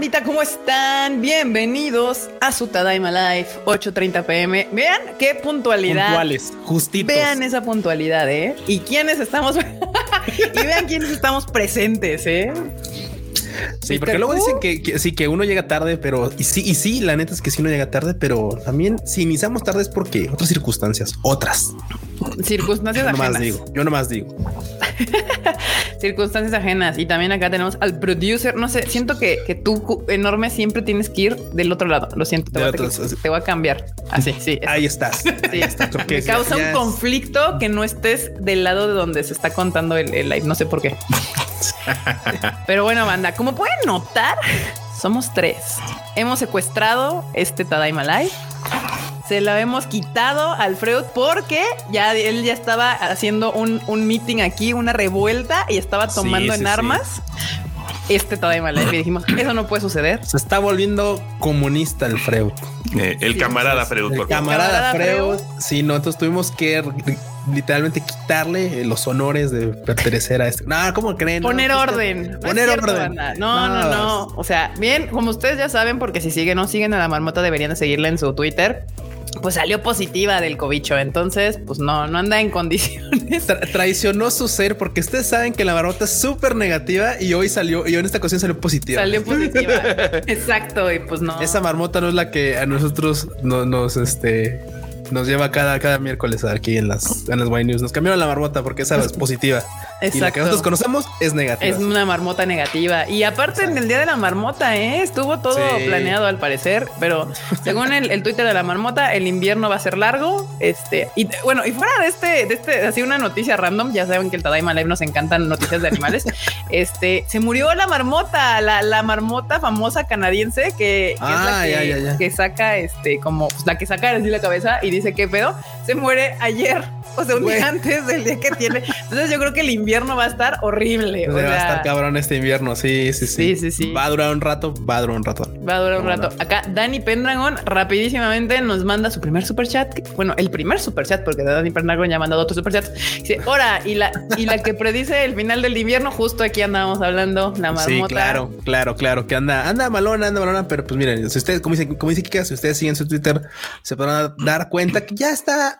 bandita? ¿Cómo están? Bienvenidos a su Tadaima Life, 8.30 pm. Vean qué puntualidad. Puntuales, justitos. Vean esa puntualidad, ¿eh? Y quiénes estamos... y vean quiénes estamos presentes, ¿eh? Sí, porque luego dicen que, sí, que uno llega tarde, pero y sí, y sí, la neta es que sí uno llega tarde, pero también si iniciamos tarde es porque otras circunstancias, otras circunstancias yo ajenas. digo, yo nomás digo. circunstancias ajenas. Y también acá tenemos al producer. No sé, siento que, que tú enorme siempre tienes que ir del otro lado. Lo siento, te, voy, a, cambiar. Así, sí. Ahí estás. Sí. está. Me causa un conflicto que no estés del lado de donde se está contando el, el live. No sé por qué. Pero bueno, banda, como pueden notar, somos tres. Hemos secuestrado este Tadaima Live. Se lo hemos quitado al Freud porque ya él ya estaba haciendo un, un meeting aquí, una revuelta y estaba tomando en armas. Este Tadaima Live y dijimos, eso no puede suceder. Se está volviendo comunista el Freud. Eh, el camarada Freud. El camarada, Freud. Sí, no, entonces tuvimos que literalmente quitarle los honores de pertenecer a este. No, ¿cómo creen? Poner orden. Poner orden. No, no, no, O sea, bien, como ustedes ya saben, porque si siguen o no siguen a la marmota, deberían de seguirla en su Twitter pues salió positiva del cobicho. Entonces, pues no, no anda en condiciones. traicionó su ser porque ustedes saben que la marmota es súper negativa y hoy salió, y hoy en esta ocasión salió positiva. Salió positiva. Exacto. Y pues no. Esa marmota no es la que a nosotros no, nos, este, nos lleva cada, cada miércoles aquí en las, en las Wine News. Nos cambiaron la marmota porque esa es positiva. Exacto. Y la que nosotros conocemos es negativa. Es una marmota negativa. Y aparte en el día de la marmota, ¿eh? estuvo todo planeado al parecer, pero según el, el, Twitter de la marmota, el invierno va a ser largo. Este, y bueno, y fuera de este, de este, así una noticia random, ya saben que el Tadaima Live nos encantan noticias de animales. este, se murió la marmota, la, la marmota famosa canadiense que, es la ah, que, saca este, como pues, la que saca así la cabeza y dice que pedo, se muere ayer. O sea, un día antes del día que tiene. Entonces yo creo que el invierno va a estar horrible. va a estar cabrón este invierno. Sí, sí, sí. Sí, sí, Va a durar un rato, va a durar un rato. Va a durar un rato. Acá Dani Pendragon rapidísimamente nos manda su primer super chat. Bueno, el primer super chat, porque Dani Pendragon ya ha mandado otro super chat. Dice, ahora, y la, y la que predice el final del invierno, justo aquí andábamos hablando, la marmota. Sí, claro, claro, claro, que anda, anda malona, anda malona, pero pues miren, si ustedes, como dice, como dice Kika, si ustedes siguen su Twitter, se podrán dar cuenta que ya está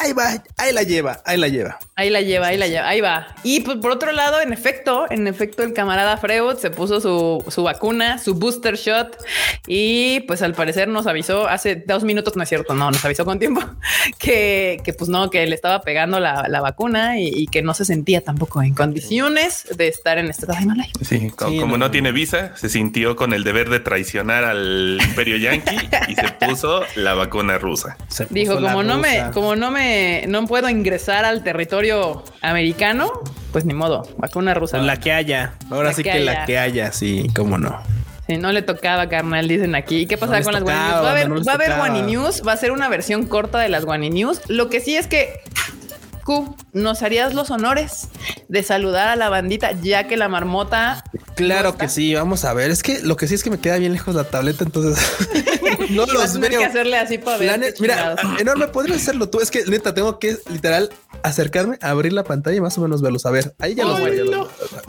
ahí va, ahí la lleva, ahí la lleva. Ahí la lleva, ahí la lleva, ahí va. Y pues, por otro lado, en efecto, en efecto, el camarada Freud se puso su, su, vacuna, su booster shot, y pues al parecer nos avisó hace dos minutos, no es cierto, no, nos avisó con tiempo, que, que pues no, que le estaba pegando la, la vacuna y, que no se sentía tampoco en condiciones de estar en este Life. Sí, como, no, tiene visa, se sintió con el deber de traicionar al imperio yanqui y se puso la vacuna rusa. Dijo, como no me, como no me no puedo ingresar al territorio americano, pues ni modo, vacuna rusa. la que haya. Ahora sí que, la que haya, sí, cómo no. Si no le tocaba, carnal, dicen aquí. ¿Y qué pasa con las Guani News? Va a haber, va a haber Guani News, va a ser una versión corta de las Guani News. Lo que sí es que Q, ¿nos harías los honores de saludar a la bandita ya que la marmota Claro que sí, vamos a ver. Es que lo que sí es que me queda bien lejos la tableta, entonces no los veo. que hacerle así para ver. mira, enorme, podrías hacerlo tú. Es que neta, tengo que literal acercarme, abrir la pantalla y más o menos verlos. A ver, ahí ya los voy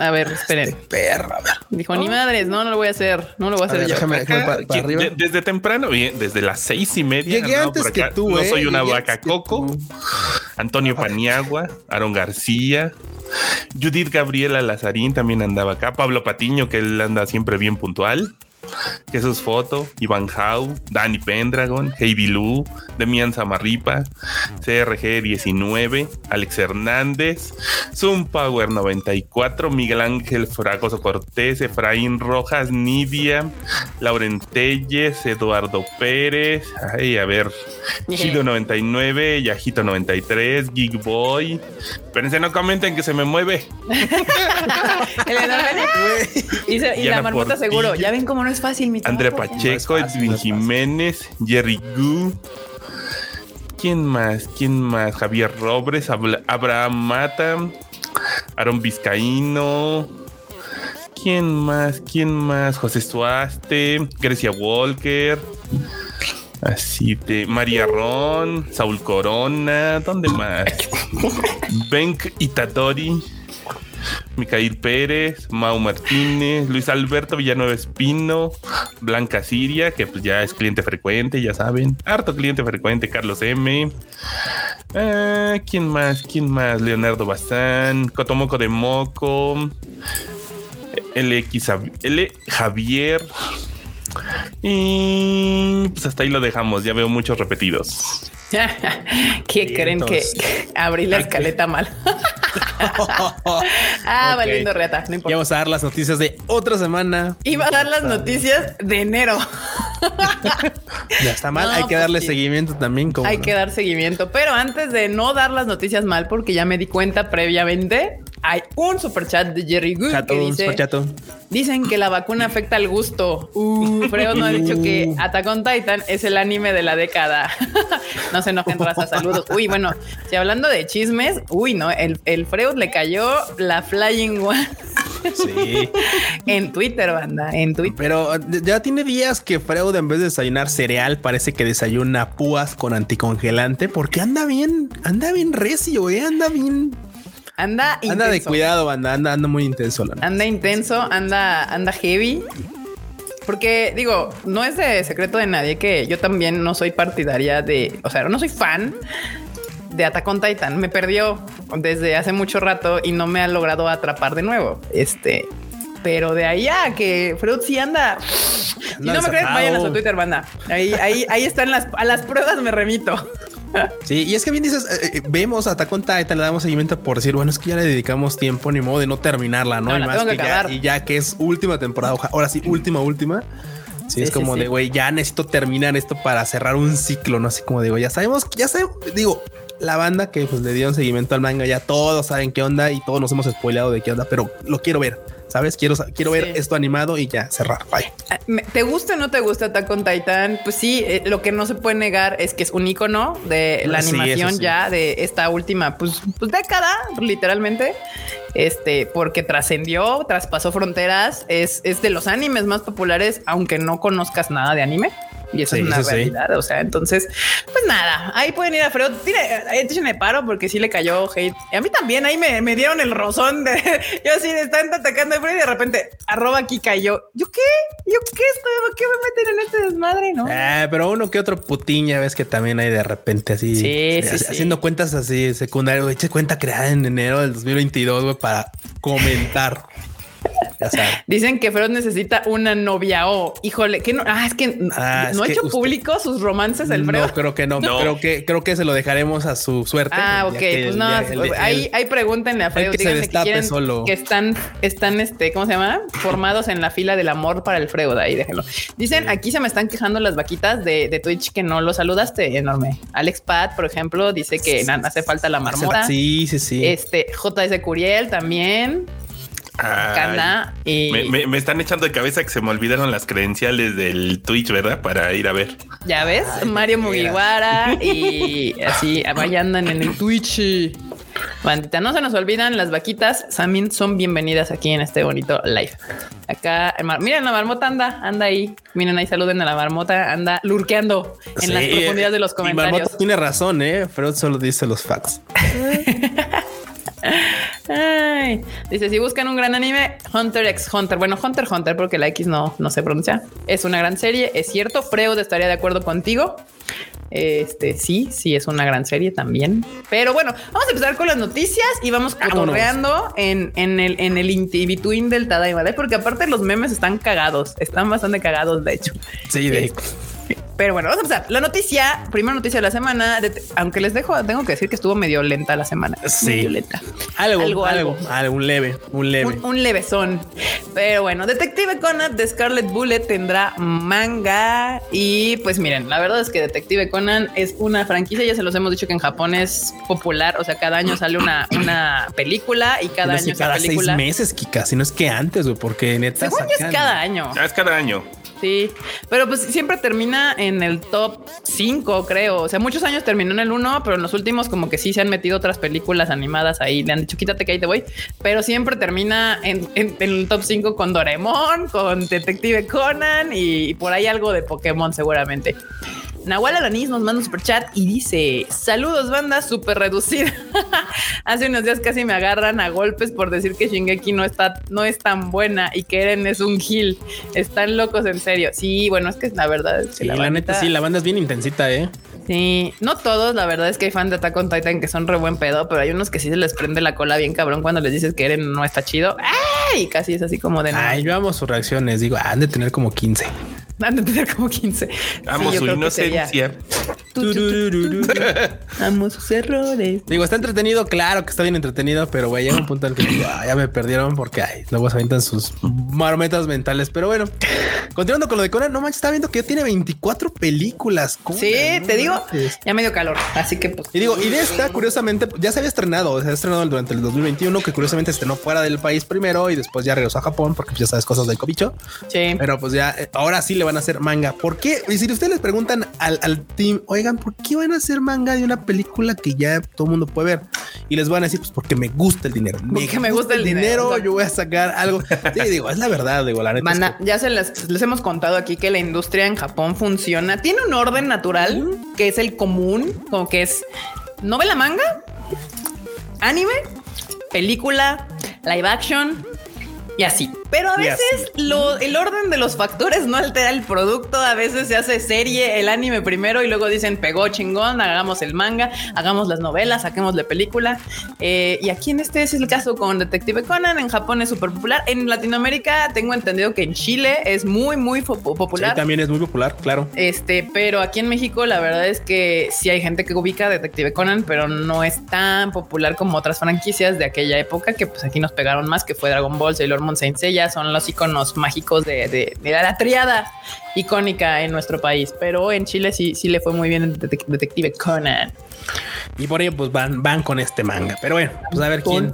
a ver, esperen. Este perra, a ver. Dijo, ni madres, no, no lo voy a hacer. No lo voy a hacer yo. Déjame, para, arriba. desde temprano, bien, desde las seis y media. Llegué antes que tú, No soy una vaca coco. Antonio Paniagua, Aaron García, Judith Gabriela Lazarín también andaba acá. Pablo Patiño, que él anda siempre bien puntual. Jesús Foto, Iván Hau, Danny Pendragon, Heidi Lu, Demian Zamarripa, CRG 19, Alex Hernández, Zoom Power 94, Miguel Ángel Fragoso Cortés, Efraín Rojas, Nidia, Lauren Telles, Eduardo Pérez, ay, a ver, Chido 99, Yajito 93, Geek Boy. Espérense, no comenten que se me mueve. y, y la marmota seguro, ya ven cómo no es fácil, mi Andrea Pacheco, Edwin Jiménez, Jerry Gu. ¿Quién más? ¿Quién más? Javier Robres, Abraham Mata, Aaron Vizcaíno. ¿Quién más? ¿Quién más? José Suaste, Grecia Walker. Así de María Ron, Saúl Corona, ¿dónde más? Benk Itatori, Micael Pérez, Mau Martínez, Luis Alberto Villanueva Espino, Blanca Siria, que pues ya es cliente frecuente, ya saben. Harto cliente frecuente, Carlos M. Ah, ¿Quién más? ¿Quién más? Leonardo Bazán, Cotomoco de Moco, LX Javier. Y pues hasta ahí lo dejamos. Ya veo muchos repetidos. ¿Qué creen que abrí la escaleta mal? ah, valiendo reta. No importa. vamos a dar las noticias de otra semana. Iba a dar las noticias de enero. ya está mal. hay que darle pues seguimiento también. Hay que dar seguimiento. Pero antes de no dar las noticias mal, porque ya me di cuenta previamente, hay un super chat de Jerry Good que dice: Dicen que la vacuna afecta al gusto. Uh, Freud no ha dicho que Attack on Titan es el anime de la década. no se enojen, raza. Saludos. Uy, bueno, si hablando de chismes, uy, no, el, el Freud le cayó la Flying One. Sí. en Twitter, banda, en Twitter. Pero ya tiene días que Freud en vez de desayunar cereal parece que desayuna púas con anticongelante porque anda bien, anda bien recio, eh, anda bien Anda Anda de cuidado, anda, anda, anda muy intenso. anda intenso, anda, anda heavy. Porque digo, no es de secreto de nadie que yo también no soy partidaria de, o sea, no soy fan de Attack on Titan. Me perdió desde hace mucho rato y no me ha logrado atrapar de nuevo. Este, pero de ahí a que Freud sí anda. Si no me creen, vayan a su Twitter, banda. Ahí, ahí, ahí están las, a las pruebas me remito. Sí, y es que bien dices, eh, eh, vemos a Attack on Titan, le damos seguimiento por decir, bueno, es que ya le dedicamos tiempo, ni modo de no terminarla, ¿no? y, más que ya, y ya que es última temporada, ahora sí, última, última. Sí, es como de, güey, ya necesito terminar esto para cerrar un ciclo, ¿no? Así como digo, ya sabemos, ya sabemos, digo, la banda que pues le dieron seguimiento al manga, ya todos saben qué onda y todos nos hemos spoileado de qué onda, pero lo quiero ver. ¿Sabes? Quiero, quiero ver esto animado y ya cerrar. Bye. Ah, ¿Te gusta o no te gusta Attack on Titan? Pues sí, eh, lo que no se puede negar es que es un icono de la animación ya de esta última pues, pues, década, literalmente. Este, porque trascendió, traspasó fronteras, es, es de los animes más populares, aunque no conozcas nada de anime. Y eso es una realidad. O sea, entonces, pues nada, ahí pueden ir a Freud. me paro porque sí le cayó hate. Y a mí también ahí me, me dieron el rozón de yo así de están atacando a Freud y de repente arroba aquí cayó. ¿Yo qué? ¿Yo qué estoy? ¿Qué me meten en este desmadre? No, eh, pero uno que otro putiña ves que también hay de repente así, sí, haciendo cuentas así secundarias. Eche cuenta creada en enero del 2022 para comentar. Dicen que Freud necesita una novia o híjole, que no, ah, es que ah, no ha hecho público sus romances el Freud. No, creo que no, Creo que creo que se lo dejaremos a su suerte. Ah, ok, pues no, ahí, ahí pregúntenle a Freud, que, que, solo. que están, están, este, ¿cómo se llama? Formados en la fila del amor para el Freud. Ahí déjenlo. Dicen, aquí se me están quejando las vaquitas de, de Twitch que no lo saludaste enorme. Alex Pat, por ejemplo, dice que hace falta la marmota. Sí, sí, sí. Este JS Curiel también y... me, están echando de cabeza que se me olvidaron las credenciales del Twitch, ¿verdad? Para ir a ver. Ya ves, Mario Mugiwara y así, vaya andan en el Twitch. Bandita, no se nos olvidan, las vaquitas también son bienvenidas aquí en este bonito live. Acá, miren, la marmota anda, anda ahí. Miren ahí, saluden a la marmota, anda lurqueando en las profundidades de los comentarios. marmota tiene razón, ¿eh? Freud solo dice los facts. dice, si buscan un gran anime, Hunter x Hunter. Bueno, Hunter Hunter, porque la X no, no se pronuncia. Es una gran serie, es cierto. Freud estaría de acuerdo contigo. Este sí, sí es una gran serie también. Pero bueno, vamos a empezar con las noticias y vamos correando en, en el en el between del Tadaima, porque aparte los memes están cagados, están bastante cagados, de hecho. Sí, de este, pero bueno, vamos a empezar. La noticia, primera noticia de la semana, aunque les dejo, tengo que decir que estuvo medio lenta la semana. Sí. lenta. Algo, algo, algo, un leve, un leve. Un, leve son. Pero bueno, Detective Conan de Scarlet Bullet tendrá manga. Y pues miren, la verdad es que Detective Conan es una franquicia. Ya se los hemos dicho que en Japón es popular. O sea, cada año sale una, una película y cada año cada seis meses, Kika. Si no es que antes, porque neta. Según es cada año. es cada año. Sí, pero pues siempre termina en el top 5, creo. O sea, muchos años terminó en el 1, pero en los últimos como que sí se han metido otras películas animadas ahí. Le han dicho, quítate que ahí te voy. Pero siempre termina en, el top 5 con Doraemon, con Detective Conan y, por ahí algo de Pokémon seguramente. Nahual Alanis nos manda un super chat y dice: Saludos, banda súper reducida. Hace unos días casi me agarran a golpes por decir que Shingeki no está, no es tan buena y que Eren es un gil. Están locos en serio. Sí, bueno, es que la verdad es la, neta, sí, la banda es bien intensita, eh. Sí, no todos, la verdad es que hay fans de Attack on Titan que son re buen pedo, pero hay unos que sí se les prende la cola bien cabrón cuando les dices que Eren no está chido. ¡Ay! Casi es así como de Ay, yo amo sus reacciones. Digo, han de tener como 15. Han de tener como 15. Amo su inocencia. Amo sus errores. Digo, está entretenido, claro que está bien entretenido, pero güey, llega un punto en que ya me perdieron porque ay, luego se aventan sus marometas mentales. Pero bueno, continuando con lo de Conan, no manches, está viendo que tiene 24 películas. Sí, te digo, ya me dio calor. Así que pues. Y digo, y de esta, curiosamente, ya se había estrenado, se había estrenado durante el 2021, que curiosamente estrenó fuera del país primero y después ya regresó a Japón porque pues, ya sabes cosas del cobicho. Sí. Pero pues ya, eh, ahora sí le van a hacer manga. ¿Por qué? Y si ustedes les preguntan al, al team, oigan, ¿por qué van a hacer manga de una película que ya todo el mundo puede ver? Y les van a decir, pues porque me gusta el dinero. Porque me, gusta, el dinero. yo voy a sacar algo. Sí, digo, es la verdad, digo, la neta. ya se les, les, hemos contado aquí que la industria en Japón funciona. Tiene un orden natural que es el común, como que es novela manga, anime, película, live action y así. Pero a veces lo, el orden de los factores no altera el producto. A veces se hace serie, el anime primero y luego dicen pegó chingón, hagamos el manga, hagamos las novelas, saquemos la película. Eh, y aquí en este es el caso con Detective Conan. En Japón es súper popular. En Latinoamérica tengo entendido que en Chile es muy, muy popular. Sí, también es muy popular, claro. Este, pero aquí en México la verdad es que sí hay gente que ubica Detective Conan, pero no es tan popular como otras franquicias de aquella época que pues aquí nos pegaron más, que fue Dragon Ball, Sailor Moon, Saint Seiya son los iconos mágicos de, de, la triada icónica en nuestro país. Pero en Chile sí, sí le fue muy bien el Detective Conan. Y por ello, pues van, van con este manga. Pero bueno, pues a ver quién,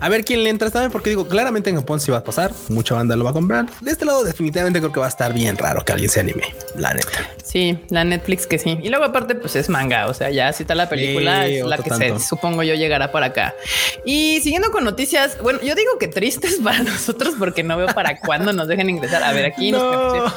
a ver quién le entra también, porque digo, claramente en Japón sí va a pasar, mucha banda lo va a comprar. De este lado, definitivamente creo que va a estar bien raro que alguien se anime, la neta. Sí, la Netflix que sí. Y luego, aparte, pues es manga. O sea, ya si está la película, es la que se, supongo yo llegará para acá. Y siguiendo con noticias, bueno, yo digo que tristes para nosotros porque no veo para cuándo nos dejen ingresar. A ver, aquí no.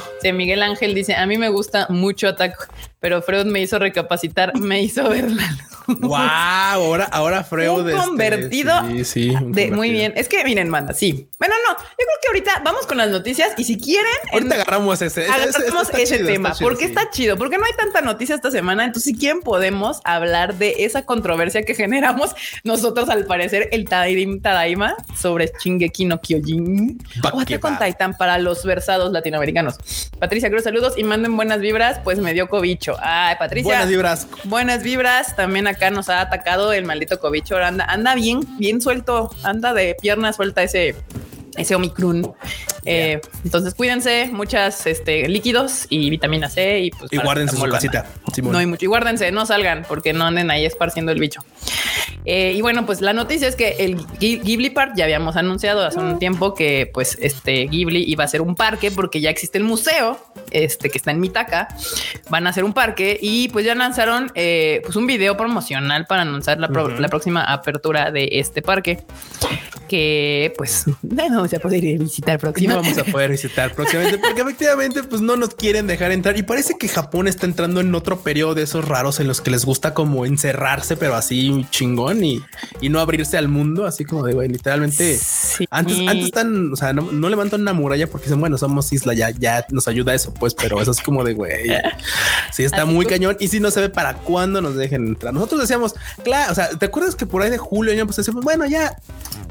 Miguel Ángel dice: A mí me gusta mucho Attack pero Freud me hizo recapacitar, me hizo verla. wow, ahora, ahora Freud. Un este, convertido. sí, sí, de, muy bien. Es que miren, manda, sí. Bueno, no, yo creo que ahorita vamos con las noticias y si quieren. Ahorita agarramos ese, agarramos ese, tema porque está chido, porque no hay tanta noticia esta semana. Entonces, si quieren, podemos hablar de esa controversia que generamos nosotros, al parecer, el Tadairim Tadaima sobre Shingeki no Kyojin o con Titan para los versados latinoamericanos. Patricia Cruz, saludos y manden buenas vibras, pues me dio COVID Ay, Patricia. Buenas vibras. Buenas vibras. También acá nos ha atacado el maldito cobicho. Anda, anda bien, bien suelto. Anda de pierna suelta ese ese Omicron. Eh, entonces cuídense, muchas este, líquidos y vitamina C y pues y guárdense su casita. No hay mucho y guárdense, no salgan porque no anden ahí esparciendo el bicho. Eh, y bueno, pues la noticia es que el Ghibli Park ya habíamos anunciado hace un tiempo que pues este Ghibli iba a ser un parque porque ya existe el museo este que está en Mitaka. Van a hacer un parque y pues ya lanzaron eh, pues un video promocional para anunciar la, la próxima apertura de este parque que pues no a poder ir visitar próximamente. No vamos a poder visitar próximamente porque efectivamente pues no nos quieren dejar entrar. Y parece que Japón está entrando en otro periodo de esos raros en los que les gusta como encerrarse pero así chingón y, y no abrirse al mundo así como de güey literalmente antes antes están o sea no, levantan una muralla porque dicen bueno somos isla ya ya nos ayuda eso pues pero eso es como de güey sí está muy cañón. Y si no se ve para cuándo nos dejen entrar. Nosotros decíamos claro o sea te acuerdas que por ahí de julio pues decíamos bueno ya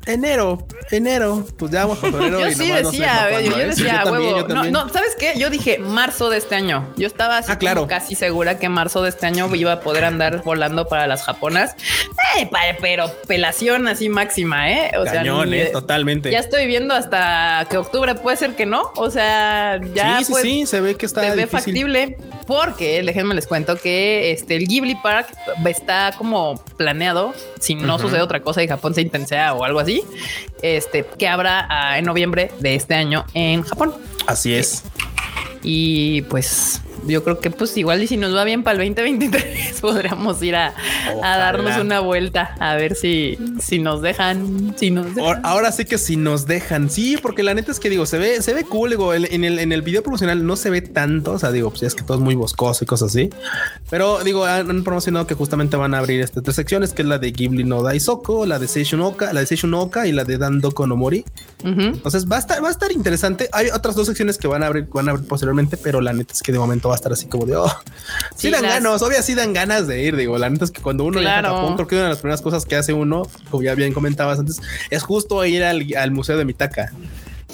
enero enero pues ya vamos con enero yo sí decía yo, decía huevo no no sabes qué yo dije marzo de este año yo estaba así ah, casi segura que marzo de este año iba a poder andar volando para las japonas. Eh, pero pelación así máxima eh o sea eh, totalmente. ya estoy viendo hasta que octubre puede ser que no. O sea ya sí sí, sí se ve que está se ve factible porque déjenme les cuento que este el Ghibli Park está como planeado si no sucede otra cosa y Japón se intensea o algo así este que habrá ah, en noviembre de este año en Japón. Así es. Y pues yo creo que pues igual y si nos va bien para el 2023 podríamos ir a, darnos una vuelta a ver si, si nos dejan, si nos Ahora, sí que si nos dejan, sí, porque la neta es que digo, se ve, se ve cool, digo, en el, en el video promocional no se ve tanto, o sea, digo, pues es que todo es muy boscoso y cosas así, pero digo, han, promocionado que justamente van a abrir estas tres secciones, que es la de Ghibli no Daisoko, la de Seishun Oka, la de Seishun Oka y la de Dandoko no Mori. Entonces va a estar, va a estar interesante. Hay otras dos secciones que van a abrir, van a abrir posteriormente, pero la neta es que de momento va a estar así como de, oh, sí, dan ganas, obvio sí dan ganas de ir, digo, la neta es que cuando uno claro. a Japón, creo que una de las primeras cosas que hace uno, como ya bien comentabas antes, es justo ir al, al museo de Mitaka.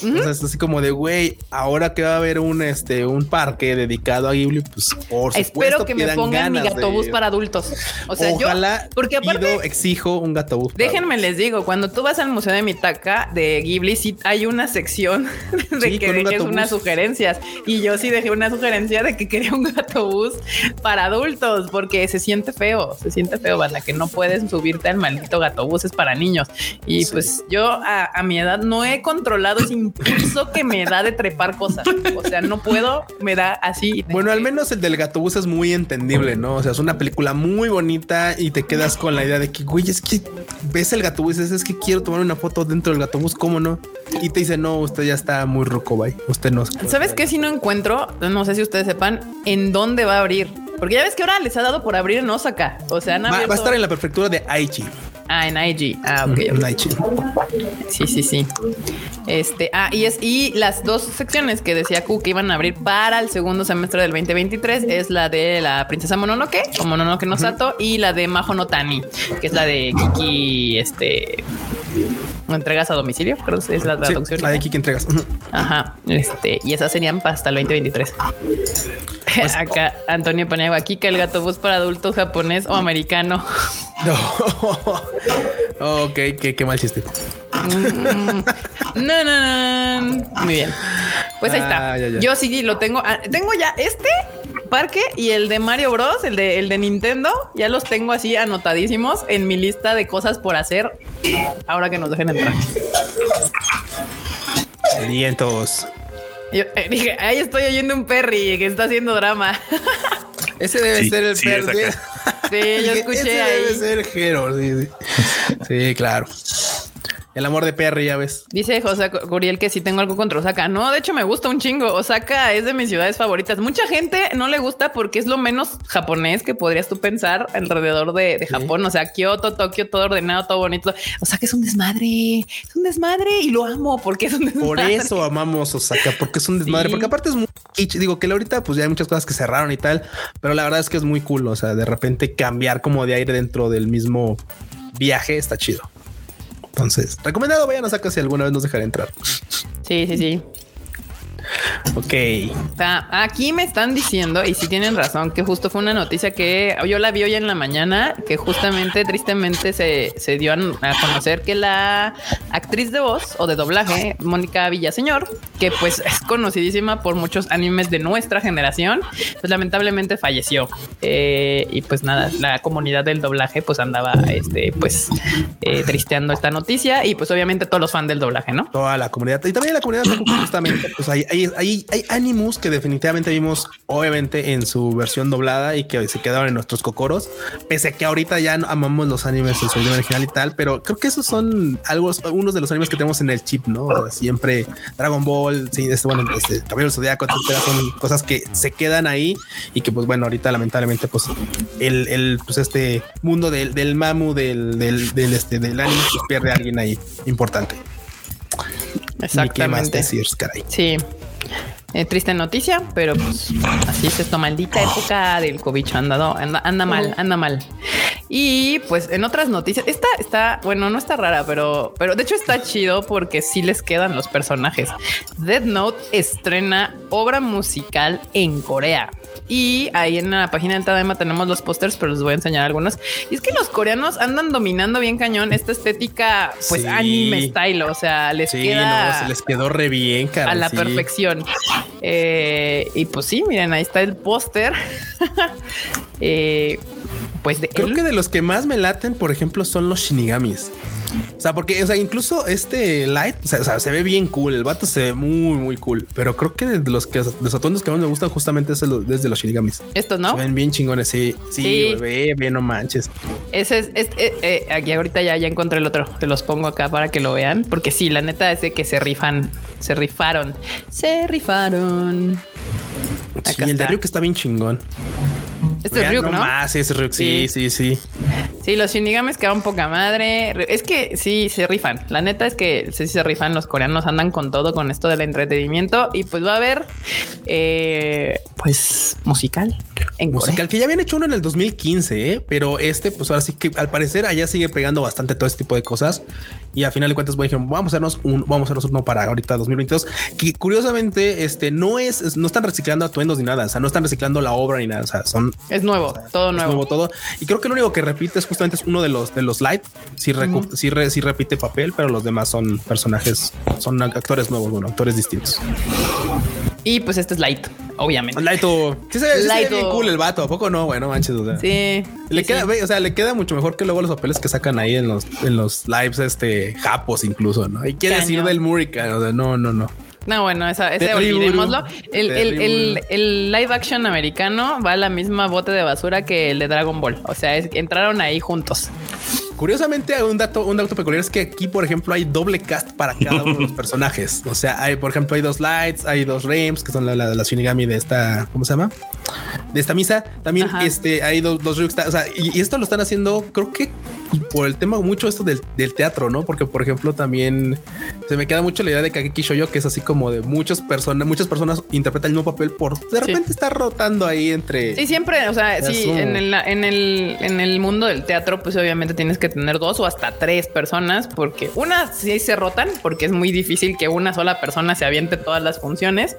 Entonces, así como de, güey, ahora que va a haber un, este, un parque dedicado a Ghibli, pues por Espero que me pongan mi gatobús para adultos. O sea, Ojalá yo, porque aparte, exijo un gatobús. Déjenme les digo, cuando tú vas al Museo de Mitaka de Ghibli, sí hay una sección de que dejes unas sugerencias. Y yo sí dejé una sugerencia de que quería un gatobús para adultos, porque se siente feo, se siente feo, banda, que no puedes subirte al maldito gatobús, es para niños. Y pues yo a, a mi edad no he controlado ese impulso que me da de trepar cosas. O sea, no puedo, me da así. Bueno, al menos el del gatobús es muy entendible, ¿no? O sea, es una película muy bonita y te quedas con la idea de que, güey, es que ves el gatobús, es, es que quiero tomar una foto dentro del gatobús, ¿cómo no? Y te dice, no, usted ya está muy ruco, bye. Usted no. ¿Sabes qué? Si no encuentro, no sé si ustedes sepan en dónde va a abrir. Porque ya ves que ahora les ha dado por abrir en Osaka. O sea, va, va a estar en la prefectura de Aichi. Ah, en IG. Ah, ok. Sí, sí, sí. Este, ah, y es, y las dos secciones que decía Q que iban a abrir para el segundo semestre del 2023 es la de la princesa Mononoke o Mononoke no Sato y la de Majo no Tani, que es la de Kiki, este, entregas a domicilio, creo que es la traducción. la de Kiki entregas. Ajá. Este, y esas serían hasta el 2023. Pues, Acá Antonio ponía aquí que el gato bus para adultos japonés o americano. No. ok, qué, qué mal chiste. No, no, no. Muy bien. Pues ahí está. Ah, Yo sí lo tengo. Ah, tengo ya este parque y el de Mario Bros, el de, el de Nintendo, ya los tengo así anotadísimos en mi lista de cosas por hacer ahora que nos dejen entrar. Vientos. Yo eh, dije, ahí estoy oyendo un Perry que está haciendo drama. Ese debe ser el Perry. Sí, yo escuché Ese ahí. Debe ser Hero. Sí, sí, claro. El amor de Perry, ya ves. Dice José Curiel que sí tengo algo contra Osaka. No, de hecho me gusta un chingo. Osaka es de mis ciudades favoritas. Mucha gente no le gusta porque es lo menos japonés que podrías tú pensar alrededor de, Japón. O sea, Kioto, Tokio, todo ordenado, todo bonito. Osaka es un desmadre, es un desmadre y lo amo porque es un desmadre. Por eso amamos Osaka, porque es un desmadre, porque aparte es muy digo que ahorita pues ya hay muchas cosas que cerraron y tal, pero la verdad es que es muy cool. O sea, de repente cambiar como de aire dentro del mismo viaje está chido. Entonces, recomendado, vayan a sacar si alguna vez nos dejaré entrar. Sí, sí, sí. Ok. aquí me están diciendo, y si tienen razón, que justo fue una noticia que yo la vi hoy en la mañana, que justamente, tristemente, se, se dio a, conocer que la actriz de voz o de doblaje, Mónica Villaseñor, que pues es conocidísima por muchos animes de nuestra generación, pues lamentablemente falleció. Eh, y pues nada, la comunidad del doblaje pues andaba, este, pues eh, tristeando esta noticia y pues obviamente todos los fans del doblaje, ¿no? Toda la comunidad y también la comunidad justamente, pues hay hay, hay, hay Animus que definitivamente vimos, obviamente, en su versión doblada y que se quedaron en nuestros cocoros, pese a que ahorita ya amamos los animes en su idioma original y tal, pero creo que esos son algo, unos de los animes que tenemos en el chip, ¿no? siempre Dragon Ball, sí, este, bueno, este, Caballero Zodiaco, etcétera, son cosas que se quedan ahí y que, pues bueno, ahorita lamentablemente, pues el, el pues este mundo del, del mamu, del, del, del, este, del anime, pues, pierde a alguien ahí importante. Exactamente. decir, Sí. Eh, triste noticia, pero pues así es esta maldita época del COVID. Anda, anda, mal, anda mal. Y pues en otras noticias, esta está, bueno, no está rara, pero, pero de hecho está chido porque sí les quedan los personajes. Dead Note estrena obra musical en Corea. Y ahí en la página de Tadema tenemos los pósters, pero les voy a enseñar algunos. Y es que los coreanos andan dominando bien cañón esta estética, pues anime style. O sea, les queda. se les quedó re bien, cara, A la perfección. Eh, y pues sí, miren, ahí está el póster. eh, pues creo que de los que más me laten, por ejemplo, son los shinigamis. O sea, porque, o sea, incluso este Light, o sea, se ve bien cool. El vato se ve muy, muy cool. Pero creo que de los que los atuendos que más me gustan justamente es desde los Shinigamis. Estos, ¿no? Se ven bien chingones. Sí, sí, ve bien, no manches. Ese es, eh, eh, aquí ahorita ya, ya encontré el otro. Te los pongo acá para que lo vean. Porque sí, la neta es de que se rifan, se rifaron, se rifaron. Sí, el de Ryuk está bien chingón. Este es Ryuk, ¿no? sí, es Ryuk. Sí, sí, sí, sí. los Shinigames quedan poca madre. Es que sí, se rifan. La neta es que sí se rifan. Los coreanos andan con todo con esto del entretenimiento. Y pues va a haber, eh, pues, musical. En musical, que ya habían hecho uno en el 2015, ¿eh? pero este, pues ahora sí que al parecer allá sigue pegando bastante todo este tipo de cosas. Y a final de cuentas, bueno, vamos a hacernos un, vamos a hacernos uno para ahorita 2022. Que curiosamente, este no es, no están reciclando atuendos ni nada. O sea, no están reciclando la obra ni nada. O sea, son es nuevo, todo nuevo. todo. Y creo que lo único que repite es justamente es uno de los de los live. Sí, sí, repite papel, pero los demás son personajes, son actores nuevos, bueno, actores distintos. Y pues este es Light, obviamente. Lighto. Sí se, ve bien cool el vato. ¿A poco no? Bueno, manches. O sí. Le queda, o sea, le queda mucho mejor que luego los papeles que sacan ahí en los, en los lives, este, japos incluso, ¿no? Y quiere decir del Murica. O sea, no, no, no. No, bueno, esa, ese olvidémoslo. El, el, el, live action americano va a la misma bote de basura que el de Dragon Ball. O sea, entraron ahí juntos. Curiosamente, un dato, un dato peculiar es que aquí, por ejemplo, hay doble cast para cada uno de los personajes. O sea, hay, por ejemplo, hay dos lights, hay dos Rames, que son la, la, la Shinigami de esta, ¿cómo se llama? De esta misa. También este, hay dos, dos O sea, y, esto lo están haciendo, creo que por el tema mucho esto del, del, teatro, ¿no? Porque, por ejemplo, también se me queda mucho la idea de Kageki Shoyo, que es así como de muchas personas, muchas personas interpretan el mismo papel por de repente está rotando ahí entre. Sí, siempre. O sea, sí, en el, en el, en el mundo del teatro, pues obviamente tienes que tener dos o hasta tres personas, porque una sí se rotan, porque es muy difícil que una sola persona se aviente todas las funciones,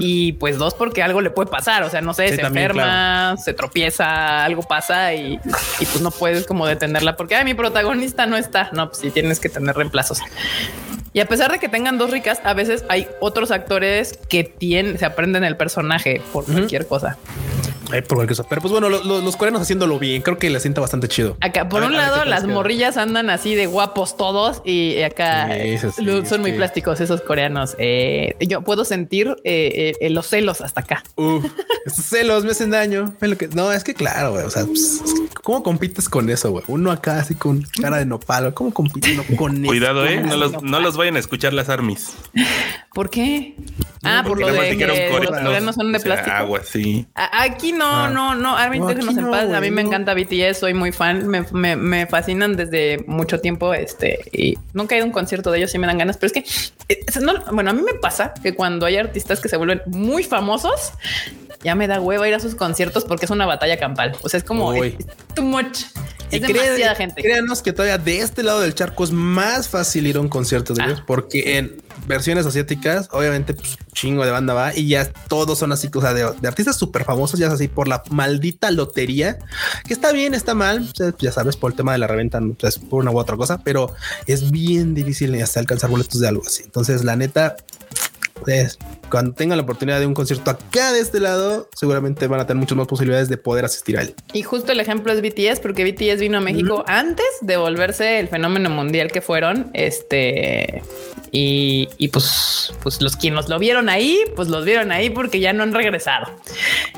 y pues dos, porque algo le puede pasar. O sea, no sé, se enferma, se tropieza, algo pasa y, pues no puedes como detenerla porque mi protagonista no está. No, pues sí tienes que tener reemplazos. Y a pesar de que tengan dos ricas, a veces hay otros actores que tienen, se aprenden el personaje por cualquier cosa. Pero pues bueno, los coreanos haciéndolo bien, creo que le sienta bastante chido. Acá, por un lado, las morrillas andan así de guapos todos y acá son muy plásticos esos coreanos. Eh, yo puedo sentir eh, eh, los celos hasta acá. celos me hacen daño. No, es que claro, güey. O sea, pues, ¿cómo compites con eso, güey? Uno acá así con cara de nopal. ¿Cómo compites con eso? Cuidado, eh. No los, no los vayan a escuchar las armies. ¿Por qué? Ah, por lo de que los coreanos son de plástico. Agua, sí. Aquí no, ah. no, no. A mí, a mí me encanta BTS, soy muy fan. Me, me, me, fascinan desde mucho tiempo. Este y nunca he ido a un concierto de ellos y me dan ganas, pero es que eh, bueno, a mí me pasa que cuando hay artistas que se vuelven muy famosos, ya me da huevo ir a sus conciertos porque es una batalla campal. O sea, es como too much. Es demasiada gente. Créanos que todavía de este lado del charco es más fácil ir a un concierto de ah. ellos porque en versiones asiáticas, obviamente, pues chingo de banda va y ya todos son así, o sea, de, artistas súper famosos, ya es así por la maldita lotería, que está bien, está mal, ya sabes, por el tema de la reventa, pues, por una u otra cosa, pero es bien difícil hasta alcanzar boletos de algo así. Entonces, la neta, pues, cuando tengan la oportunidad de un concierto acá de este lado, seguramente van a tener muchas más posibilidades de poder asistir a él. Y justo el ejemplo es BTS, porque BTS vino a México antes de volverse el fenómeno mundial que fueron. Este y, y, pues, pues los quienes lo vieron ahí, pues los vieron ahí porque ya no han regresado.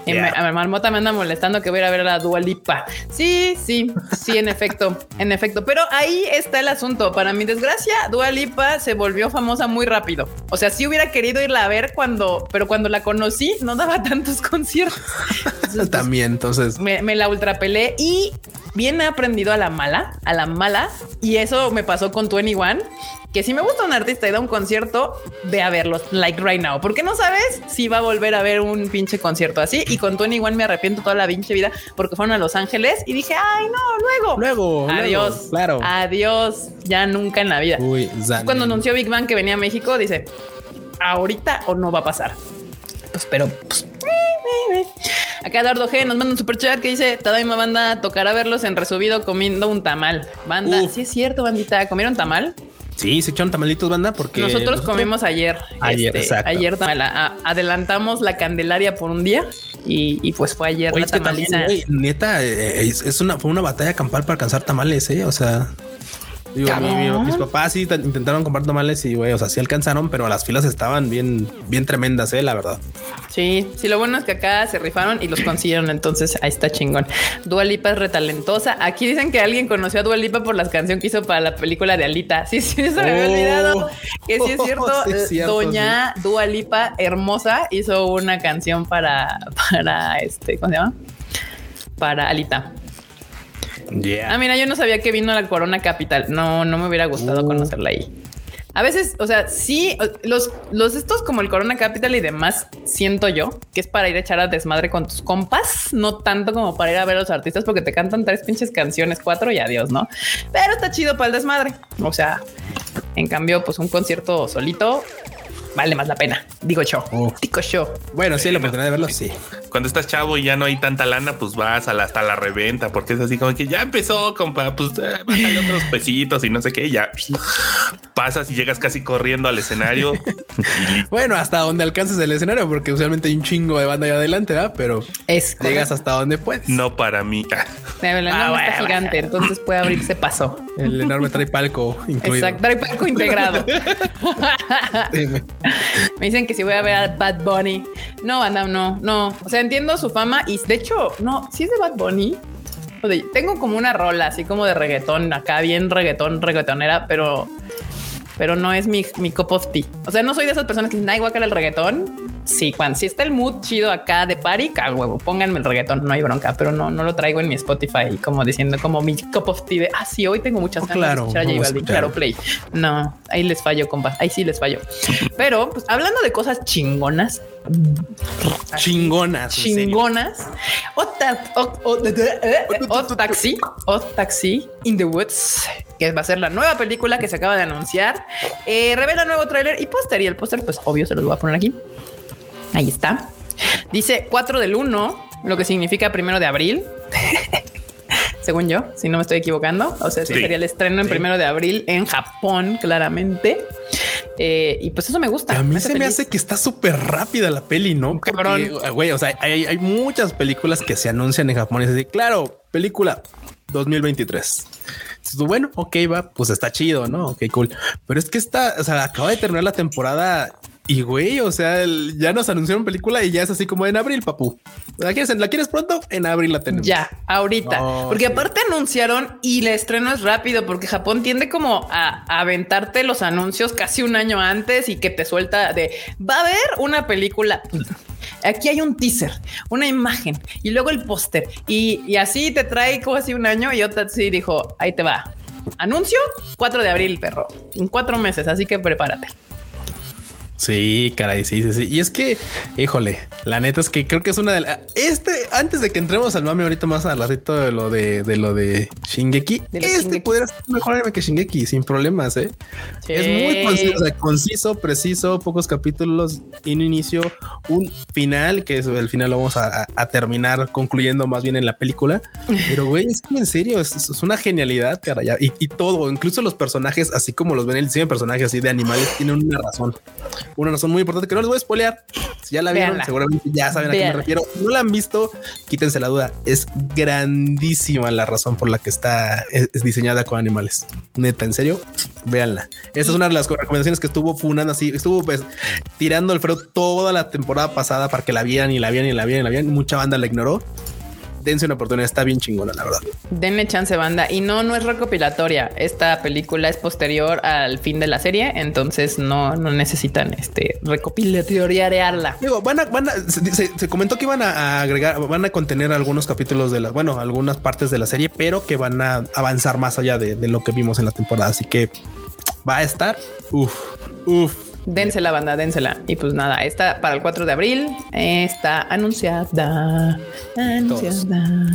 A mi marmota me anda molestando que voy a ir a ver a la Dualipa. Sí, sí, sí, en efecto, en efecto. Pero ahí está el asunto. Para mi desgracia, Dualipa se volvió famosa muy rápido. O sea, sí hubiera querido irla a ver cuando, pero cuando la conocí, no daba tantos conciertos. También, entonces me, me la ultrapelé y bien he aprendido a la mala, a la mala. Y eso me pasó con 21 que si me gusta un artista y da un concierto, ve a verlo, like right now, porque no sabes si va a volver a ver un pinche concierto así. Y con Tony igual me arrepiento toda la pinche vida porque fueron a Los Ángeles y dije, ay, no, luego, luego, adiós, claro, adiós, ya nunca en la vida. Uy, Cuando anunció Big Bang que venía a México, dice, ahorita o no va a pasar. Pues, pero, pues, Acá Eduardo G nos manda un super chat que dice: Tadaima banda tocará verlos en resubido comiendo un tamal. Banda, sí es cierto, bandita. ¿Comieron tamal? Sí, se echaron tamalitos, banda, porque nosotros, comimos ayer. Ayer, este, Ayer adelantamos la Candelaria por un día y, pues fue ayer la tamaliza. neta, eh, es, una, fue una batalla campal para alcanzar tamales, ¿eh? O sea. Digo, mis papás sí intentaron comprar tamales y, güey, o sea, sí alcanzaron, pero las filas estaban bien, bien tremendas, eh, la verdad. Sí, sí, lo bueno es que acá se rifaron y los consiguieron, entonces ahí está chingón. Dualipa es retalentosa. Aquí dicen que alguien conoció a Dualipa por las canciones que hizo para la película de Alita. Sí, sí, se me había olvidado que sí es cierto. Doña Dualipa hermosa hizo una canción para, para este, ¿cómo se llama? Para Alita. Ah, mira, yo no sabía que vino a la Corona Capital. No, no me hubiera gustado uh. conocerla ahí. A veces, o sea, sí, los, los estos como el Corona Capital y demás, siento yo que es para ir a echar a desmadre con tus compas, no tanto como para ir a ver a los artistas porque te cantan tres pinches canciones, cuatro y adiós, ¿no? Pero está chido para el desmadre. O sea, en cambio, pues un concierto solito vale más la pena. Digo yo. Digo yo. Bueno, sí, la oportunidad de verlo, sí. Cuando estás chavo y ya no hay tanta lana, pues vas a la, hasta la reventa, porque es así como que ya empezó, compa, pues eh, bájale otros pesitos y no sé qué, y ya pasas y llegas casi corriendo al escenario. bueno, hasta donde alcances el escenario, porque usualmente hay un chingo de banda ahí adelante, ¿verdad? Pero es llegas hasta donde puedes. No para mí. El ah, está gigante, entonces puede abrirse paso. El enorme trae palco incluido. Exacto, trae palco integrado. Me dicen que si voy a ver a Bad Bunny. No, anda, no, no. O sea, entiendo su fama y de hecho, no, si es de Bad Bunny. tengo como una rola así como de reggaetón acá, bien reggaetón, reggaetonera, pero pero no es mi, mi cup of tea. O sea, no soy de esas personas que dicen, igual que el reggaetón. Sí, cuando si está el mood chido acá de party, cago huevo, pónganme el reggaetón, no hay bronca, pero no, no lo traigo en mi Spotify como diciendo como mi cup of tea de, ah, sí, hoy tengo muchas ganas claro, de escuchar a claro, play. No, ahí les fallo, compa, ahí sí les fallo. Pero, pues, hablando de cosas chingonas, chingonas, chingonas, o, taxi, o taxi in the woods, que va a ser la nueva película que se acaba de anunciar, eh, revela nuevo tráiler y póster y el póster, pues obvio se los voy a poner aquí. Ahí está. Dice 4 del 1, lo que significa primero de abril. Según yo, si no me estoy equivocando. O sea, ese sería el estreno en primero de abril en Japón, claramente. Eh, y pues eso me gusta. A mí se me hace que está súper rápida la peli, ¿no? Cabrón. Güey, o sea, hay, muchas películas que se anuncian en Japón y se claro, película 2023. Bueno, ok, va, pues está chido, ¿no? Ok, cool. Pero es que está, o sea, acaba de terminar la temporada y güey, o sea, ya nos anunciaron película y ya es así como en abril, papu. ¿La quieres, ¿La quieres pronto? En abril la tenemos. Ya, ahorita. porque aparte anunciaron y el estreno es rápido porque Japón tiende como a, aventarte los anuncios casi un año antes y que te suelta de va a haber una película. Aquí hay un teaser, una imagen y luego el póster y, y, así te trae como así un año y otra sí dijo ahí te va. Anuncio 4 de abril, perro, en cuatro meses. Así que prepárate. Sí, caray, sí, sí, sí. Y es que, híjole, la neta es que creo que es una de las. Este, antes de que entremos al mami ahorita más al ladito de lo de, de lo de Shingeki, este podría ser mejor que Shingeki sin problemas, ¿eh? Es muy conciso, conciso, preciso, pocos capítulos, un inicio, un final, que es el final lo vamos a, terminar concluyendo más bien en la película. Pero, güey, es que en serio, es, una genialidad, caray. Y, y todo, incluso los personajes, así como los ven el diseño de personajes así de animales, tienen una razón una razón muy importante que no les voy a spoilear. Si ya la vieron, seguramente ya saben a qué me refiero. Si no la han visto, quítense la duda. Es grandísima la razón por la que está es, diseñada con animales. Neta, en serio, véanla. Esa es una de las recomendaciones que estuvo funando así, estuvo pues tirando el freno toda la temporada pasada para que la vieran y la vieran y la vieran y la vieran. Mucha banda la ignoró dense una oportunidad, está bien chingona, la verdad. Denle chance, banda. Y no, no es recopilatoria. Esta película es posterior al fin de la serie, entonces no, no necesitan este recopilatoriarla. Digo, van a, van a, se, comentó que iban a agregar, van a contener algunos capítulos de la, bueno, algunas partes de la serie, pero que van a avanzar más allá de, de lo que vimos en la temporada. Así que va a estar, uff, uff, Dénsela, banda, dénsela. Y pues nada, está para el 4 de abril. Está anunciada. Anunciada.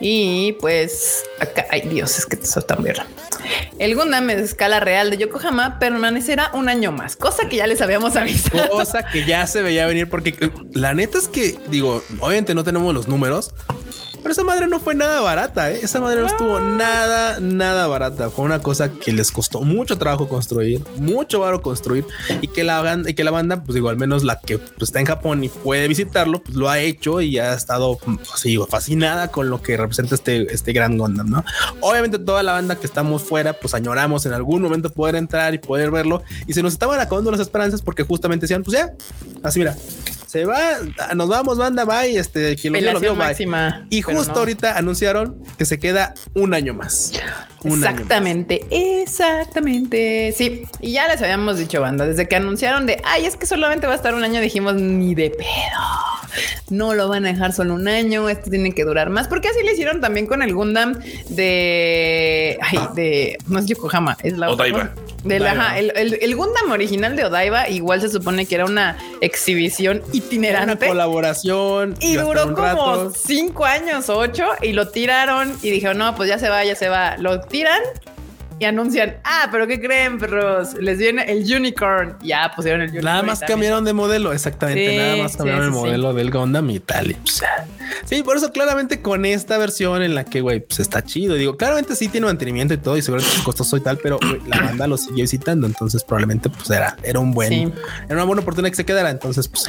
Y pues acá, ay Dios, es que eso tan bien. El Gundam de escala real de Yokohama permanecerá un año más, cosa que ya les habíamos avisado. Cosa que ya se veía venir porque la neta es que digo, obviamente no tenemos los números, Pero esa madre no fue nada barata, ¿eh? esa madre no estuvo nada, nada barata. Fue una cosa que les costó mucho trabajo construir, mucho varo construir y que la banda, y que la banda, pues digo, al menos la que pues, está en Japón y puede visitarlo, pues lo ha hecho y ha estado pues, fascinada con lo que representa este, este gran Gundam, ¿no? Obviamente toda la banda que estamos fuera, pues añoramos en algún momento poder entrar y poder verlo y se nos estaban acabando las esperanzas porque justamente decían, pues ya, así mira, se va, nos vamos, banda, bye. Este, quien lo, vio, máxima, Y justo ahorita anunciaron que se queda un año más. exactamente, exactamente. Sí, y ya les habíamos dicho, banda, desde que anunciaron de ay, es que solamente va a estar un año, dijimos ni de pedo. No lo van a dejar solo un año. Esto tiene que durar más, porque así le hicieron también con el Gundam de ay, de no es Yokohama, es la Odaiba. De la, el, el, Gundam original de Odaiba igual se supone que era una exhibición itinerante. Una colaboración. Y duró como cinco años, ocho, y lo tiraron y dijeron, no, pues ya se va, ya se va. Lo tiran y anuncian, ah, pero ¿qué creen, perros? Les viene el unicorn. Ya pusieron el unicorn. Nada más cambiaron de modelo, exactamente. nada más cambiaron el modelo del Gundam y tal. sí, por eso claramente con esta versión en la que, güey, pues está chido. Digo, claramente sí tiene mantenimiento y todo y seguramente es costoso y tal, pero la banda lo siguió visitando. Entonces probablemente pues era, era un buen, era una buena oportunidad que se quedara. Entonces, pues.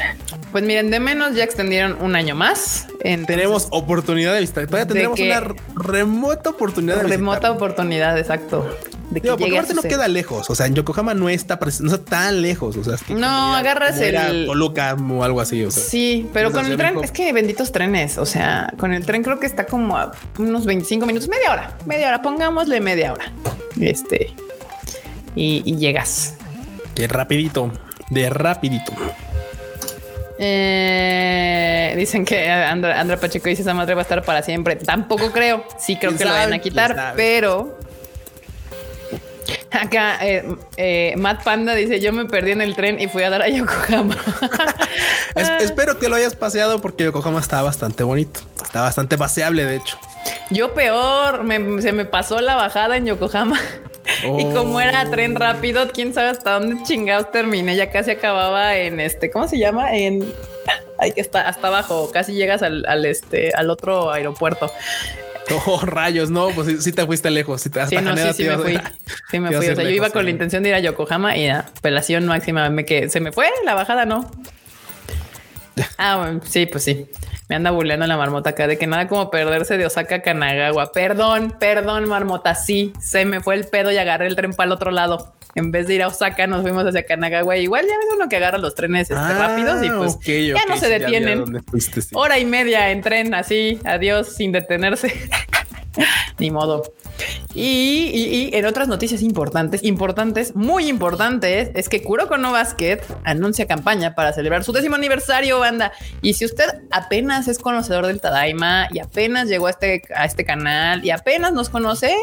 Pues miren, de menos ya extendieron un año más. tenemos oportunidad de visitar. Todavía tendremos una remota oportunidad de Remota oportunidad, exacto de que porque aparte no queda lejos. O sea, en Yokohama no está, no está tan lejos. O sea, no agarras el Toluca o algo así. sí, pero con el tren es que benditos trenes. O sea, con el tren creo que está como a unos 25 minutos, media hora, media hora. Pongámosle media hora. Este y, llegas. De rapidito, de rapidito. Eh, dicen que Andra, Andra, Pacheco dice esa madre va a estar para siempre. Tampoco creo. Sí creo que lo van a quitar, pero Acá eh, eh, Matt Panda dice: Yo me perdí en el tren y fui a dar a Yokohama. espero que lo hayas paseado porque Yokohama está bastante bonito. Está bastante paseable, de hecho. Yo peor, se me pasó la bajada en Yokohama. Y como era oh. tren rápido, quién sabe hasta dónde chingados terminé. Ya casi acababa en este, ¿cómo se llama? En hay que estar hasta abajo, casi llegas al, al, este, al otro aeropuerto. Oh, rayos, no, pues sí, te fuiste lejos. Sí, sí, no, sí, sí me fui. Sí me fui. O sea, yo iba con la intención de ir a Yokohama y la pelación máxima me que se me fue la bajada, no. Ah, bueno, sí, pues sí. Me anda burleando la marmota acá de que nada como perderse de Osaka a Kanagawa. Perdón, perdón, marmota. Sí, se me fue el pedo y agarré el tren para el otro lado en vez de ir a Osaka, nos fuimos hacia Kanagawa. Igual ya ves uno que agarra los trenes este, ah, rápidos y pues ya no se detienen. Hora y media en tren, así, adiós, sin detenerse. Ni modo. Y, en otras noticias importantes, importantes, muy importantes, es que Kuroko no Basket anuncia campaña para celebrar su décimo aniversario, banda. Y si usted apenas es conocedor del Tadaima y apenas llegó a este, a este canal y apenas nos conoce,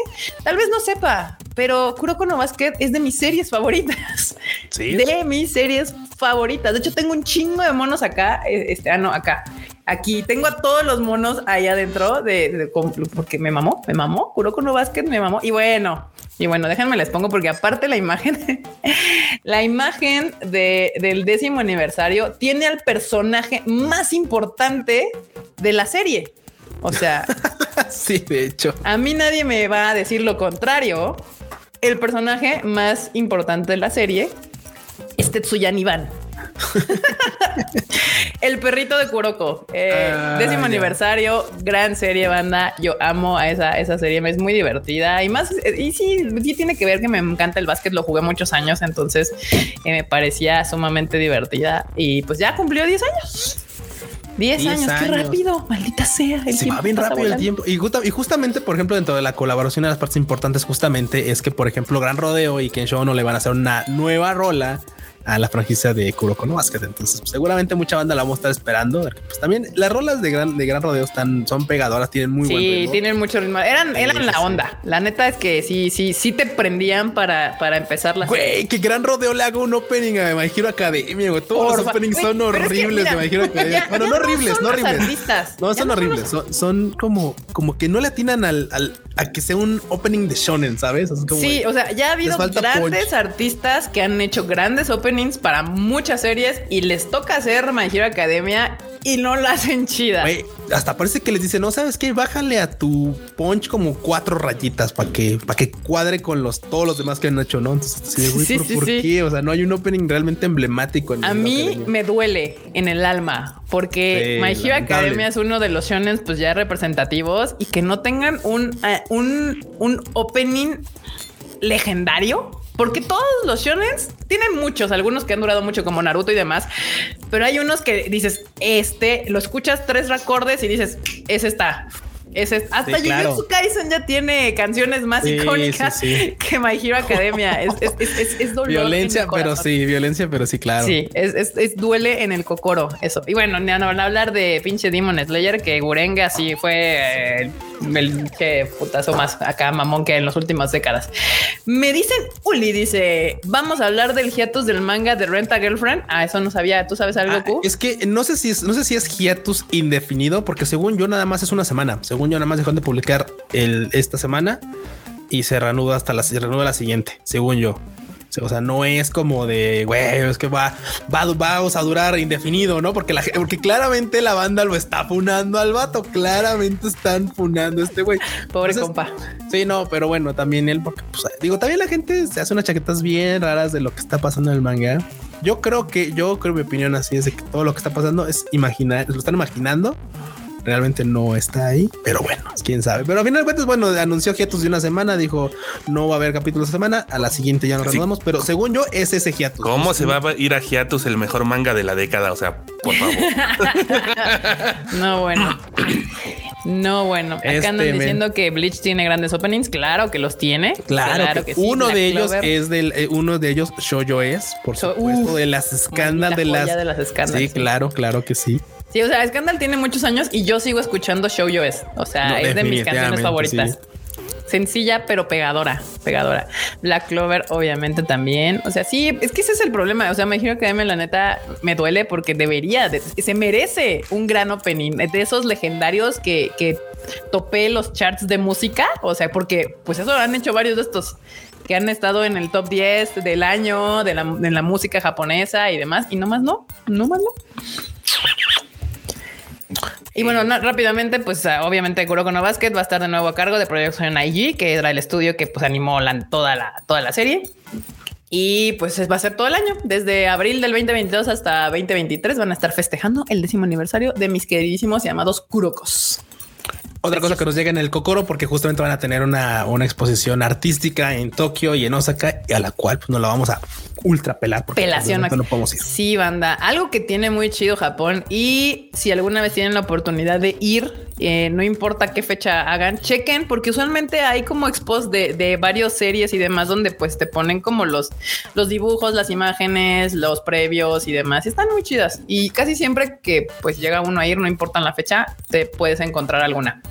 tal vez no sepa, pero Kuroko no Basket es de mis series favoritas. Sí. De mis series favoritas. De hecho, tengo un chingo de monos acá. Eh, este, ah, no, acá aquí tengo a todos los monos ahí adentro de, porque me mamó, me mamó, Kuroko no Basket me mamó. Y bueno, y bueno, déjenme les pongo porque aparte la imagen, la imagen de, del décimo aniversario tiene al personaje más importante de la serie. O sea, sí, de hecho, a mí nadie me va a decir lo contrario. El personaje más importante de la serie es Tetsuya Iban. el perrito de Kuroko. Eh, ah, décimo aniversario, gran serie, banda. Yo amo a esa, esa serie, es muy divertida y más. Y sí, sí tiene que ver que me encanta el básquet, lo jugué muchos años, entonces eh, me parecía sumamente divertida y pues ya cumplió 10 años. 10 años, qué rápido, maldita sea. Se va bien rápido el tiempo. Y, y, justamente, por ejemplo, dentro de la colaboración, de las partes importantes, justamente es que, por ejemplo, Gran Rodeo y Kensho no le van a hacer una nueva rola a la franquicia de Kuroko no Basket. Entonces, pues, seguramente mucha banda la vamos a estar esperando. Pues también las rolas de gran, de gran rodeo están, son pegadoras, tienen muy sí, buen ritmo. tienen mucho ritmo. Eran, eran la onda. La neta es que sí, sí, sí te prendían para, para empezar la Güey, que gran rodeo le haga un opening a My Hero Academia, güey. Todos los openings son horribles de My Hero Academia. bueno, no horribles, no, horribles. No, son horribles. Son, son, como, como que no le atinan al, al a que sea un opening de shonen, ¿sabes? sí, o sea, ya ha habido grandes artistas que han hecho grandes openings para muchas series y les toca hacer My Hero Academia y no la hacen chida. hasta parece que les dice, no sabes qué, bájale a tu punch como cuatro rayitas para que, para que cuadre con los todos los demás que han hecho, ¿no? Entonces, sí, sí, ¿por, qué? O sea, no hay un opening realmente emblemático. En a mí me duele en el alma porque My Hero Academia es uno de los shonen pues ya representativos y que no tengan un, eh, un, un opening legendario porque todos los shonen tienen muchos, algunos que han durado mucho como Naruto y demás, pero hay unos que dices, este, lo escuchas tres acordes y dices, ese Ese, hasta sí, Jujutsu Kaisen ya tiene canciones más icónicas que My Hero Academia. Es, es, es, dolor Violencia, pero sí, violencia, pero sí, claro. Sí, es, duele en el cocoro, eso. Y bueno, no van a hablar de pinche Demon Slayer, que Gurenga sí fue eh, el que putazo más acá mamón que en las últimas décadas. Me dicen, Uli dice, vamos a hablar del hiatus del manga de Renta Girlfriend. Ah, eso no sabía. ¿Tú sabes algo? Ah, es que no sé si es, no sé si es hiatus indefinido, porque según yo nada más es una semana. Según yo nada más dejó de publicar el, esta semana y se reanuda hasta la, se reanuda la siguiente, según yo. O sea, no es como de, güey, es que va, va, vamos a durar indefinido, ¿no? Porque, la, porque claramente la banda lo está funando al vato. Claramente están funando a este güey. Pobre compa. Sí, no, pero bueno, también él, porque, pues, digo, también la gente se hace unas chaquetas bien raras de lo que está pasando en el manga. Yo creo que, yo creo mi opinión así es de que todo lo que está pasando es imaginar, lo están imaginando realmente no está ahí, pero bueno, quién sabe. Pero al final de cuentas, bueno, anunció Hiatus de una semana, dijo no va a haber capítulos de semana, a la siguiente ya nos renovamos, pero según yo es ese Hiatus. ¿Cómo se va a ir a Hiatus el mejor manga de la década? O sea, por favor. no, bueno. No, bueno, acá andan este, diciendo que Bleach tiene grandes openings. Claro que los tiene. Claro, que, uno de ellos es del, eh, uno de ellos Shoujo es, por supuesto, de las escándalas de las, de las Sí, claro, claro que sí. Sí, o sea, Scandal tiene muchos años y yo sigo escuchando Show Yo Es. O sea, es de mis canciones favoritas. Sencilla, pero pegadora, pegadora. Black Clover, obviamente también. O sea, sí, es que ese es el problema. O sea, me imagino que a mí la neta me duele porque debería, se merece un gran opening de esos legendarios que, que topé los charts de música. O sea, porque pues eso han hecho varios de estos que han estado en el top 10 del año de la, de la música japonesa y demás. Y nomás no, nomás no. Y bueno, rápidamente, pues ah, obviamente Kuroko no Basket va a estar de nuevo a cargo de Production IG, que era el estudio que pues animó toda, la, toda la serie. Y pues va a ser todo el año, desde abril del 2022 hasta 2023 van a estar festejando el décimo aniversario de mis queridísimos llamados Kurokos. Otra cosa que nos llega en el Kokoro, porque justamente van a tener una, una exposición artística en Tokio y en Osaka, y a la cual pues, no la vamos a ultra pelar. Porque Pelación. No podemos ir. Sí, banda. Algo que tiene muy chido Japón y si alguna vez tienen la oportunidad de ir, eh, no importa qué fecha hagan, chequen, porque usualmente hay como expos de, de varias series y demás donde pues te ponen como los, los dibujos, las imágenes, los previos y demás. están muy chidas. Y casi siempre que pues llega uno a ir, no importa la fecha, te puedes encontrar alguna.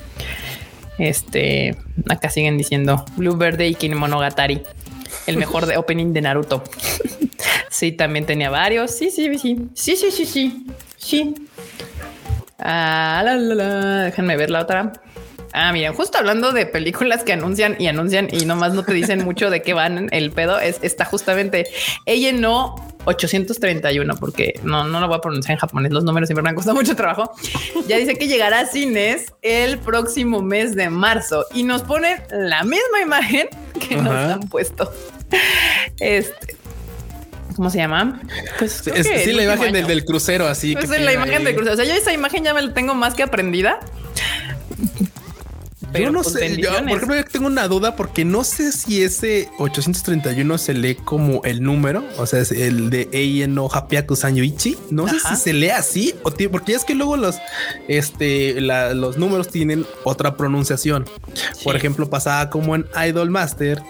Este, acá siguen diciendo Blue Verde y Kinemonogatari, el mejor de opening de Naruto. sí, también tenía varios. Sí, sí, sí, sí, sí, sí, sí, sí. Ah, la. Déjenme ver la otra. Ah, miren, justo hablando de películas que anuncian y anuncian y nomás no te dicen mucho de qué van el pedo, es, está justamente ella no 831, porque no, no lo voy a pronunciar en japonés, los números siempre me han costado mucho trabajo. Ya dice que llegará a cines el próximo mes de marzo y nos pone la misma imagen que nos han puesto. Este, ¿Cómo se llama? Pues sí, la imagen del, crucero, así. Pues la imagen del crucero. O sea, yo esa imagen ya me la tengo más que aprendida yo no sé, yo, por ejemplo, yo tengo una duda porque no sé si ese 831 se lee como el número, o sea, es el de Eien no Hapiaku Sanyoichi. No sé si se lee así o porque es que luego los, este, los números tienen otra pronunciación. Por ejemplo, pasaba como en Idol Master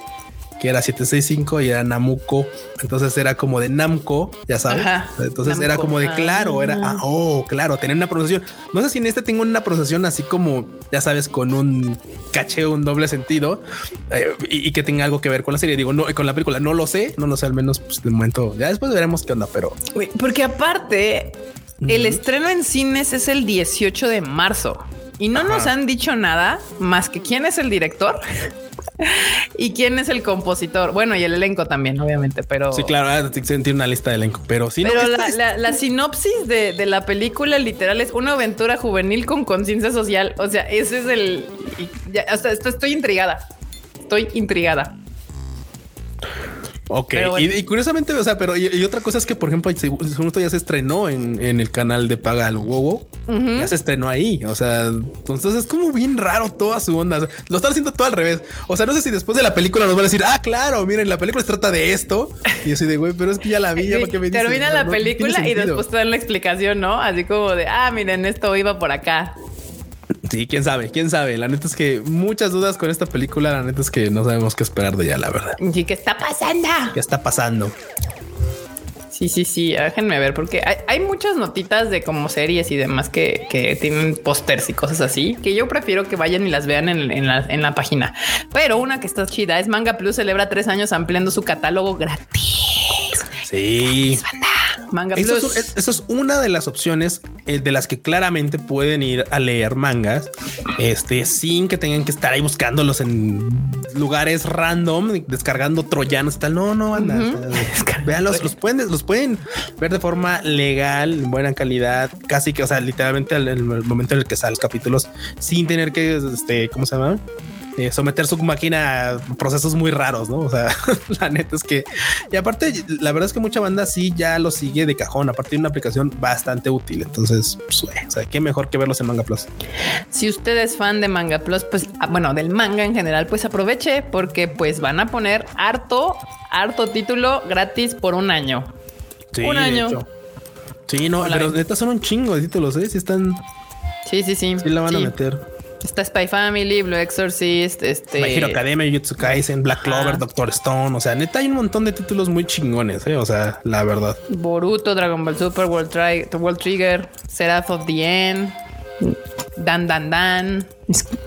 que era 765 y era Namuko. Entonces era como de Namco, ya sabes. Entonces era como de claro, era, ah, oh, claro, tenía una pronunciación. No sé si en este tengo una pronunciación así como, ya sabes, con un caché, un doble sentido eh, y, que tenga algo que ver con la serie. Digo, no, con la película no lo sé, no lo sé, al menos pues, de momento. Ya después veremos qué onda, pero. Porque aparte, el estreno en cines es el 18 de marzo. Y no nos han dicho nada más que quién es el director y quién es el compositor. Bueno, y el elenco también, obviamente, pero sí, claro, ah, tiene una lista de elenco, pero sí. Pero la, sinopsis de, la película literal es una aventura juvenil con conciencia social. O sea, ese es el. Ya, estoy intrigada. Estoy intrigada. Ok, y, curiosamente, o sea, pero y, otra cosa es que, por ejemplo, esto ya se estrenó en, el canal de Paga al Wowo, ya se estrenó ahí. O sea, entonces es como bien raro toda su onda. lo están haciendo todo al revés. O sea, no sé si después de la película nos van a decir, ah, claro, miren, la película se trata de esto. Y así de güey, pero es que ya la vi, ya me Termina la película y después te dan la explicación, ¿no? Así como de, ah, miren, esto iba por acá. Sí, quién sabe, quién sabe. La neta es que muchas dudas con esta película. La neta es que no sabemos qué esperar de ella, la verdad. ¿Y qué está pasando? ¿Qué está pasando? Sí, sí, sí. Déjenme ver, porque hay, muchas notitas de como series y demás que, tienen pósters y cosas así que yo prefiero que vayan y las vean en, la, en la página. Pero una que está chida es Manga Plus celebra tres años ampliando su catálogo gratis. Sí. Manga eso Es, eso es una de las opciones eh, de las que claramente pueden ir a leer mangas este, sin que tengan que estar ahí buscándolos en lugares random, descargando troyanos y tal. No, no, anda. Veanlos, los pueden, los pueden ver de forma legal, en buena calidad, casi que, o sea, literalmente el momento en el que salen los capítulos sin tener que, este, ¿cómo se llama? Eh, someter su máquina a procesos muy raros, ¿no? O sea, la neta es que... Y aparte, la verdad es que mucha banda sí ya lo sigue de cajón, a partir de una aplicación bastante útil. Entonces, pues, o sea, qué mejor que verlos en Manga Plus. Si usted es fan de Manga Plus, pues, ah, bueno, del manga en general, pues aproveche porque pues van a poner harto, harto título gratis por un año. Sí, un año. Sí, no, pero neta son un chingo de títulos, ¿eh? Si están... Sí, sí, sí. Sí la van a meter. Está Spy Family, Blue Exorcist, este. My Hero Academia, Jutsu Kaisen, Black Clover, Doctor Stone. O sea, neta, hay un montón de títulos muy chingones, ¿eh? O sea, la verdad. Boruto, Dragon Ball Super, World, Trigger, Seraph of the End, Dan Dan Dan,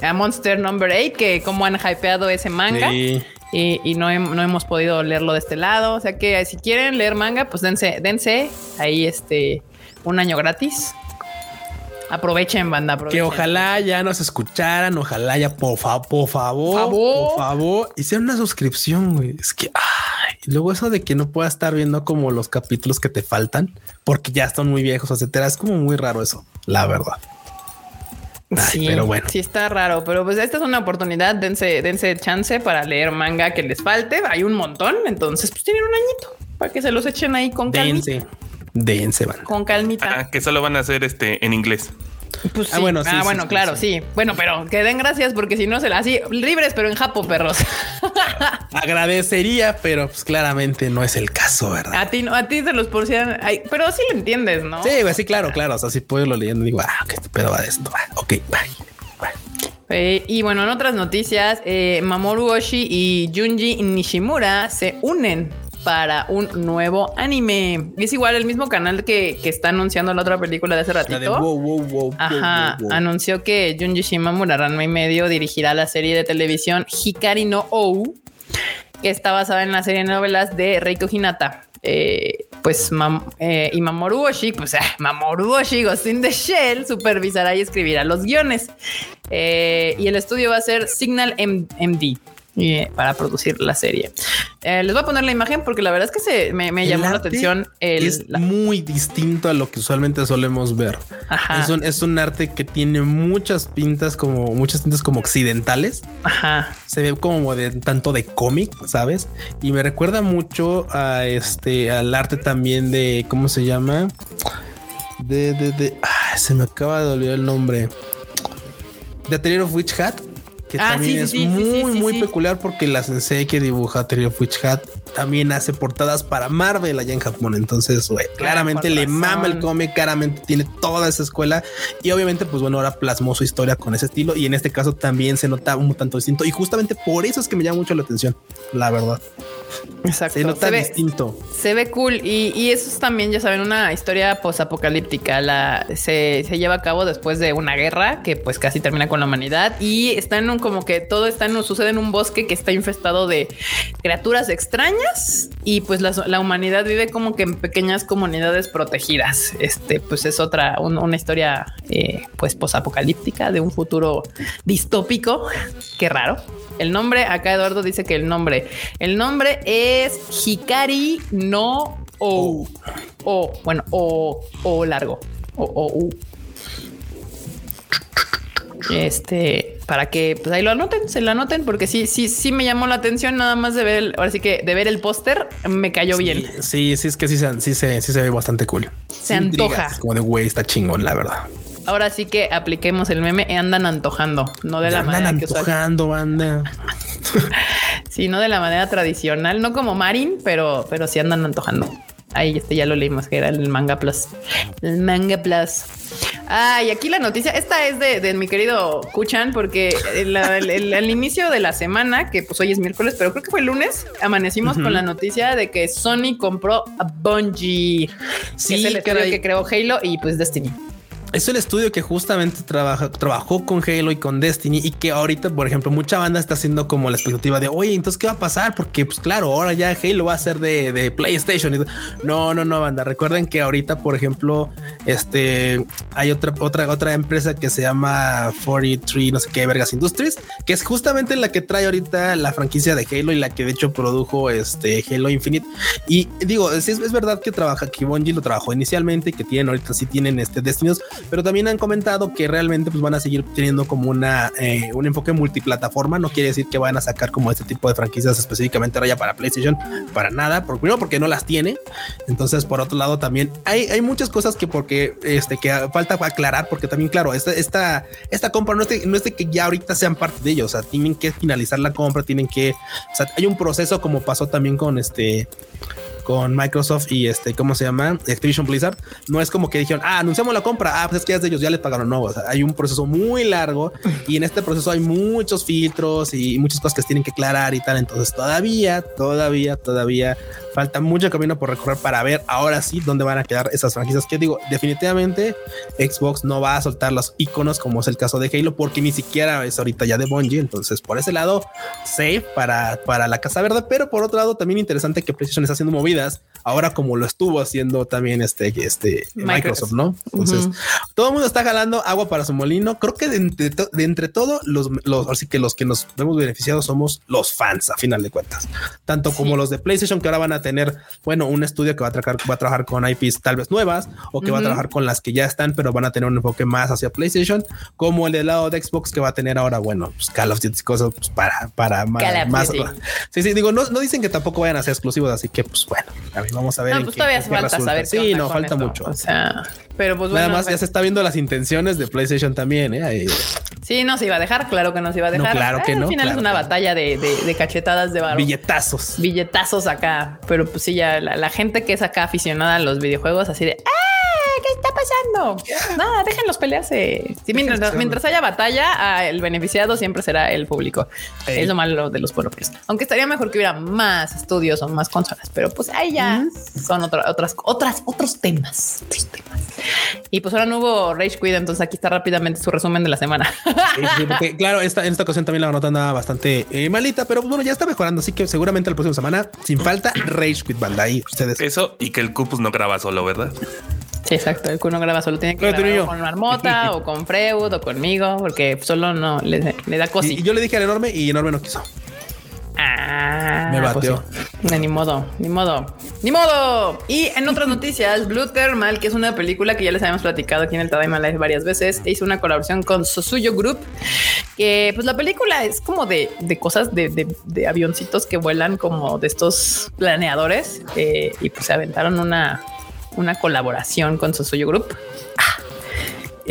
a Monster Number 8, que como han hypeado ese manga. Y, no, no, hemos podido leerlo de este lado. O sea que si quieren leer manga, pues dense, dense ahí este un año gratis. Aprovechen, banda. Que ojalá ya nos escucharan, ojalá ya por, favor, por favor, por favor, hicieron una suscripción, güey. Es que, ay, luego eso de que no puedas estar viendo como los capítulos que te faltan porque ya están muy viejos, etcétera. Es como muy raro eso, la verdad. sí, pero bueno. Sí está raro, pero pues esta es una oportunidad. Dense, dense chance para leer manga que les falte. Hay un montón, entonces pues tienen un añito para que se los echen ahí con. Dense, van. Con calmita. Ah, que solo van a hacer este en inglés. Pues ah, bueno, sí, ah, bueno, claro, sí. Bueno, pero que den gracias porque si no se la así libres, pero en Japo, perros. Agradecería, pero pues claramente no es el caso, ¿verdad? A ti, a ti se los porcian, pero sí lo entiendes, ¿no? Sí, sí, claro, claro. O sea, si puedo lo leyendo, digo, ah, qué pedo va de esto. ok, bye. Eh, y bueno, en otras noticias, eh, Mamoru Oshii y Junji Nishimura se unen para un nuevo anime. Es igual el mismo canal que, está anunciando la otra película de hace ratito. Ajá, anunció que Junji Shimamura Ranma y medio dirigirá la serie de televisión Hikari no Ou, que está basada en la serie de novelas de Reiko Hinata. Eh, pues eh, y Mamoru Oshii, pues eh, Mamoru Oshii, Ghost the Shell, supervisará y escribirá los guiones. y el estudio va a ser Signal MD para producir la serie. Eh, les voy a poner la imagen porque la verdad es que se me, llamó la atención. es muy distinto a lo que usualmente solemos ver. Es, un, es un arte que tiene muchas pintas como muchas tintas como occidentales. Ajá. Se ve como de tanto de cómic, sabes? Y me recuerda mucho a este al arte también de cómo se llama de de, de se me acaba de olvidar el nombre de Atelier of Witch Hat Ah, también es muy, muy peculiar porque la sensei que dibuja Terry of Witch Hat también hace portadas para Marvel allá en Japón. Entonces, güey, claramente le mama el cómic, claramente tiene toda esa escuela y obviamente, pues bueno, ahora plasmó su historia con ese estilo y en este caso también se nota un tanto distinto y justamente por eso es que me llama mucho la atención, la verdad. Exacto. Se nota distinto. Se ve cool. Y, eso es también, ya saben, una historia posapocalíptica. La se, se, lleva a cabo después de una guerra que pues casi termina con la humanidad. Y está en un como que todo está en sucede en un bosque que está infestado de criaturas extrañas. Y pues la, humanidad vive como que en pequeñas comunidades protegidas. Este, pues es otra, una historia eh, pues posapocalíptica de un futuro distópico. Qué raro. El nombre, acá Eduardo dice que el nombre, el nombre es Hikari no O. O, bueno, O, O largo. O, O. Este, para que pues ahí lo anoten, se lo anoten, porque sí, sí, sí me llamó la atención nada más de ver, ahora sí que de ver el póster me cayó bien. Sí, sí, es que sí, sí, se, sí se ve bastante cool. Se antoja. como de güey, está chingón, la verdad. Ahora sí que apliquemos el meme, andan antojando, no de la manera que antojando, banda. sí, no de la manera tradicional, no como Marin, pero, pero sí andan antojando. Ahí este ya lo leímos, que era el Manga Plus. El Manga Plus. Ah, y aquí la noticia, esta es de, mi querido Kuchan, porque al inicio de la semana, que pues hoy es miércoles, pero creo que fue el lunes, amanecimos con la noticia de que Sony compró a Bungie, sí, que es el que creó Halo y pues Destiny es el estudio que justamente trabaja, trabajó con Halo y con Destiny y que ahorita, por ejemplo, mucha banda está haciendo como la expectativa de, oye, entonces, ¿qué va a pasar? Porque, pues claro, ahora ya Halo va a ser de, PlayStation. No, no, no, banda. Recuerden que ahorita, por ejemplo, este, hay otra, otra, otra empresa que se llama 43, no sé qué, Vergas Industries, que es justamente la que trae ahorita la franquicia de Halo y la que de hecho produjo este Halo Infinite. Y digo, es, es verdad que trabaja, que Bungie lo trabajó inicialmente y que tienen ahorita sí tienen este Destinios, pero también han comentado que realmente pues van a seguir teniendo como una eh, un enfoque multiplataforma. No quiere decir que van a sacar como este tipo de franquicias específicamente ahora ya para PlayStation, para nada. Primero porque no las tiene. Entonces, por otro lado, también hay, hay muchas cosas que porque este que falta aclarar, porque también, claro, esta, esta, esta compra no es, de, no es de que ya ahorita sean parte de ellos. O sea, tienen que finalizar la compra, tienen que, o sea, hay un proceso como pasó también con este con Microsoft y este, ¿cómo se llama? Activision Blizzard. No es como que dijeron, ah, anunciamos la compra. Ah, pues es que ya es de ellos, ya les pagaron. No, o sea, hay un proceso muy largo y en este proceso hay muchos filtros y muchas cosas que tienen que aclarar y tal. Entonces todavía, todavía, todavía falta mucho camino por recorrer para ver ahora sí dónde van a quedar esas franquicias. Que digo, definitivamente Xbox no va a soltar los iconos como es el caso de Halo, porque ni siquiera es ahorita ya de Bungie. Entonces, por ese lado, safe para, para la Casa Verde, pero por otro lado, también interesante que PlayStation está haciendo ahora como lo estuvo haciendo también este, este Microsoft, ¿no? Entonces, todo el mundo está jalando agua para su molino. Creo que de entre, de entre todo, los, los, así que los que nos vemos beneficiados somos los fans a final de cuentas, tanto como los de PlayStation que ahora van a tener, bueno, un estudio que va a trabajar, va a trabajar con IPs tal vez nuevas o que va a trabajar con las que ya están, pero van a tener un enfoque más hacia PlayStation, como el del lado de Xbox que va a tener ahora, bueno, pues Call of Duty cosas pues, para, para más, Sí, sí, digo, no, no dicen que tampoco vayan a ser exclusivos, así que pues bueno, a mí vamos a ver. No, pues todavía falta saber. Sí, no, falta mucho. O sea, pero pues Nada más ya se está viendo las intenciones de PlayStation también, ¿eh? Sí, no se iba a dejar, claro que no se iba a dejar. claro que no. Al final es una batalla de, de, cachetadas de barro. Billetazos. Billetazos acá. Pero pues sí, ya la, gente que es acá aficionada a los videojuegos, así de ¡Ah! Nada, déjenlos pelearse. mientras, haya batalla, el beneficiado siempre será el público. Es lo malo de los monopolios. Aunque estaría mejor que hubiera más estudios o más consolas, pero pues ahí ya son otras, otras, otros temas. Y pues ahora no hubo Rage Quit, entonces aquí está rápidamente su resumen de la semana. claro, esta, en esta ocasión también la nota andaba bastante eh, malita, pero bueno, ya está mejorando. Así que seguramente la próxima semana, sin falta, Rage Quit Banda. Ahí ustedes. Eso y que el Cupus no graba solo, ¿verdad? Sí, exacto. El no graba solo. Tiene que grabar con Marmota o con Freud o conmigo, porque solo no le, da cosas. Y, yo le dije al enorme y enorme no quiso. Ah, me bateó. Pues ni modo, ni modo, ni modo. Y en otras noticias, Blue Thermal, que es una película que ya les habíamos platicado aquí en el Tadaima Live varias veces, hizo una colaboración con Sosuyo Group. Que pues la película es como de, cosas de, de, avioncitos que vuelan como de estos planeadores eh, y pues se aventaron una, una colaboración con Sosuyo Group. Ah,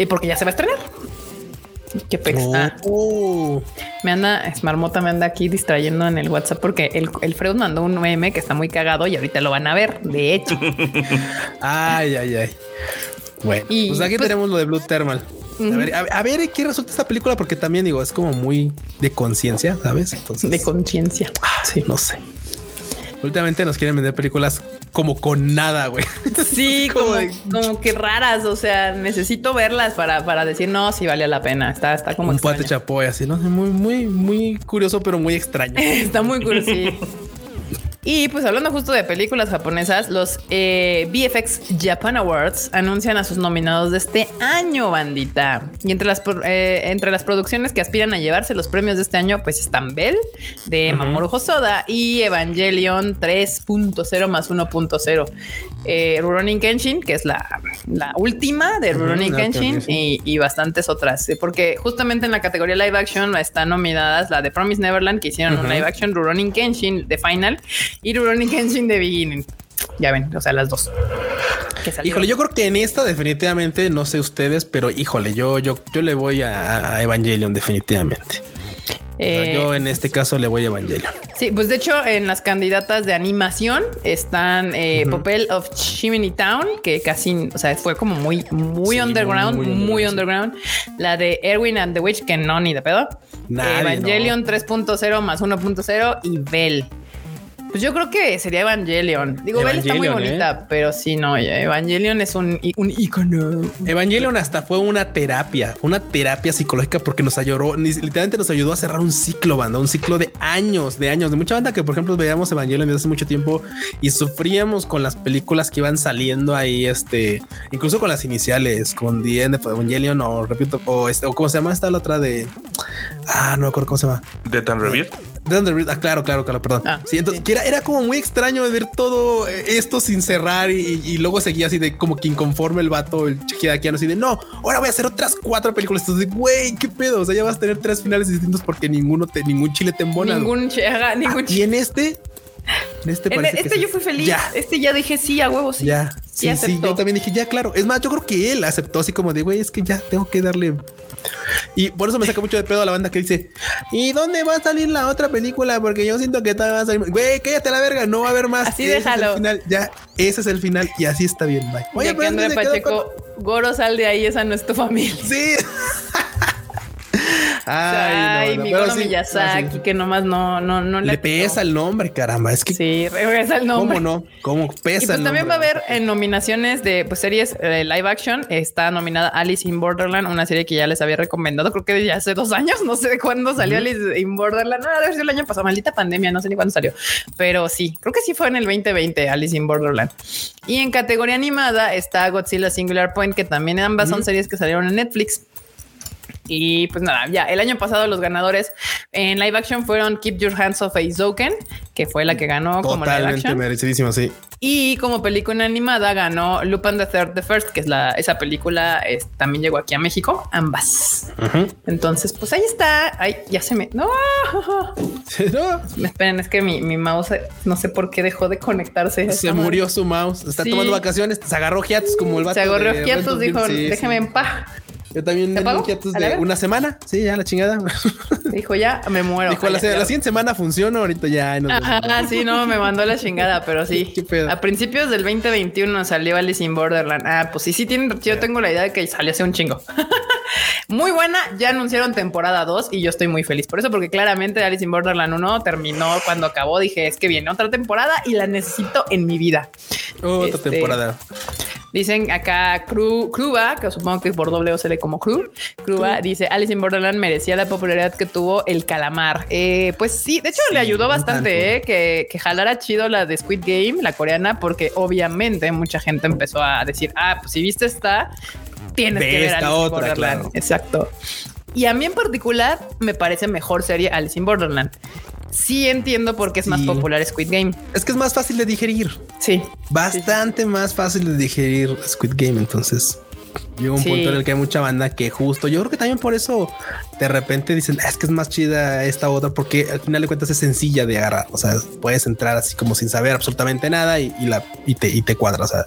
porque ya se va a estrenar. Qué pesa. Oh. Me anda, Marmota me anda aquí distrayendo en el WhatsApp porque el, el Freud mandó un meme que está muy cagado y ahorita lo van a ver. De hecho, ay, ay, ay. Bueno, pues aquí pues tenemos lo de Blue Thermal. A ver, qué resulta esta película, porque también digo, es como muy de conciencia, sabes? Entonces, de conciencia. Ah, sí, no sé. Últimamente nos quieren vender películas como con nada, güey. Sí, como, como, que raras. O sea, necesito verlas para, para decir no, si vale la pena. Está, está como un pate chapoy así, no muy, muy, muy curioso, pero muy extraño. está muy curioso. Y pues hablando justo de películas japonesas, los eh, VFX Japan Awards anuncian a sus nominados de este año, bandita. Y entre las, eh, entre las producciones que aspiran a llevarse los premios de este año, pues están Bell de Mamoru Hosoda y Evangelion 3.0 más 1.0. Eh, Rurouni Kenshin, que es la, última de Rurouni Kenshin y, bastantes otras. Porque justamente en la categoría live action están nominadas la de Promise Neverland, que hicieron un live action, Rurouni Kenshin de Final y Rurouni Kenshin de Beginning. Ya ven, o sea, las dos. Híjole, yo creo que en esta definitivamente, no sé ustedes, pero híjole, yo, yo, yo le voy a Evangelion definitivamente. Eh, yo en este caso le voy a Evangelion. Sí, pues de hecho en las candidatas de animación están eh, Popel of Chimney Town, que casi, o sea, fue como muy, muy underground, muy, underground. La de Erwin and the Witch, que no, ni de pedo. Evangelion 3.0 más 1.0 y Bell. Pues yo creo que sería Evangelion. Digo, Belle está muy bonita, ¿eh? pero sí, no, Evangelion es un, un icono. Evangelion hasta fue una terapia, una terapia psicológica porque nos ayudó, literalmente nos ayudó a cerrar un ciclo, banda, un ciclo de años, de años, de mucha banda que, por ejemplo, veíamos Evangelion desde hace mucho tiempo y sufríamos con las películas que iban saliendo ahí, este, incluso con las iniciales, con The End of Evangelion o repito, o este, o cómo se llama esta la otra de, ah, no me acuerdo cómo se llama. De Tan Revere. Ah, claro, claro, claro, perdón. Ah, sí, entonces era, como muy extraño ver todo esto sin cerrar y, luego seguía así de como que inconforme el vato, el chequeaquiano, así de no, ahora voy a hacer otras cuatro películas. Entonces, güey, qué pedo. O sea, ya vas a tener tres finales distintos porque ninguno te, ningún chile te embona. Ningún, chile, ningún chile. Y en este, este, este yo fui feliz. Este ya dije sí a huevo, sí. Ya, sí, sí, yo también dije ya, claro. Es más, yo creo que él aceptó así como de güey, es que ya tengo que darle. Y por eso me saca mucho de pedo a la banda que dice: ¿Y dónde va a salir la otra película? Porque yo siento que va a salir. Güey, cállate la verga, no va a haber más. Así déjalo. final. Ya, ese es el final y así está bien. Bye. Oye, pero André Pacheco, Goro, sal de ahí, esa no es tu familia. Sí. Ay, mi no, Miyazaki, que nomás no, no, no le, pesa el nombre, caramba. Es que sí, el nombre. ¿Cómo no? ¿Cómo pesa? Y pues también va a haber en nominaciones de pues, series eh, live action. Está nominada Alice in Borderland, una serie que ya les había recomendado. Creo que ya hace dos años. No sé de cuándo salió Alice in Borderland. No, debe ser el año pasado. Maldita pandemia. No sé ni cuándo salió, pero sí, creo que sí fue en el 2020 Alice in Borderland. Y en categoría animada está Godzilla Singular Point, que también ambas son series que salieron en Netflix. Y pues nada, ya el año pasado los ganadores en live action fueron Keep Your Hands Off Aizoken, que fue la que ganó como live action. sí. Y como película animada ganó Lupin the Third the First, que es la esa película también llegó aquí a México, ambas. Entonces, pues ahí está. Ay, ya se me no. no. Esperen, es que mi, mi, mouse no sé por qué dejó de conectarse. Se murió su mouse. Está tomando vacaciones, se agarró hiatus como el vato. Se agarró hiatus, dijo, déjeme en paz. Yo también de una semana. Sí, ya la chingada. Dijo, ya me muero. Dijo, la, siguiente semana funciona, ahorita ya. Ajá, sí, no, me mandó la chingada, pero sí. A principios del 2021 salió Alice in Borderland. Ah, pues sí, sí, tienen, yo tengo la idea de que salió hace un chingo. muy buena. Ya anunciaron temporada 2 y yo estoy muy feliz por eso, porque claramente Alice in Borderland 1 terminó cuando acabó. Dije, es que viene otra temporada y la necesito en mi vida. Otra este, temporada. Dicen acá Cruba, que supongo que es por doble o se como Cru. Cruba dice Alice in Borderland merecía la popularidad que tuvo el calamar. Eh, pues sí, de hecho le ayudó bastante eh, que, que jalara chido la de Squid Game, la coreana, porque obviamente mucha gente empezó a decir, ah, pues si viste esta, tienes que ver Alice in Borderland. Exacto. Y a mí en particular me parece mejor serie Alice in Borderland sí entiendo por qué es más popular Squid Game. Es que es más fácil de digerir. Sí. Bastante más fácil de digerir Squid Game. Entonces llega un punto en el que hay mucha banda que justo yo creo que también por eso de repente dicen ah, es que es más chida esta otra porque al final de cuentas es sencilla de agarrar. O sea, puedes entrar así como sin saber absolutamente nada y, la y te, y te cuadra. O sea,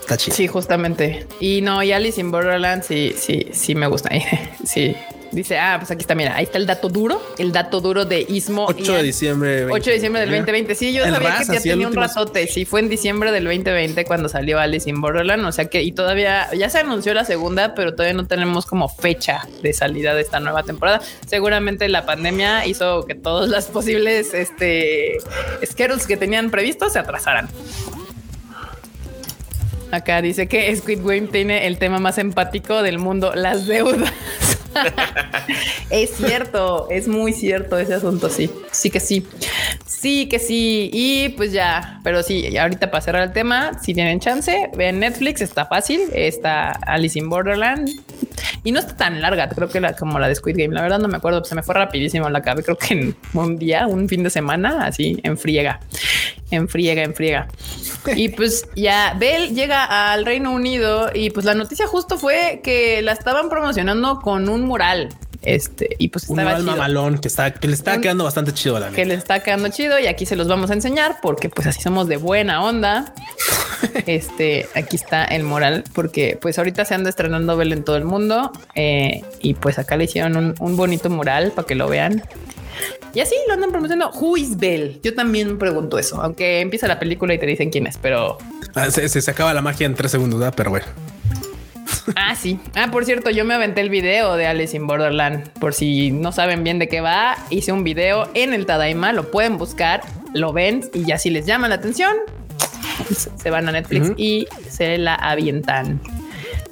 está chido. Sí, justamente. Y no, y Alice in Borderland sí, sí, sí me gusta. sí, Dice, ah, pues aquí está, mira, ahí está el dato duro, el dato duro de Ismo. 8 de diciembre. 8 de diciembre del 2020. Sí, yo sabía que ya tenía un ratote. Sí, fue en diciembre del 2020 cuando salió Alice in Borderland. O sea que, y todavía, ya se anunció la segunda, pero todavía no tenemos como fecha de salida de esta nueva temporada. Seguramente la pandemia hizo que todos las posibles, este, schedules que tenían previstos se atrasaran. Acá dice que Squid Game tiene el tema más empático del mundo, las deudas. es cierto, es muy cierto ese asunto, sí. Sí que sí. Sí que sí. Y pues ya, pero sí, ahorita para cerrar el tema, si tienen chance, vean Netflix, está fácil. Está Alice in Borderland. Y no está tan larga, creo que la, como la de Squid Game. La verdad no me acuerdo, se me fue rapidísimo la cabeza. Creo que en un día, un fin de semana, así en friega, en friega, en friega. Y pues ya Bell llega al Reino Unido y pues la noticia justo fue que la estaban promocionando con un mural. Este, y pues un mural mamalón que está, que le está quedando bastante chido la Que le está quedando chido y aquí se los vamos a enseñar porque pues así somos de buena onda. este, aquí está el mural porque pues ahorita se anda estrenando Bell en todo el mundo eh, y pues acá le hicieron un, un bonito mural para que lo vean. Y así lo andan promocionando. Who is Bell? Yo también pregunto eso, aunque empieza la película y te dicen quién es, pero ah, se, se, acaba la magia en tres segundos, ¿verdad? pero bueno. Ah, sí. Ah, por cierto, yo me aventé el video de Alice in Borderland. Por si no saben bien de qué va, hice un video en el Tadaima. Lo pueden buscar, lo ven y ya si les llama la atención, se van a Netflix y se la avientan.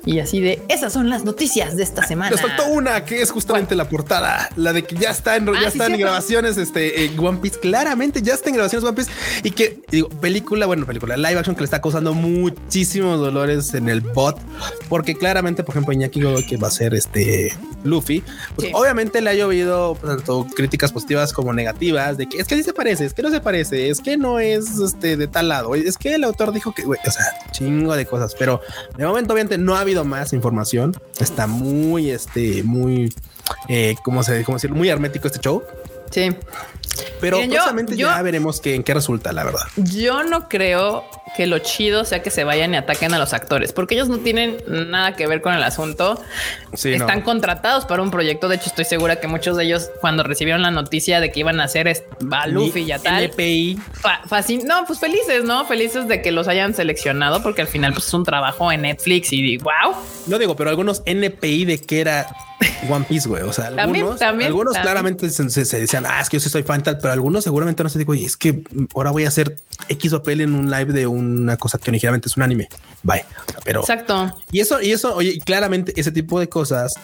Y así de esas son las noticias de esta semana. Nos faltó una que es justamente la portada, la de que ya está en, ya ah, están en grabaciones este One Piece. Claramente ya está en grabaciones One Piece. Y que digo, película, bueno, película live action que le está causando muchísimos dolores en el bot, porque claramente, por ejemplo, Iñaki Godoy, que va a ser este Luffy, pues obviamente le ha llovido tanto críticas positivas como negativas de que es que sí se parece, es que no se parece, es que no es este de tal lado, es que el autor dijo que, o sea, chingo de cosas, pero de momento obviamente no ha más información. Está muy, este, muy, eh, ¿cómo se cómo decirlo? Muy hermético este show. Sí. Pero justamente ya veremos que, en qué resulta, la verdad. Yo no creo que lo chido sea que se vayan y ataquen a los actores, porque ellos no tienen nada que ver con el asunto. Están contratados para un proyecto. De hecho, estoy segura que muchos de ellos, cuando recibieron la noticia de que iban a hacer a Luffy y a tal, NPI. no, pues felices, no felices de que los hayan seleccionado, porque al final pues, es un trabajo en Netflix y wow. No digo, pero algunos NPI de que era One Piece, güey. O sea, algunos, algunos claramente se, decían, ah, es que yo sí soy fan tal, pero algunos seguramente no se digo, oye, es que ahora voy a hacer X papel en un live de una cosa que originalmente es un anime. Bye. Pero exacto. Y eso, y eso, oye, claramente ese tipo de cosas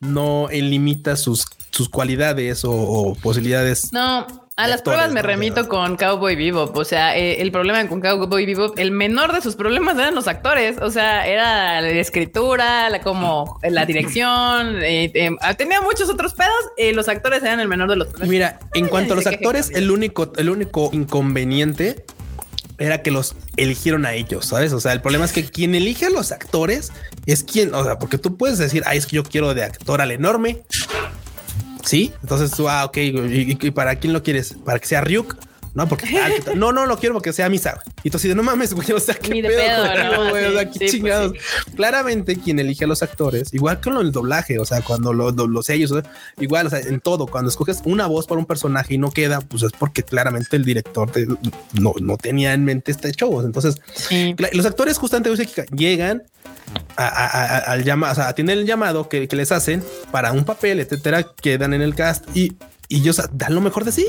no limita sus, sus cualidades o posibilidades. No, a las pruebas me remito con Cowboy Bebop. O sea, eh, el problema con Cowboy Bebop, el menor de sus problemas eran los actores. O sea, era la escritura, la como la dirección. Eh, eh, tenía muchos otros pedos. los actores eran el menor de los problemas. Mira, en cuanto a los actores, el único, el único inconveniente era que los eligieron a ellos, ¿sabes? O sea, el problema es que quien elige a los actores es quien, o sea, porque tú puedes decir, ay, es que yo quiero de actor al enorme, Sí, entonces tú, ah, ok, ¿y, para quién lo quieres? ¿Para que sea Ryuk? No, porque no, no lo quiero porque sea Misa. Y tú así no mames, güey, o sea, qué pedo, pedo güey, o sea, qué pues chingados. Claramente quien elige a los actores, igual que con el doblaje, o sea, cuando los lo, sellos, igual, o sea, en todo, cuando escoges una voz para un personaje y no queda, pues es porque claramente el director no, no tenía en mente este show. Entonces, los actores justamente llegan al llamado, o sea, tienen el llamado que, que, les hacen para un papel, etcétera, quedan en el cast y, y ellos dan lo mejor de sí.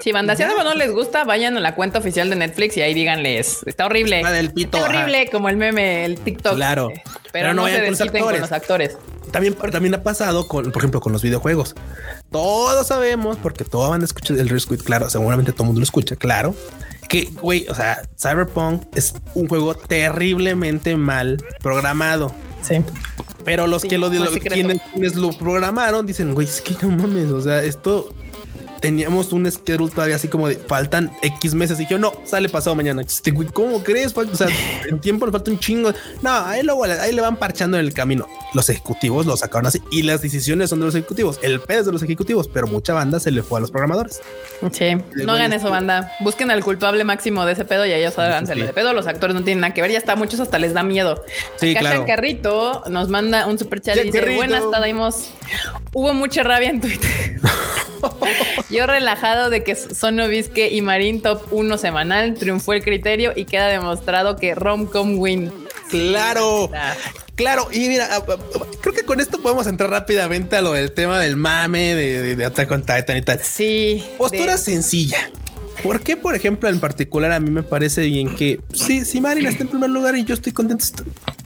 Si banda, si algo no les gusta, vayan a la cuenta oficial de Netflix y ahí díganles, está horrible. está horrible como el meme, el TikTok. Claro. pero, no, se desquiten con los actores. También, también ha pasado con, por ejemplo, con los videojuegos. Todos sabemos, porque todos van a escuchar el Rescue, claro, seguramente todo el mundo lo escucha, claro que, güey, o sea, Cyberpunk es un juego terriblemente mal programado. Sí. Pero los que lo, quienes, lo programaron dicen, güey, es que no mames, o sea, esto teníamos un schedule todavía así como de faltan X meses. Y yo, no, sale pasado mañana. Este, ¿Cómo crees? O sea, en tiempo le falta un chingo. No, ahí, luego, ahí le van parchando en el camino. Los ejecutivos lo sacaron así y las decisiones son de los ejecutivos. El pedo es de los ejecutivos, pero mucha banda se le fue a los programadores. Sí, no hagan eso, banda. Busquen al culpable máximo de ese pedo y ellos háganse de pedo. Los actores no tienen nada que ver. Ya está, muchos hasta les da miedo. Sí, claro. Carrito nos manda un super chat y dice: Buenas, tardes. Hubo mucha rabia en Twitter. Yo relajado de que Sonovisque y Marín top 1 semanal triunfó el criterio y queda demostrado que Romcom win. Claro. Claro, y mira, ah, ah, ah, creo que con esto podemos entrar rápidamente a lo del tema del mame de, de, Attack on Titan y tal. Sí. Postura sencilla. ¿Por qué, por ejemplo, en particular a mí me parece bien que sí, si Marin está en primer lugar y yo estoy contento?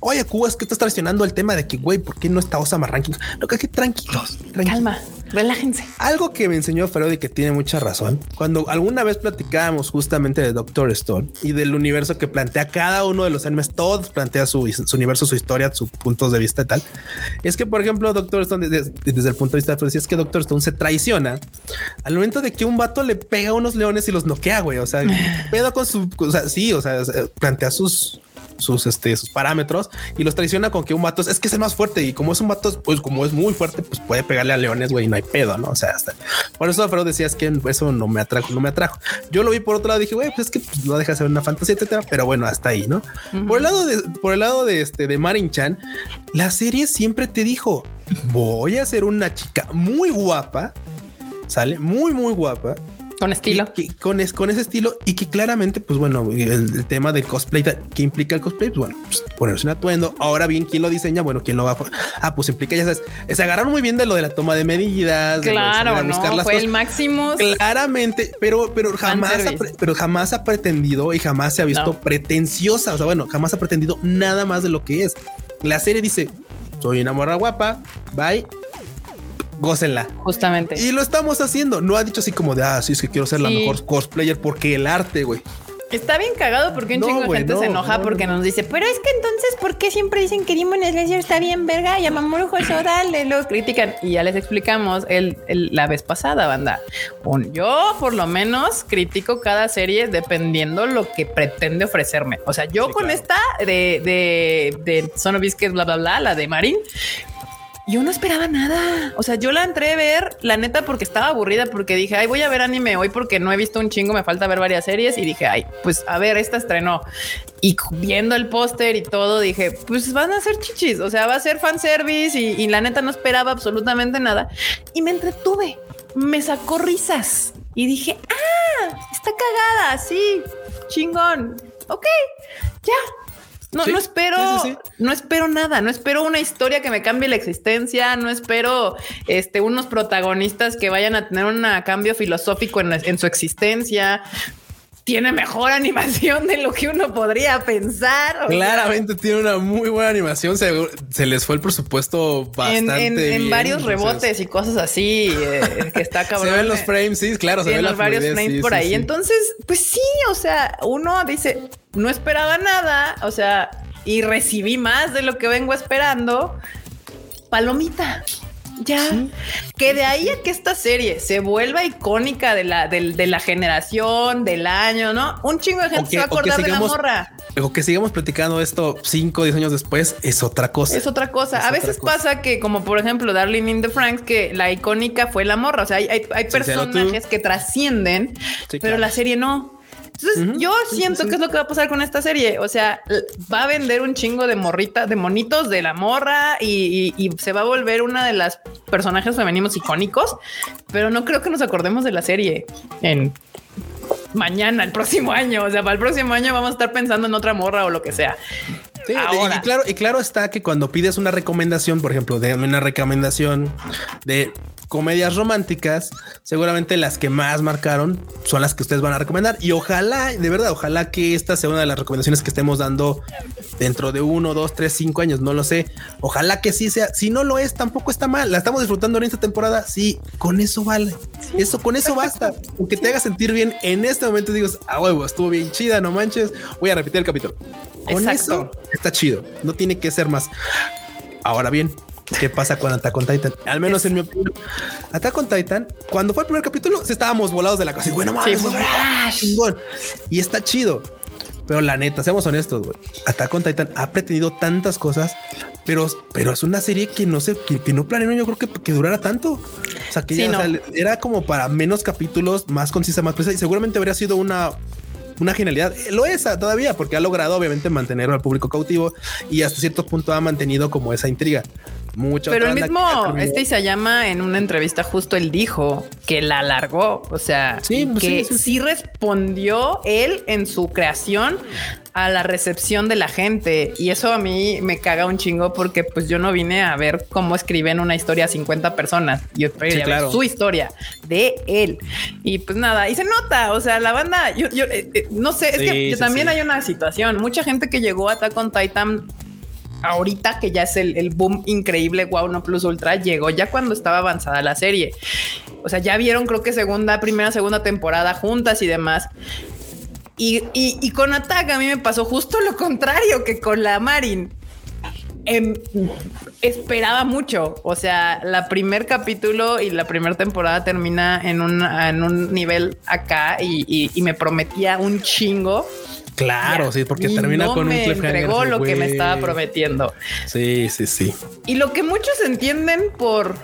Oye, Cuba, es que estás traicionando el tema de que, güey, ¿por qué no está Osama Ranking? No, que tranquilos, tranquilos. Calma. Relájense. Algo que me enseñó Ferodi que tiene mucha razón. Cuando alguna vez platicábamos justamente de Doctor Stone y del universo que plantea cada uno de los animes, todos plantea su, universo, su historia, sus puntos de vista y tal. Es que, por ejemplo, Doctor Stone, desde, el punto de vista de Ferodi, es que Doctor Stone se traiciona al momento de que un vato le pega a unos leones y los noquea, güey. O sea, pedo con su, o sea, sí, o sea, plantea sus sus, este, sus parámetros y los traiciona con que un vato es, que es el más fuerte y como es un vato, pues como es muy fuerte, pues puede pegarle a leones, güey, no hay pedo, ¿no? O sea, hasta por eso Alfredo decías que eso no me atrajo, no me atrajo. Yo lo vi por otro lado, dije, güey, pues es que pues, no deja de ser una fantasía, etcétera, pero bueno, hasta ahí, ¿no? Por el lado de, por el lado de este, de Marin Chan, la serie siempre te dijo, voy a ser una chica muy guapa, sale muy, muy guapa con estilo. con, con ese estilo y que claramente, pues bueno, el, tema del cosplay que implica el cosplay, pues bueno, pues, ponerse un atuendo. Ahora bien, ¿quién lo diseña? Bueno, ¿quién lo va a Ah, pues implica, ya sabes, se agarraron muy bien de lo de la toma de medidas. Claro, no, fue el máximo. Claramente, pero, pero jamás, ha, pero jamás ha pretendido y jamás se ha visto pretenciosa. O sea, bueno, jamás ha pretendido nada más de lo que es. La serie dice, soy una morra guapa, bye, gócenla. Justamente. Y lo estamos haciendo. No ha dicho así como de, ah, sí, es que quiero ser la mejor cosplayer porque el arte, güey. Está bien cagado porque un chingo de gente se enoja porque nos dice, pero es que entonces, ¿por qué siempre dicen que Demon Slayer está bien verga y a Mamoru Hosoda lo critican? Y ya les explicamos el, la vez pasada, banda. yo, por lo menos, critico cada serie dependiendo lo que pretende ofrecerme. O sea, yo con esta de, de, de Son of bla, bla, bla, la de Marin, yo no esperaba nada. O sea, yo la entré a ver, la neta, porque estaba aburrida, porque dije, ay, voy a ver anime hoy porque no he visto un chingo, me falta ver varias series. Y dije, ay, pues a ver, esta estrenó. Y viendo el póster y todo, dije, pues van a ser chichis. O sea, va a ser fanservice y, y la neta no esperaba absolutamente nada. Y me entretuve, me sacó risas y dije, ah, está cagada, sí, chingón. Ok, ya, no, no espero, no espero nada, no espero una historia que me cambie la existencia, no espero este, unos protagonistas que vayan a tener un cambio filosófico en, su existencia tiene mejor animación de lo que uno podría pensar. Claramente tiene una muy buena animación. Se, les fue el presupuesto bastante en, varios rebotes y cosas así eh, que está cabrón. se ven los frames, sí, claro. Se ven los varios frames por ahí. Entonces, pues sí, o sea, uno dice, no esperaba nada, o sea, y recibí más de lo que vengo esperando. Palomita. Ya. Que de ahí a que esta serie se vuelva icónica de la, de, la generación, del año, ¿no? Un chingo de gente se va a acordar de la morra. O que sigamos platicando esto 5 o 10 años después es otra cosa. Es otra cosa. a veces pasa que, como por ejemplo, Darling in the Franks, que la icónica fue la morra. O sea, hay, personajes que trascienden, pero la serie no. Entonces, yo siento que es lo que va a pasar con esta serie. O sea, va a vender un chingo de morrita, de monitos de la morra y, se va a volver una de las personajes femeninos icónicos, pero no creo que nos acordemos de la serie en mañana, el próximo año. O sea, para el próximo año vamos a estar pensando en otra morra o lo que sea. Y claro, y claro está que cuando pides una recomendación, por ejemplo, de una recomendación de comedias románticas, seguramente las que más marcaron son las que ustedes van a recomendar. Y ojalá, de verdad, ojalá que esta sea una de las recomendaciones que estemos dando dentro de uno, dos, tres, cinco años. No lo sé. Ojalá que sí sea. Si no lo es, tampoco está mal. La estamos disfrutando en esta temporada. Sí, con eso vale. eso, con eso basta. Aunque te haga sentir bien en este momento, digo, ah, huevo, estuvo bien chida, no manches. Voy a repetir el capítulo. Con eso está chido. No tiene que ser más. Ahora bien, qué pasa con Attack on Titan. Al menos en mi opinión, Attack on Titan, cuando fue el primer capítulo, estábamos volados de la casa. Y bueno, mames, y está chido. Pero la neta, seamos honestos, güey. Attack on Titan ha pretendido tantas cosas, pero, pero es una serie que no sé, que, no planearon yo creo que, que durara tanto. O sea, que ya, era como para menos capítulos, más concisa, más precisa y seguramente habría sido una una genialidad. Lo es todavía porque ha logrado obviamente mantener al público cautivo y hasta cierto punto ha mantenido como esa intriga. Mucho Pero el mismo este llama en una entrevista justo él dijo que la alargó, o sea, pues que sí, respondió él en su creación a la recepción de la gente. Y eso a mí me caga un chingo porque pues yo no vine a ver cómo escriben una historia a 50 personas, yo a su historia de él. Y pues nada, y se nota, o sea, la banda, yo, eh, eh, no sé, es que también hay una situación, mucha gente que llegó a Attack on Titan ahorita que ya es el, boom increíble Wow No Plus Ultra llegó ya cuando estaba avanzada la serie. O sea, ya vieron creo que segunda, primera, segunda temporada juntas y demás. Y, con Attack a mí me pasó justo lo contrario que con la Marin. Em, esperaba mucho. O sea, la primer capítulo y la primera temporada termina en un, en un nivel acá y, y me prometía un chingo. Claro, sí, porque termina con un cliffhanger. entregó lo que me estaba prometiendo. Sí, sí, sí. Y lo que muchos entienden por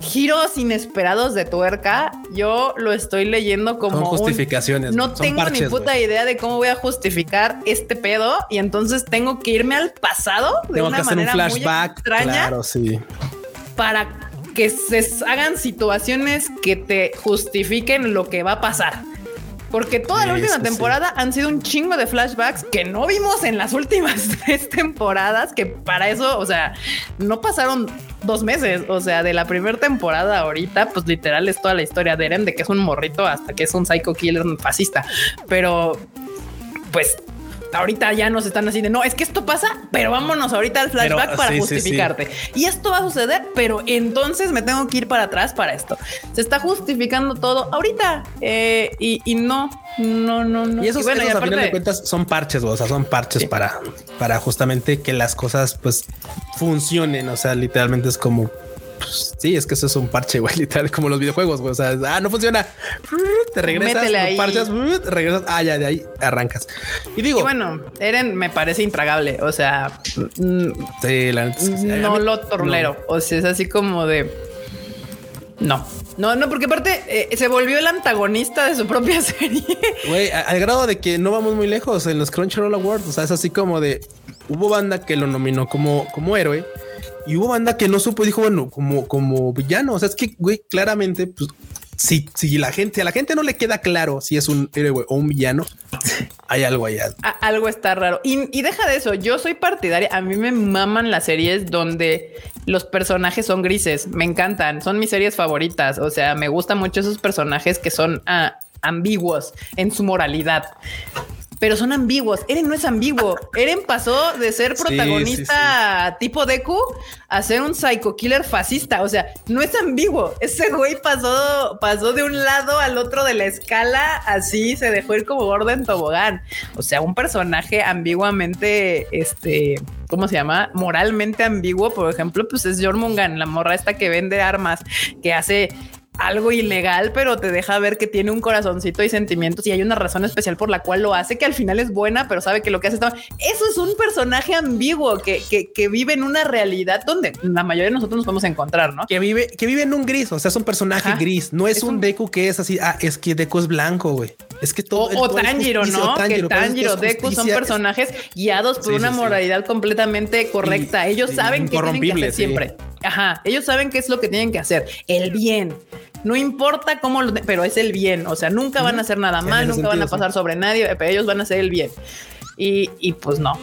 giros inesperados de tuerca, yo lo estoy leyendo como justificaciones. no tengo ni puta idea de cómo voy a justificar este pedo y entonces tengo que irme al pasado de una manera flashback, muy extraña. Claro, sí. Para que se hagan situaciones que te justifiquen lo que va a pasar. Porque toda la última temporada han sido un chingo de flashbacks que no vimos en las últimas tres temporadas, que para eso, o sea, no pasaron dos meses. O sea, de la primera temporada ahorita, pues literal es toda la historia de Eren, de que es un morrito hasta que es un psycho killer fascista. Pero, pues ahorita ya nos están así de no, es que esto pasa, pero vámonos ahorita al flashback para justificarte. Y esto va a suceder, pero entonces me tengo que ir para atrás para esto. Se está justificando todo ahorita eh, y, no, no, no, no. Y esos, bueno, a final de cuentas son parches, o sea, son parches para, para justamente que las cosas pues funcionen. O sea, literalmente es como pues, sí, es que eso es un parche, güey, literal, como los videojuegos, güey. O sea, ah, no funciona. Te regresas, ahí. parchas, regresas. Ah, ya de ahí arrancas. Y digo, bueno, Eren me parece intragable. O sea, sí, la no lo torlero. O sea, es así como de no. No, no, porque aparte eh, se volvió el antagonista de su propia serie. Güey, al grado de que no vamos muy lejos en los Crunchyroll Awards. O sea, es así como de hubo banda que lo nominó como, como héroe y hubo banda que no supo, dijo, bueno, como, como villano. O sea, es que, güey, claramente, pues, si, si la gente, a la gente no le queda claro si es un héroe o un villano, hay algo allá. algo está raro. Y, y, deja de eso. Yo soy partidaria. A mí me maman las series donde los personajes son grises. Me encantan. Son mis series favoritas. O sea, me gustan mucho esos personajes que son ah, ambiguos en su moralidad pero son ambiguos. Eren no es ambiguo. Eren pasó de ser protagonista tipo Deku a ser un psycho killer fascista. O sea, no es ambiguo. Ese güey pasó, pasó de un lado al otro de la escala, así se dejó ir como gordo en tobogán. O sea, un personaje ambiguamente, este, ¿cómo se llama? Moralmente ambiguo, por ejemplo, pues es Jormungan, la morra esta que vende armas, que hace algo ilegal, pero te deja ver que tiene un corazoncito y sentimientos y hay una razón especial por la cual lo hace, que al final es buena, pero sabe que lo que hace está... Eso es un personaje ambiguo que, que, vive en una realidad donde la mayoría de nosotros nos podemos encontrar, ¿no? Que vive, que vive en un gris, o sea, es un personaje gris, no es, un, Deku que es así, ah, es que Deku es blanco, güey. Es que todo... O, Tanjiro, ¿no? que Tanjiro, Deku son personajes guiados por una moralidad completamente correcta. Ellos saben que tienen que hacer siempre. Ajá, ellos saben qué es lo que tienen que hacer, el bien. No importa cómo, lo pero es el bien. O sea, nunca van a hacer nada mal, nunca van a pasar sobre nadie, pero ellos van a hacer el bien. Y, y pues no,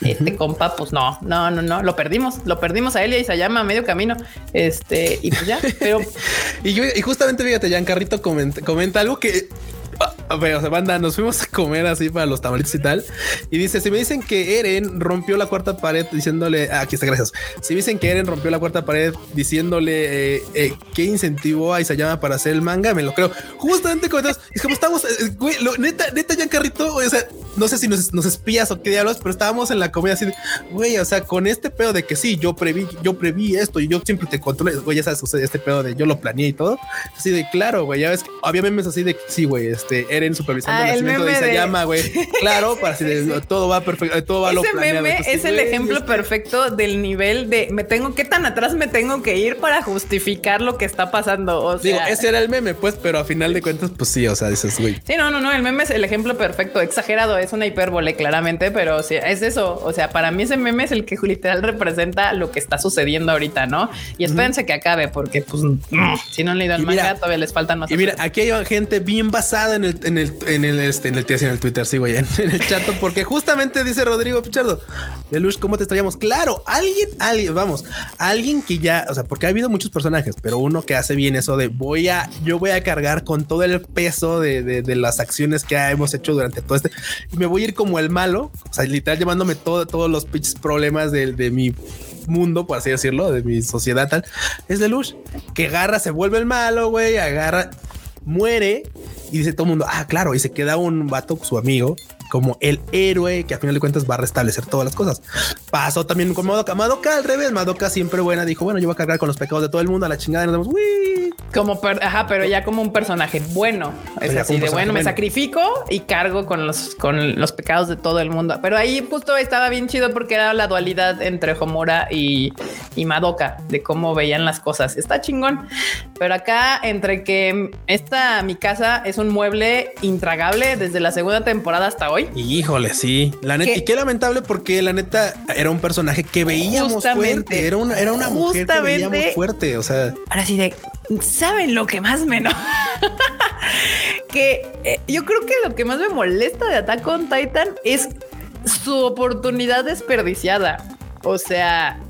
este compa, pues no, no, no, no, lo perdimos, lo perdimos a él y se llama a medio camino. Este, y pues ya, pero. y, yo, y justamente fíjate, Carrito comenta, comenta algo que o sea, banda, nos fuimos a comer así para los tamalitos y tal. Y dice, si me dicen que Eren rompió la cuarta pared diciéndole, ah, aquí está, gracias. Si me dicen que Eren rompió la cuarta pared diciéndole eh, eh, qué incentivó a Isayama para hacer el manga, me lo creo. Justamente como es como estamos, eh, güey, neta, neta, Giancarrito, o sea, no sé si nos, nos espías o qué diablos, pero estábamos en la comida así de, güey, o sea, con este pedo de que sí, yo preví, yo preví esto y yo siempre te controlé, güey, ya sabes, este pedo de yo lo planeé y todo. Así de claro, güey, ya ves, había memes así de sí, güey, este Eren supervisando ah, el nacimiento de Isayama, güey. Claro, para de, todo va perfecto, todo va Ese lo planeado. meme es el ejemplo perfecto del nivel de me tengo, qué tan atrás me tengo que ir para justificar lo que está pasando. O sea, digo, ese era el meme, pues, pero a final de cuentas, pues sí, o sea, dices, güey. Sí, no, no, no, el meme es el ejemplo perfecto, exagerado, es una hipérbole, claramente, pero sí, es eso. O sea, para mí ese meme es el que literal representa lo que está sucediendo ahorita, ¿no? Y espérense que acabe, porque pues si no han leído el manga, todavía les faltan más. Y mira, aquí hay gente bien basada en el, en el, en el, este, en el, en el Twitter, sí, güey, en, el chat, porque justamente dice Rodrigo Pichardo, Lelouch, ¿cómo te estaríamos? Claro, alguien, alguien, vamos, alguien que ya, o sea, porque ha habido muchos personajes, pero uno que hace bien eso de voy a, yo voy a cargar con todo el peso de, de, las acciones que hemos hecho durante todo este, y me voy a ir como el malo, o sea, literal llevándome todo, todos los pinches problemas de, de mi mundo, por así decirlo, de mi sociedad tal, es luz que agarra, se vuelve el malo, güey, agarra, muere y dice todo el mundo, ah, claro, y se queda un vato, su amigo, como el héroe que a final de cuentas va a restablecer todas las cosas. Pasó también con Madoka. Madoka al revés, Madoka siempre buena dijo, bueno, yo voy a cargar con los pecados de todo el mundo a la chingada y nos damos, Como, ajá, pero ya como un personaje bueno. Es así de bueno, me sacrifico y cargo con los, con los pecados de todo el mundo. Pero ahí justo estaba bien chido porque era la dualidad entre Homura y, y Madoka, de cómo veían las cosas. Está chingón. Pero acá, entre que esta mi casa es un mueble intragable desde la segunda temporada hasta hoy. Híjole, sí. La neta, y qué lamentable porque la neta era un personaje que veíamos fuerte. Era una, era una mujer que veíamos fuerte. O sea, ahora sí de saben lo que más me que eh, yo creo que lo que más me molesta de Attack on Titan es su oportunidad desperdiciada. O sea,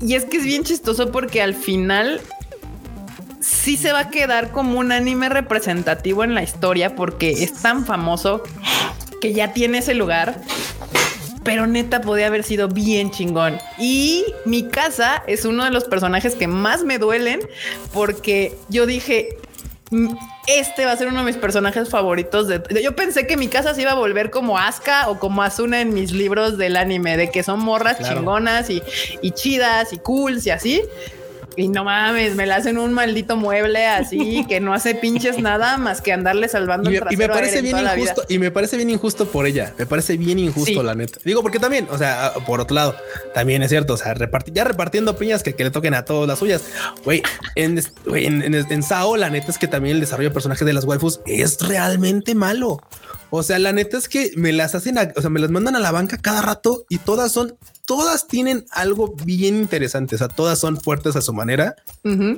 y es que es bien chistoso porque al final sí se va a quedar como un anime representativo en la historia porque es tan famoso que ya tiene ese lugar. Pero neta podía haber sido bien chingón. Y mi casa es uno de los personajes que más me duelen porque yo dije, mm, este va a ser uno de mis personajes favoritos. De, yo pensé que mi casa se iba a volver como Asuka o como Asuna en mis libros del anime, de que son morras chingonas y, y chidas y cools y así. Y no mames, me la hacen un maldito mueble así que no hace pinches nada más que andarle salvando y, el y me parece bien injusto y me parece bien injusto por ella. Me parece bien injusto la neta. Digo, porque también, o sea, por otro lado, también es cierto, o sea, ya repartiendo piñas que, le toquen a todas las suyas. Güey, en, en, en, Sao, la neta es que también el desarrollo de personajes de las waifus es realmente malo. O sea, la neta es que me las hacen, o sea, me las mandan a la banca cada rato y todas son todas tienen algo bien interesante. O sea, todas son fuertes a su manera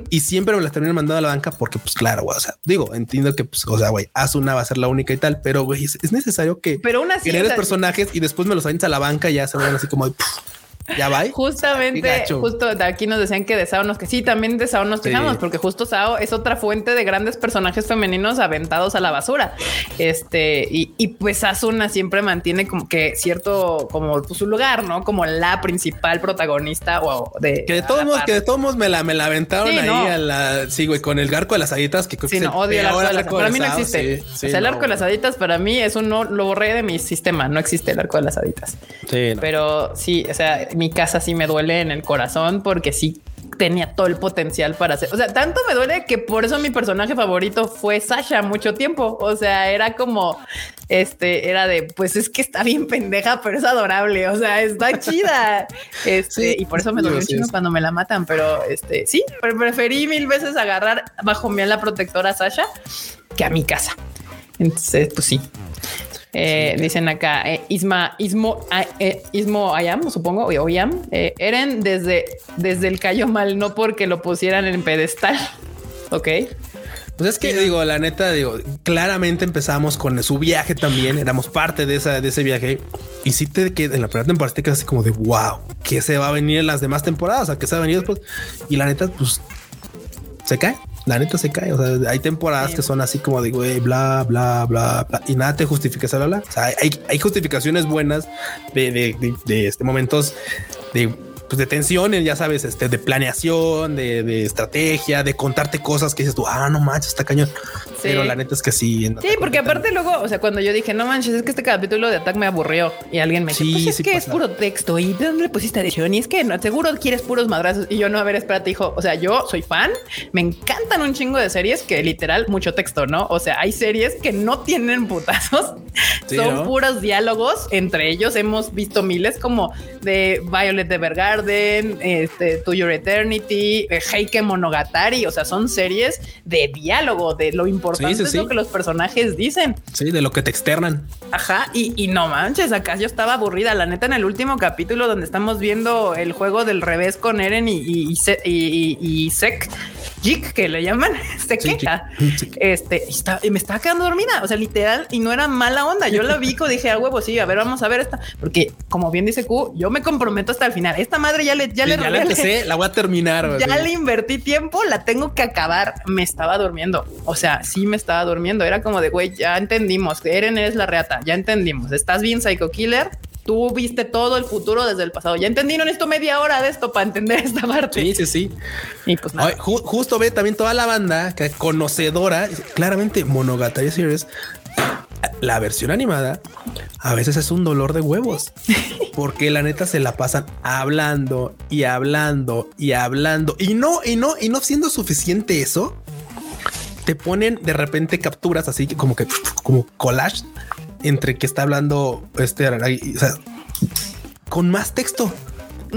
y siempre me las terminan mandando a la banca porque, pues claro, güey, o sea, digo, entiendo que, pues, o sea, güey, una va a ser la única y tal, pero güey, es, necesario que pero una generes personajes y después me los avientes a la banca y ya se ven así como ya va. Justamente, justo de aquí nos decían que de Sao nos que sí, también de Sao nos quejamos, porque justo Sao es otra fuente de grandes personajes femeninos aventados a la basura. Este, y, y pues Asuna siempre mantiene como que cierto, como pues, su lugar, ¿no? Como la principal protagonista o de. Que de todos modos, que de todos modos me la, me la aventaron ahí a la. Sí, güey, con el arco de las haditas que sí, no, odio el arco de las Para mí no existe. o sea, el arco de las haditas para mí es un no, lo borré de mi sistema. No existe el arco de las haditas. Sí. Pero sí, o sea, mi casa sí me duele en el corazón porque sí tenía todo el potencial para hacer. O sea, tanto me duele que por eso mi personaje favorito fue Sasha mucho tiempo. O sea, era como este, era de pues es que está bien pendeja, pero es adorable. O sea, está chida. Este, y por eso me dolió mucho cuando me la matan. Pero este, sí, preferí mil veces agarrar bajo mi ala protectora a Sasha que a mi casa. Entonces, pues sí, eh, dicen acá, eh, Isma, Ismo, eh, Ismo Ayam, supongo, o Oyam, Eren desde, desde el Cayo Mal, no porque lo pusieran en pedestal. ok. Pues es que digo, la neta, digo, claramente empezamos con su viaje también, éramos parte de, esa, de ese viaje. Y sí te que en la primera temporada te quedas así como de wow, que se va a venir en las demás temporadas, a que se ha venido después. Y la neta, pues se cae La neta se cae. O sea, hay temporadas que son así como de güey, bla, bla, bla, bla, y nada te justifica esa bla, O sea, hay, hay justificaciones buenas de, de, de, este momentos de pues de tensiones, ya sabes, este, de planeación, de, de, estrategia, de contarte cosas que dices tú, ah, no manches, está cañón. Pero la neta es que sí. Sí, porque aparte luego, o sea, cuando yo dije, no manches, es que este capítulo de Attack me aburrió y alguien me dice, pues es que es puro texto y de dónde le pusiste edición y es que no, seguro quieres puros madrazos y yo no, a ver, espérate, hijo, o sea, yo soy fan, me encantan un chingo de series que literal mucho texto, ¿no? O sea, hay series que no tienen putazos, son puros diálogos entre ellos. Hemos visto miles como de Violet de Vergarden, este, To Your Eternity, Heike Monogatari, o sea, son series de diálogo, de lo importante importante es lo que los personajes dicen. Sí, de lo que te externan. Ajá, y, no manches, acá yo estaba aburrida. La neta, en el último capítulo donde estamos viendo el juego del revés con Eren y, y, y, y Sek, Jik, que le llaman, se queja. Este, y, me estaba quedando dormida, o sea, literal, y no era mala onda. Yo la vi, dije, a huevo, sí, a ver, vamos a ver esta, porque como bien dice Q, yo me comprometo hasta el final. Esta madre ya le, ya le, ya empecé, la voy a terminar. Ya le invertí tiempo, la tengo que acabar. Me estaba durmiendo, o sea, sí me estaba durmiendo. Era como de, güey, ya entendimos, Eren es la reata, ya entendimos. Estás bien, Psycho Killer, tú viste todo el futuro desde el pasado. Ya entendieron esto media hora de esto para entender esta parte. Sí, sí, sí. Y pues justo ve también toda la banda que conocedora, claramente Monogatari Series, la versión animada a veces es un dolor de huevos porque la neta se la pasan hablando y hablando y hablando y no, y no, y no siendo suficiente eso, te ponen de repente capturas así como que como collage entre que está hablando este o sea, con más texto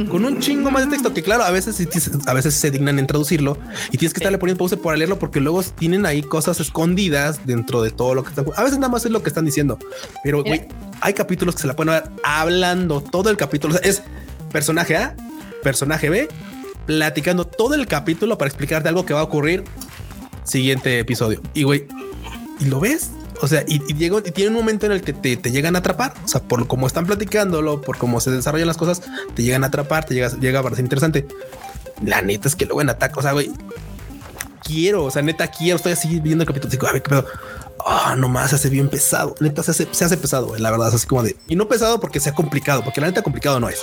con un chingo más de texto que claro, a veces a veces se dignan en traducirlo y tienes que estarle poniendo pausa para leerlo porque luego tienen ahí cosas escondidas dentro de todo lo que están. A veces nada más es lo que están diciendo, pero hay capítulos que se la pueden ver hablando todo el capítulo. es personaje A, personaje B, platicando todo el capítulo para explicarte algo que va a ocurrir siguiente episodio. Y güey, y lo ves o sea, y, y, y tiene un momento en el que te, te, llegan a atrapar. O sea, por cómo están platicándolo, por cómo se desarrollan las cosas, te llegan a atrapar, te llega, llega a parecer interesante. La neta es que luego en ataque, o sea, güey, quiero, o sea, neta quiero, estoy así viendo el capítulo, a ver qué pedo. Ah, no nomás se hace bien pesado. Neta se hace, se hace pesado. La verdad es así como de y no pesado porque sea complicado, porque la neta complicado no es.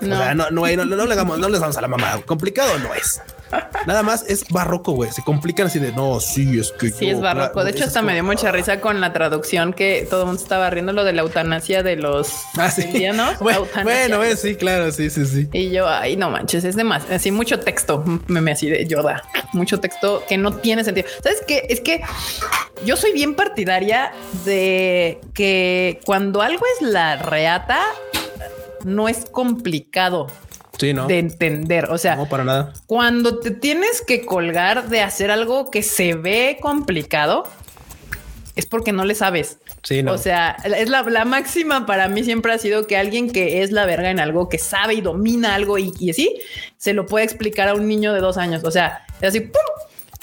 No, o sea, no, no, no, no, le damos, no les damos a la mamá. Complicado no es. Nada más es barroco, güey. Se complican así de no, sí, es que. Sí, es barroco. De hecho, hasta me dio mucha risa con la traducción que todo el mundo estaba riendo lo de la eutanasia de los ah, indianos. bueno, bueno sí, claro, sí, sí, sí. Y yo, ay, no manches, es demasiado. Así mucho texto, me así de Yoda, mucho texto que no tiene sentido. ¿Sabes qué? Es que yo soy bien partidaria de que cuando algo es la reata, no es complicado de entender. O sea, no para nada. Cuando te tienes que colgar de hacer algo que se ve complicado, es porque no le sabes. Sí, no. O sea, es la, máxima para mí siempre ha sido que alguien que es la verga en algo, que sabe y domina algo y, y así, se lo puede explicar a un niño de dos años. O sea, es así, ¡pum!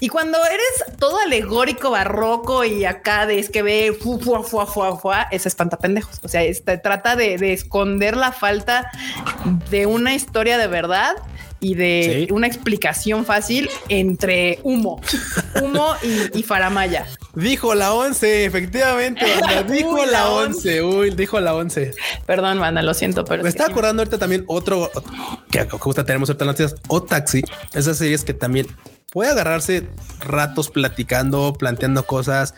Y cuando eres todo alegórico, barroco y acá de es que ve fu, fu, fu, fu, fu, es espantapendejos. O sea, este, trata de, esconder la falta de una historia de verdad y de una explicación fácil entre humo, humo y, faramaya. Dijo la 11, efectivamente. dijo la 11. Uy, dijo la 11. Perdón, manda, lo siento, pero me está acordando ahorita también otro que justo tenemos ahorita noticias o taxi. Esas series que también puede agarrarse ratos platicando, planteando cosas,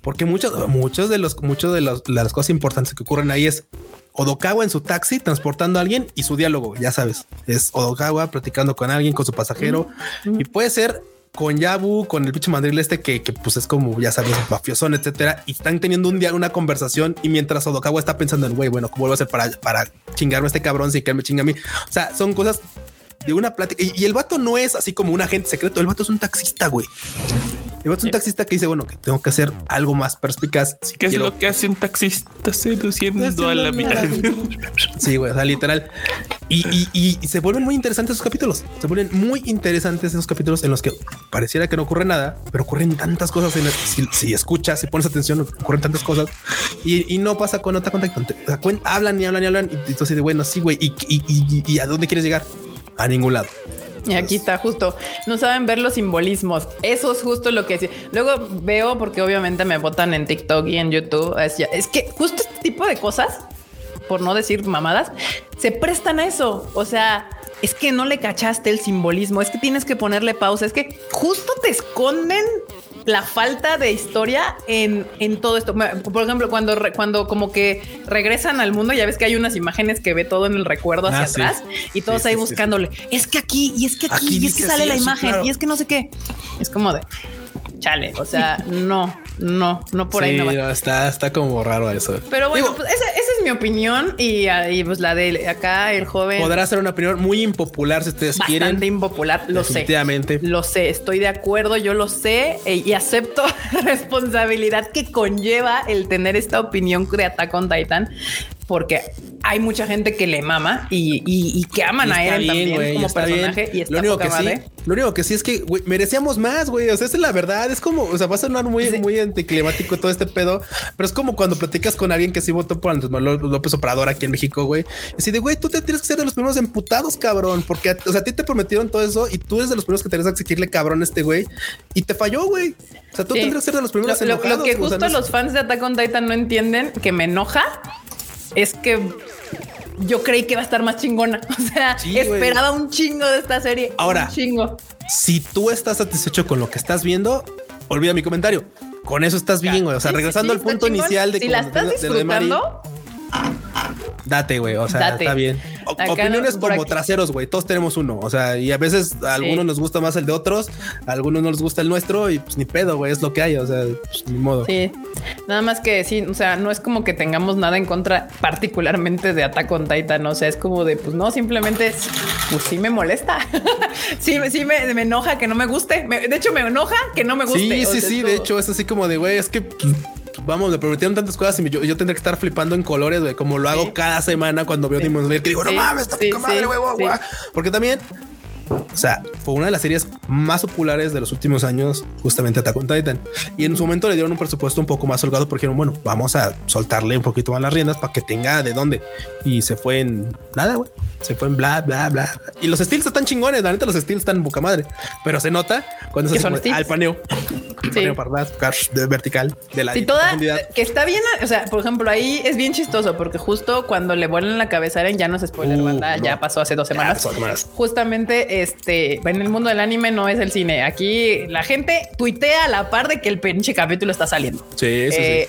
porque muchos, muchos de los, muchos de, las cosas importantes que ocurren ahí es Odokawa en su taxi transportando a alguien y su diálogo, ya sabes, es Odokawa platicando con alguien, con su pasajero y puede ser con Yabu, con el pinche mandril este que, pues es como, ya sabes, mafiosón, etcétera, y están teniendo un día una conversación y mientras Odokawa está pensando en, güey, bueno, ¿cómo voy a hacer para, para chingarme a este cabrón si que él me chinga a mí? O sea, son cosas de una plática. Y, el vato no es así como un agente secreto. El vato es un taxista, güey. El vato es un taxista que dice, bueno, que tengo que hacer algo más perspicaz. Si ¿Qué es lo que hace un taxista seduciendo a la mitad? Sí, güey, o sea, literal. Y, y, se vuelven muy interesantes esos capítulos. Se vuelven muy interesantes esos capítulos en los que pareciera que no ocurre nada, pero ocurren tantas cosas. En si, escuchas, si pones atención, ocurren tantas cosas y, no pasa con otra contacto. hablan y hablan y hablan. Y entonces, bueno, sí, güey. Y, y a dónde quieres llegar? a ningún lado. Y aquí está justo, no saben ver los simbolismos. Eso es justo lo que Luego veo, porque obviamente me votan en TikTok y en YouTube. Es, es que justo este tipo de cosas, por no decir mamadas, se prestan a eso. O sea, es que no le cachaste el simbolismo, es que tienes que ponerle pausa, es que justo te esconden la falta de historia en, en todo esto. Por ejemplo, cuando, cuando como que regresan al mundo, ya ves que hay unas imágenes que ve todo en el recuerdo hacia ah, atrás y todos ahí buscándole. Es que aquí, y es que aquí, y es que sale la imagen, y es que no sé qué. Es como de chale, o sea, no, no, no por ahí no, está, está como raro eso. Pero bueno, pues esa, es mi opinión y, y, pues la de acá el joven podrá ser una opinión muy impopular si ustedes quieren. Bastante impopular, lo sé. Lo sé, estoy de acuerdo, yo lo sé eh, y acepto la responsabilidad que conlleva el tener esta opinión de Attack on Titan porque hay mucha gente que le mama y, que aman a él también como personaje y está lo único que sí, lo único que sí es que merecíamos más, güey. O sea, esa es la verdad. Es como, o sea, va a sonar muy, muy anticlimático todo este pedo, pero es como cuando platicas con alguien que sí votó por Andrés Manuel López Obrador aquí en México, güey. Y así de, güey, tú te tienes que ser de los primeros emputados, cabrón, porque, o sea, a ti te prometieron todo eso y tú eres de los primeros que tienes que exigirle cabrón a este güey y te falló, güey. O sea, tú tendrías que ser de los primeros. Lo, lo que justo los fans de Attack on Titan no entienden, que me enoja, es que yo creí que iba a estar más chingona. O sea, esperaba un chingo de esta serie. Ahora, un chingo. Si tú estás satisfecho con lo que estás viendo, olvida mi comentario. Con eso estás bien, güey. O sea, regresando al punto inicial de si la estás disfrutando, Date, güey. O sea, está bien. opiniones como traseros, güey. Todos tenemos uno. O sea, y a veces a algunos nos gusta más el de otros, a algunos no les gusta el nuestro y pues ni pedo, güey. Es lo que hay. O sea, pues, ni modo. Sí. Nada más que sí. O sea, no es como que tengamos nada en contra, particularmente de Attack on Titan. O sea, es como de, pues no, simplemente, pues sí me molesta. sí, sí me, enoja que no me guste. de hecho, me enoja que no me guste. Sí, sí, sí. De hecho, es así como de, güey, es que pues, vamos, me prometieron tantas cosas y yo, yo tendré que estar flipando en colores, güey, como lo hago cada semana cuando veo Demon Slayer, que digo, no mames, está madre, güey, güey. Porque también o sea, fue una de las series más populares de los últimos años, justamente Attack on Titan. Y en su momento le dieron un presupuesto un poco más holgado porque dijeron, bueno, vamos a soltarle un poquito más las riendas para que tenga de dónde. Y se fue en nada, güey. Se fue en bla, bla, bla. Y los estilos están chingones, la neta, los estilos están boca madre. Pero se nota cuando se hace al paneo. Sí. de vertical de la toda, que está bien, o sea, por ejemplo, ahí es bien chistoso porque justo cuando le vuelan la cabeza a Eren, ya no es spoiler, uh, banda, ya pasó hace dos semanas. Justamente este en el mundo del anime no es el cine. Aquí la gente tuitea a la par de que el pinche capítulo está saliendo. Sí, sí, sí. Eh,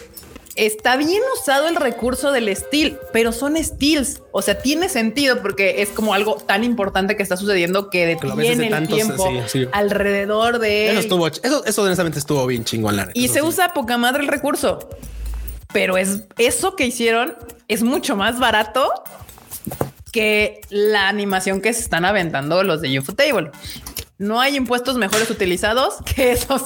está bien usado el recurso del steel, pero son steals. O sea, tiene sentido porque es como algo tan importante que está sucediendo que detiene el tiempo alrededor de Eso estuvo, eso, eso honestamente estuvo bien chingón. La y se usa poca madre el recurso, pero es eso que hicieron es mucho más barato que la animación que se están aventando los de Ufotable no hay impuestos mejores utilizados que esos.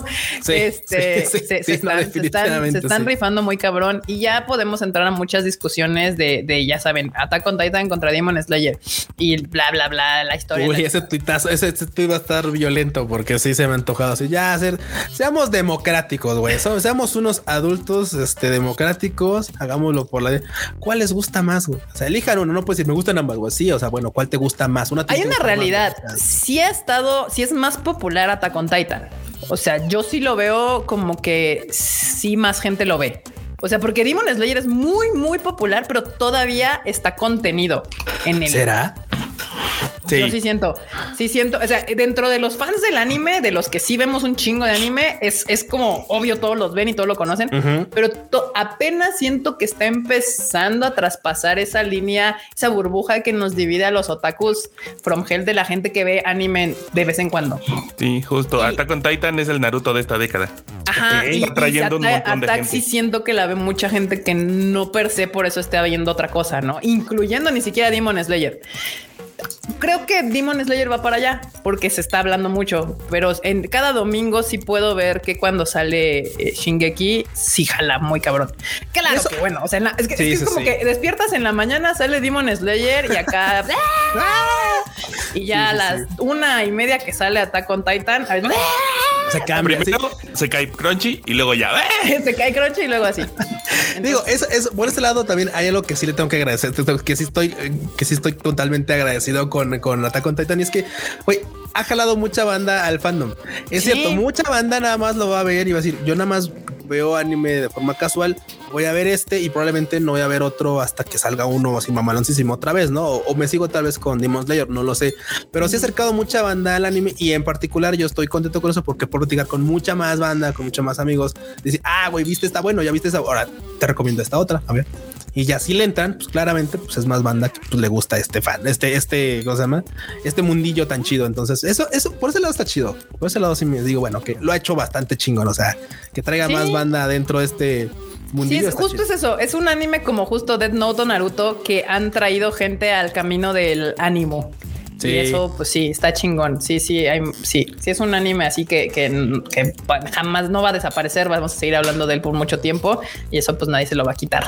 este, se, están, rifando muy cabrón y ya podemos entrar a muchas discusiones de, ya saben, Attack on Titan contra Demon Slayer y bla, bla, bla, la historia. Uy, ese tuitazo, ese, tweet va a estar violento porque sí se me ha antojado así. Ya hacer, seamos democráticos, güey. Seamos unos adultos este, democráticos. Hagámoslo por la. ¿Cuál les gusta más, güey? O sea, elijan uno, no puede decir me gustan ambas, güey. Sí, o sea, bueno, ¿cuál te gusta más? Una hay una realidad. Si ha estado, si es más popular Attack on Titan. O sea, yo sí lo veo como que sí más gente lo ve. O sea, porque Demon Slayer es muy, muy popular, pero todavía está contenido en el. ¿Será? Sí. Yo sí siento, sí siento, o sea, dentro de los fans del anime, de los que sí vemos un chingo de anime, es, es como obvio, todos los ven y todos lo conocen, pero apenas siento que está empezando a traspasar esa línea, esa burbuja que nos divide a los otakus from hell de la gente que ve anime de vez en cuando. Sí, justo. Attack on Titan es el Naruto de esta década. Ajá. y, trayendo un montón de gente. sí siento que la ve mucha gente que no per se por eso esté viendo otra cosa, ¿no? Incluyendo ni siquiera Demon Slayer Thank you. Creo que Demon Slayer va para allá porque se está hablando mucho, pero en cada domingo sí puedo ver que cuando sale eh, Shingeki, sí jala muy cabrón. Claro que bueno, o sea, es, que, es, como que despiertas en la mañana, sale Demon Slayer y acá y ya a las una y media que sale Attack on Titan, se cambia. Primero se cae Crunchy y luego ya se cae Crunchy y luego así. Digo, eso, eso, por este lado también hay algo que sí le tengo que agradecer, que sí estoy, que sí estoy totalmente agradecido con, con Attack on Titan. Y es que, güey, ha jalado mucha banda al fandom. Es cierto, mucha banda nada más lo va a ver y va a decir, yo nada más veo anime de forma casual, voy a ver este y probablemente no voy a ver otro hasta que salga uno así mamaloncísimo otra vez, ¿no? O, me sigo tal vez con Demon Slayer, no lo sé, pero sí ha acercado mucha banda al anime y en particular yo estoy contento con eso porque puedo platicar con mucha más banda, con mucha más amigos, decir, ah, güey, viste esta, bueno, ya viste esa, ahora te recomiendo esta otra, a ver. Y ya si le entran, pues claramente pues es más banda que pues, le gusta este fan, este, este, ¿cómo se llama? Este mundillo tan chido. Entonces, eso, eso, por ese lado está chido. Por ese lado sí me digo, bueno, que lo ha hecho bastante chingón. O sea, que traiga más banda dentro de este mundillo. Sí, justo es eso. Es un anime como justo Dead Note o Naruto que han traído gente al camino del ánimo. Sí. Y eso, pues sí, está chingón. Sí, sí, hay, sí, sí es un anime así que, que, que, jamás no va a desaparecer. Vamos a seguir hablando de él por mucho tiempo y eso, pues nadie se lo va a quitar.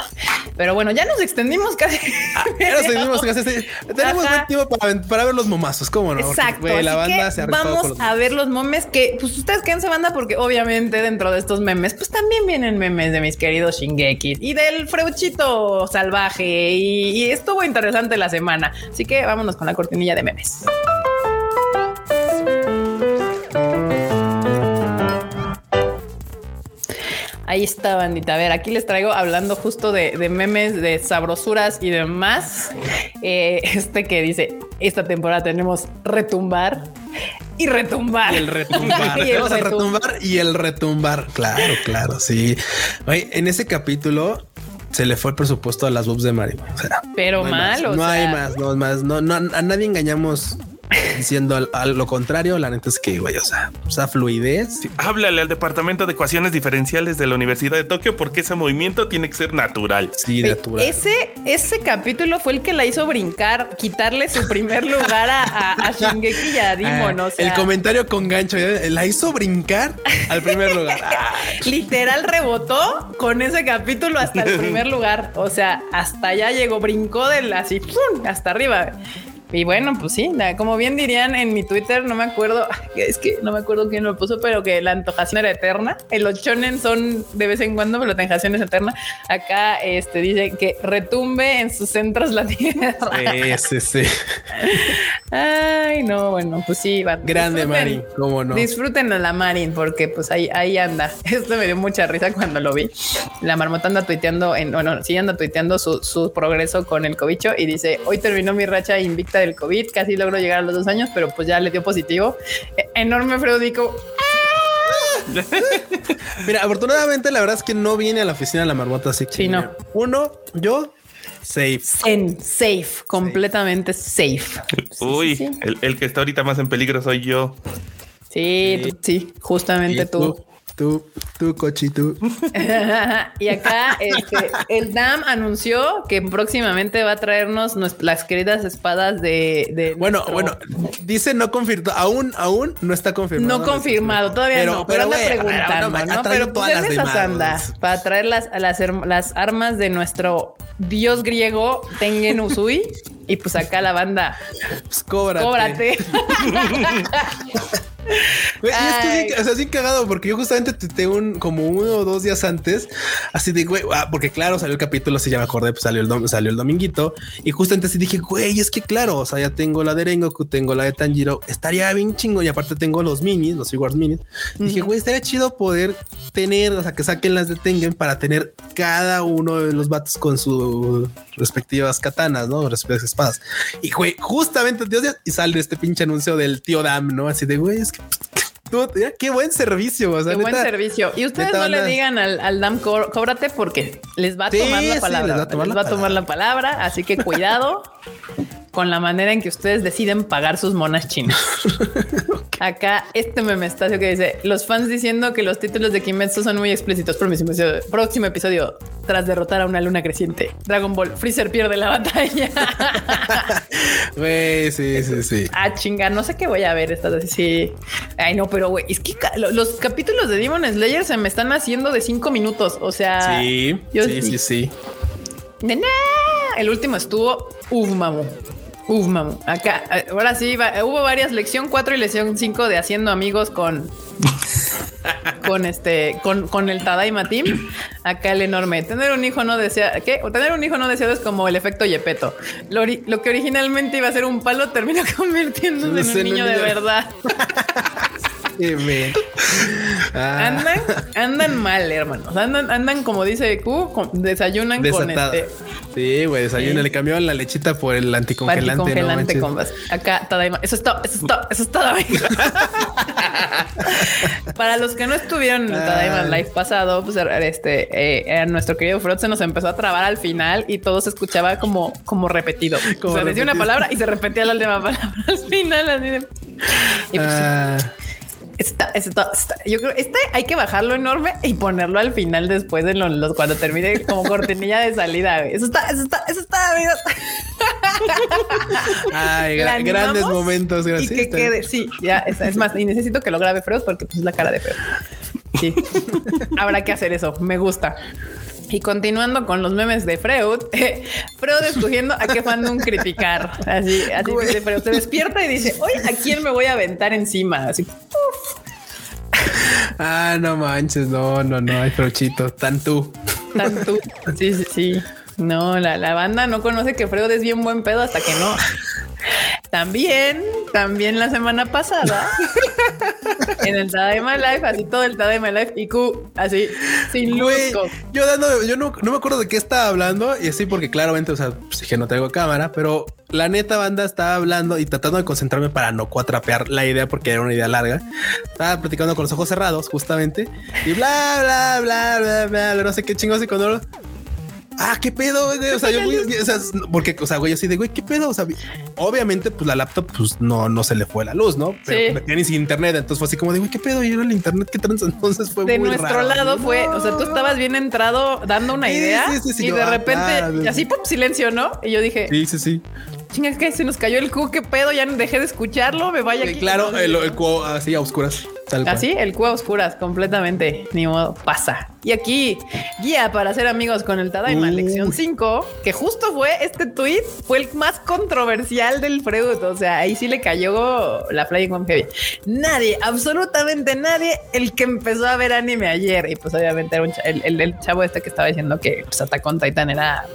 Pero bueno, ya nos extendimos casi. Ah, ya nos extendimos casi. Tenemos buen tiempo para, para, ver los momazos, ¿cómo no? Exacto. la banda se vamos a ver los memes que, pues ustedes quédense banda porque obviamente dentro de estos memes, pues también vienen memes de mis queridos Shingeki y del Freuchito salvaje y, y estuvo interesante la semana. Así que vámonos con la cortinilla de memes. Ahí está, bandita. A ver, aquí les traigo hablando justo de, memes, de sabrosuras y demás. Eh, este que dice, esta temporada tenemos retumbar y retumbar. el retumbar. y el retumbar y el retumbar. Claro, claro, sí. en ese capítulo se le fue el presupuesto a las boobs de Mario. pero mal, no hay más, no más, no, no, a nadie engañamos diciendo al, lo contrario, la neta es que, güey, o sea, esa fluidez. háblale al departamento de ecuaciones diferenciales de la Universidad de Tokio porque ese movimiento tiene que ser natural. Sí, natural. Ese, ese capítulo fue el que la hizo brincar, quitarle su primer lugar a, a, Shingeki y a Dimon. Ah, el comentario con gancho la hizo brincar al primer lugar. Literal rebotó con ese capítulo hasta el primer lugar. O sea, hasta allá llegó, brincó del así, hasta arriba. Y bueno, pues sí, como bien dirían en mi Twitter, no me acuerdo, es que no me acuerdo quién lo puso, pero que la antojación era eterna. El los shonen son de vez en cuando, pero la antojación es eterna. Acá este dice que retumbe en sus centros la tierra. Sí, sí, sí. Ay, no, bueno, pues sí, va. Grande Marin, cómo no. Disfruten a la Marin, porque pues ahí, ahí anda. Esto me dio mucha risa cuando lo vi. La marmota anda tuiteando, en, bueno, sí anda tuiteando su, su progreso con el cobicho y dice: Hoy terminó mi racha invicta del COVID, casi logró llegar a los dos años, pero pues ya le dio positivo. E, enorme Freudico. Mira, afortunadamente la verdad es que no viene a la oficina la marmota, así que sí, no. uno, yo safe. En safe, completamente safe. Uy, El, que está ahorita más en peligro soy yo. Sí, sí, justamente tú. Tú, tú, cochi, tú. y acá este, el DAM anunció que próximamente va a traernos las queridas espadas de. bueno, bueno, dice no confirmado. Aún, aún no está confirmado. No confirmado, todavía no, pero, anda preguntando, ¿no? Pero pues anda para traer las, las, las armas de nuestro dios griego Tengen Usui. Y pues acá la banda. Pues cóbrate. Cóbrate. y es que o sea, así cagado, porque yo justamente te un como uno o dos días antes, así de güey, ah, porque claro, salió el capítulo, así ya me acordé, pues salió el, salió el dominguito, y justamente así dije, güey, es que claro, o sea, ya tengo la de Rengoku, tengo la de Tanjiro, estaría bien chingo, y aparte tengo los minis, los Figures minis. Dije, güey, estaría chido poder tener, o sea, que saquen las de Tengen para tener cada uno de los vatos con sus respectivas katanas, ¿no? Respectivas espadas. Y güey, justamente Dios y sale este pinche anuncio del tío Dam, ¿no? Así de güey, es que qué buen servicio. qué buen servicio. Y ustedes no le digan al, al DAM cóbrate porque les va a tomar la palabra. les va a tomar, la, palabra. Así que cuidado con la manera en que ustedes deciden pagar sus monas chinas. Acá este meme está que dice los fans diciendo que los títulos de Kimetsu son muy explícitos. Próximo episodio, próximo episodio tras derrotar a una luna creciente. Dragon Ball Freezer pierde la batalla. Güey, sí, sí, sí. Ah, chinga, no sé qué voy a ver esta Sí. Ay, no, pero güey, es que los capítulos de Demon Slayer se me están haciendo de cinco minutos. O sea, sí, sí, sí, sí. El último estuvo, uf, mamu. Uf, mamu. Acá, ahora sí, hubo varias lección 4 y lección 5 de haciendo amigos con con este, con, con el Tadaima Team. Acá el enorme. Tener un hijo no desea, ¿qué? O tener un hijo no deseado es como el efecto Yepeto. Lo, lo que originalmente iba a ser un palo termina convirtiéndose en un niño de verdad. Ah. Andan, andan mal, hermanos. Andan, andan como dice Q, desayunan con este. Sí, güey, desayunan. Le cambiaron la lechita por el anticongelante. Anticongelante con Acá, Tadaima. Eso es todo, eso es todo, eso es todo. Para los que no estuvieron en el Tadaima Live pasado, pues este, eh, nuestro querido Frot se nos empezó a trabar al final y todo se escuchaba como, como repetido. Como o sea, decía una palabra y se repetía la última palabra al final. Así de... y pues, ah. Está, está, yo creo este hay que bajarlo enorme y ponerlo al final después de los, cuando termine como cortinilla de salida. Eso está, eso está, eso está, amigos. Ay, grandes momentos. Gracias. Y que quede, sí, ya es, más, y necesito que lo grabe Freud porque pues, es la cara de Freud. Sí, habrá que hacer eso. Me gusta. Y continuando con los memes de Freud, Freud escogiendo a qué fandom criticar. Así, así dice Freud. Se despierta y dice, hoy a quién me voy a aventar encima. Así, Ah, no manches, no, no, no, hay frochito, tan tú. Tan tú. Sí, sí, sí. No, la, la banda no conoce que Freud es bien buen pedo hasta que no. También, también la semana pasada, en el Tadaima Life, así todo el Tadaima Life y Q, así, sin luz. Yo dando, yo no, no, me acuerdo de qué estaba hablando y así porque claramente, o sea, pues dije no tengo cámara, pero la neta banda estaba hablando y tratando de concentrarme para no cuatrapear la idea porque era una idea larga. Estaba platicando con los ojos cerrados justamente y bla, bla, bla, bla, bla, bla no sé qué chingos y cuando ah, qué pedo, güey. O sea, yo, o sea, porque, o sea, güey, así de, güey, qué pedo. O sea, obviamente, pues la laptop, pues no, no se le fue la luz, ¿no? Pero sí. ni sin internet. Entonces fue así como de, güey, qué pedo. Y era el internet que trans. Entonces fue de muy nuestro lado fue, o sea, tú estabas bien entrado dando una idea y de ah, repente, así, pop, silencio, ¿no? Y yo dije, sí, sí, sí. Chinga, que se nos cayó el Q, qué pedo, ya dejé de escucharlo, me vaya aquí. Claro, el, el Q así a oscuras. Así, el Q a oscuras, completamente. Ni modo, pasa. Y aquí, guía para ser amigos con el Tadaima, lección 5, que justo fue este tweet, fue el más controversial del Freud. O sea, ahí sí le cayó la Flying One Heavy. Nadie, absolutamente nadie, el que empezó a ver anime ayer. Y pues obviamente era el, el, chavo este que estaba diciendo que pues, Attack on Titan era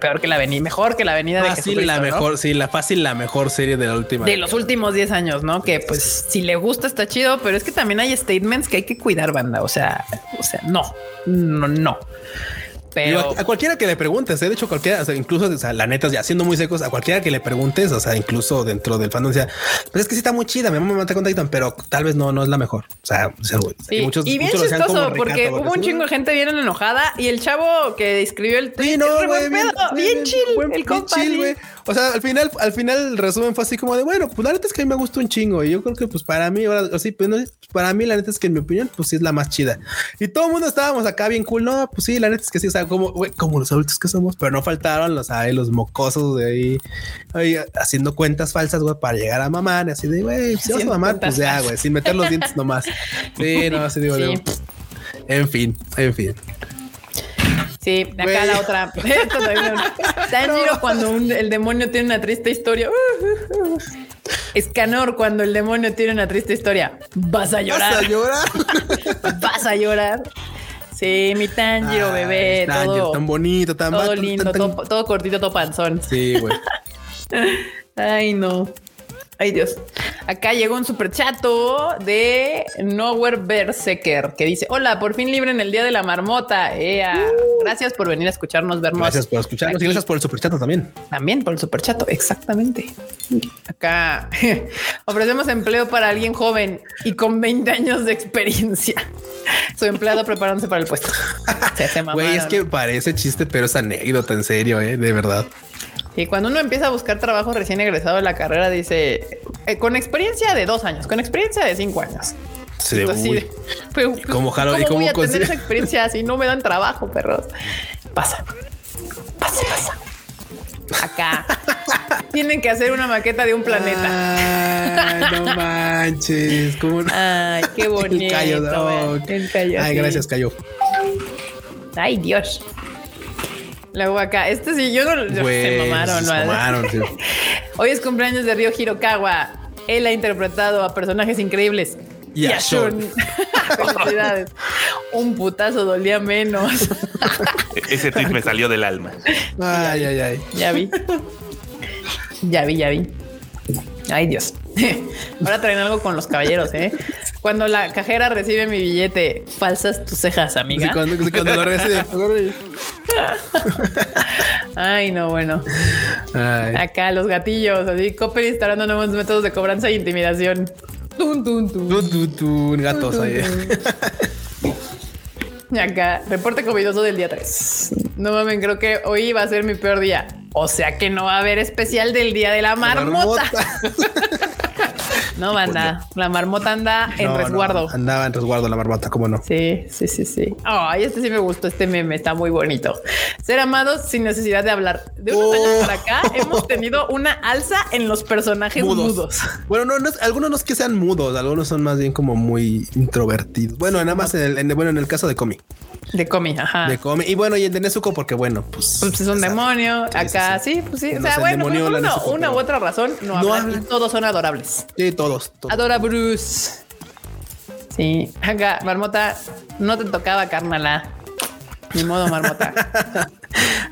peor que la avenida, mejor que la avenida de Fácil, la mejor, sí, la fácil, la mejor serie de la última. De los últimos 10 años, ¿no? Que pues si le gusta está chido, pero es que también hay statements que hay que cuidar, banda. O sea, o sea, no, no, no. Pero a, cualquiera que le preguntes, ¿eh? de hecho, cualquiera, incluso la neta, ya siendo muy secos, a cualquiera que le preguntes, o sea, incluso dentro del fandom, sea, pero es que sí está muy chida, mi mamá me mata con Titan, pero tal vez no, no es la mejor. O sea, sí. muchos, y bien chistoso, porque hubo un chingo de gente bien enojada y el chavo que escribió el tweet, bien, chill, el compa. O sea, al final, al final el resumen fue así como de bueno, pues la neta es que a mí me gustó un chingo. Y yo creo que pues para mí, ahora así, pues no, para mí la neta es que en mi opinión, pues sí es la más chida. Y todo el mundo estábamos acá bien cool. No, pues sí, la neta es que sí, o sea, como, como los adultos que somos, pero no faltaron los, ay, los mocosos de ahí, ahí haciendo cuentas falsas, güey, para llegar a mamar. Y así de, güey, si vas a mamar, pues ya, güey, sin meter los dientes nomás. Sí, no, así digo, en fin, en fin. Sí, acá la otra. Tanjiro cuando el demonio tiene una triste historia. Escanor cuando el demonio tiene una triste historia. Vas a llorar. Vas a llorar. Vas a llorar. Sí, mi Tanjiro, bebé. todo, tan bonito, tan Todo lindo, todo, cortito, todo panzón. Sí, güey. Ay, no. Ay, Dios. Acá llegó un super chato de Nowhere Berserker que dice: Hola, por fin libre en el día de la marmota. Uh. Gracias por venir a escucharnos, vernos. Gracias por escucharnos y gracias por el super chato también. También por el super chato, exactamente. Acá ofrecemos empleo para alguien joven y con 20 años de experiencia. Su empleado preparándose para el puesto. Güey, es que parece chiste, pero es anécdota, en serio, ¿eh? de verdad. Y cuando uno empieza a buscar trabajo recién egresado de la carrera, dice eh, con experiencia de dos años, con experiencia de cinco años. Sí, así ¿Cómo, voy a tener esa experiencia si no me dan trabajo, perros? Pasa, pasa, pasa. Acá tienen que hacer una maqueta de un planeta. no manches, ¿cómo Ay, qué bonito. El Cayo, Ay, gracias, Cayo. Ay, Dios. Luego acá, este sí, yo no se mamaron. Se mamaron Hoy es cumpleaños de Ryo Hirokawa. Él ha interpretado a personajes increíbles. Y a Shun. Felicidades. Un putazo dolía menos. Ese tweet me salió del alma. Ay, ay, ay. Ya vi. Ya vi, ya vi. Ay, Dios. Ahora traen algo con los caballeros, ¿eh? Cuando la cajera recibe mi billete, falsas tus cejas, amiga. cuando, lo recibe. Ay, no, bueno. Acá los gatillos, así, Copper instalando nuevos métodos de cobranza e intimidación. Tun, tun, tun. Tun, tun, tun. Gatos ahí. Y acá, reporte covidoso del día 3. No mames, creo que hoy va a ser mi peor día. O sea que no va a haber especial del día de la marmota. no, banda. La marmota anda en resguardo. andaba en resguardo la marmota, ¿cómo no? Sí, sí, sí, sí. Ay, este sí me gustó. Este meme está muy bonito. Ser amados sin necesidad de hablar. De unos años oh. para acá hemos tenido una alza en los personajes mudos. Bueno, no, no, algunos no es que sean mudos, algunos son más bien como muy introvertidos. Bueno, nada más en el, bueno, en el caso de Comi. De Comi, ajá. De Comi. Y bueno, y el de Nezuko, porque bueno, pues. Pues es un demonio. Acá sí, pues sí. O sea, bueno, una, u otra razón no, hablan. todos son adorables. Sí, todos. Adora Bruce. Sí. Acá, Marmota, no te tocaba, carnala. Ni modo, Marmota.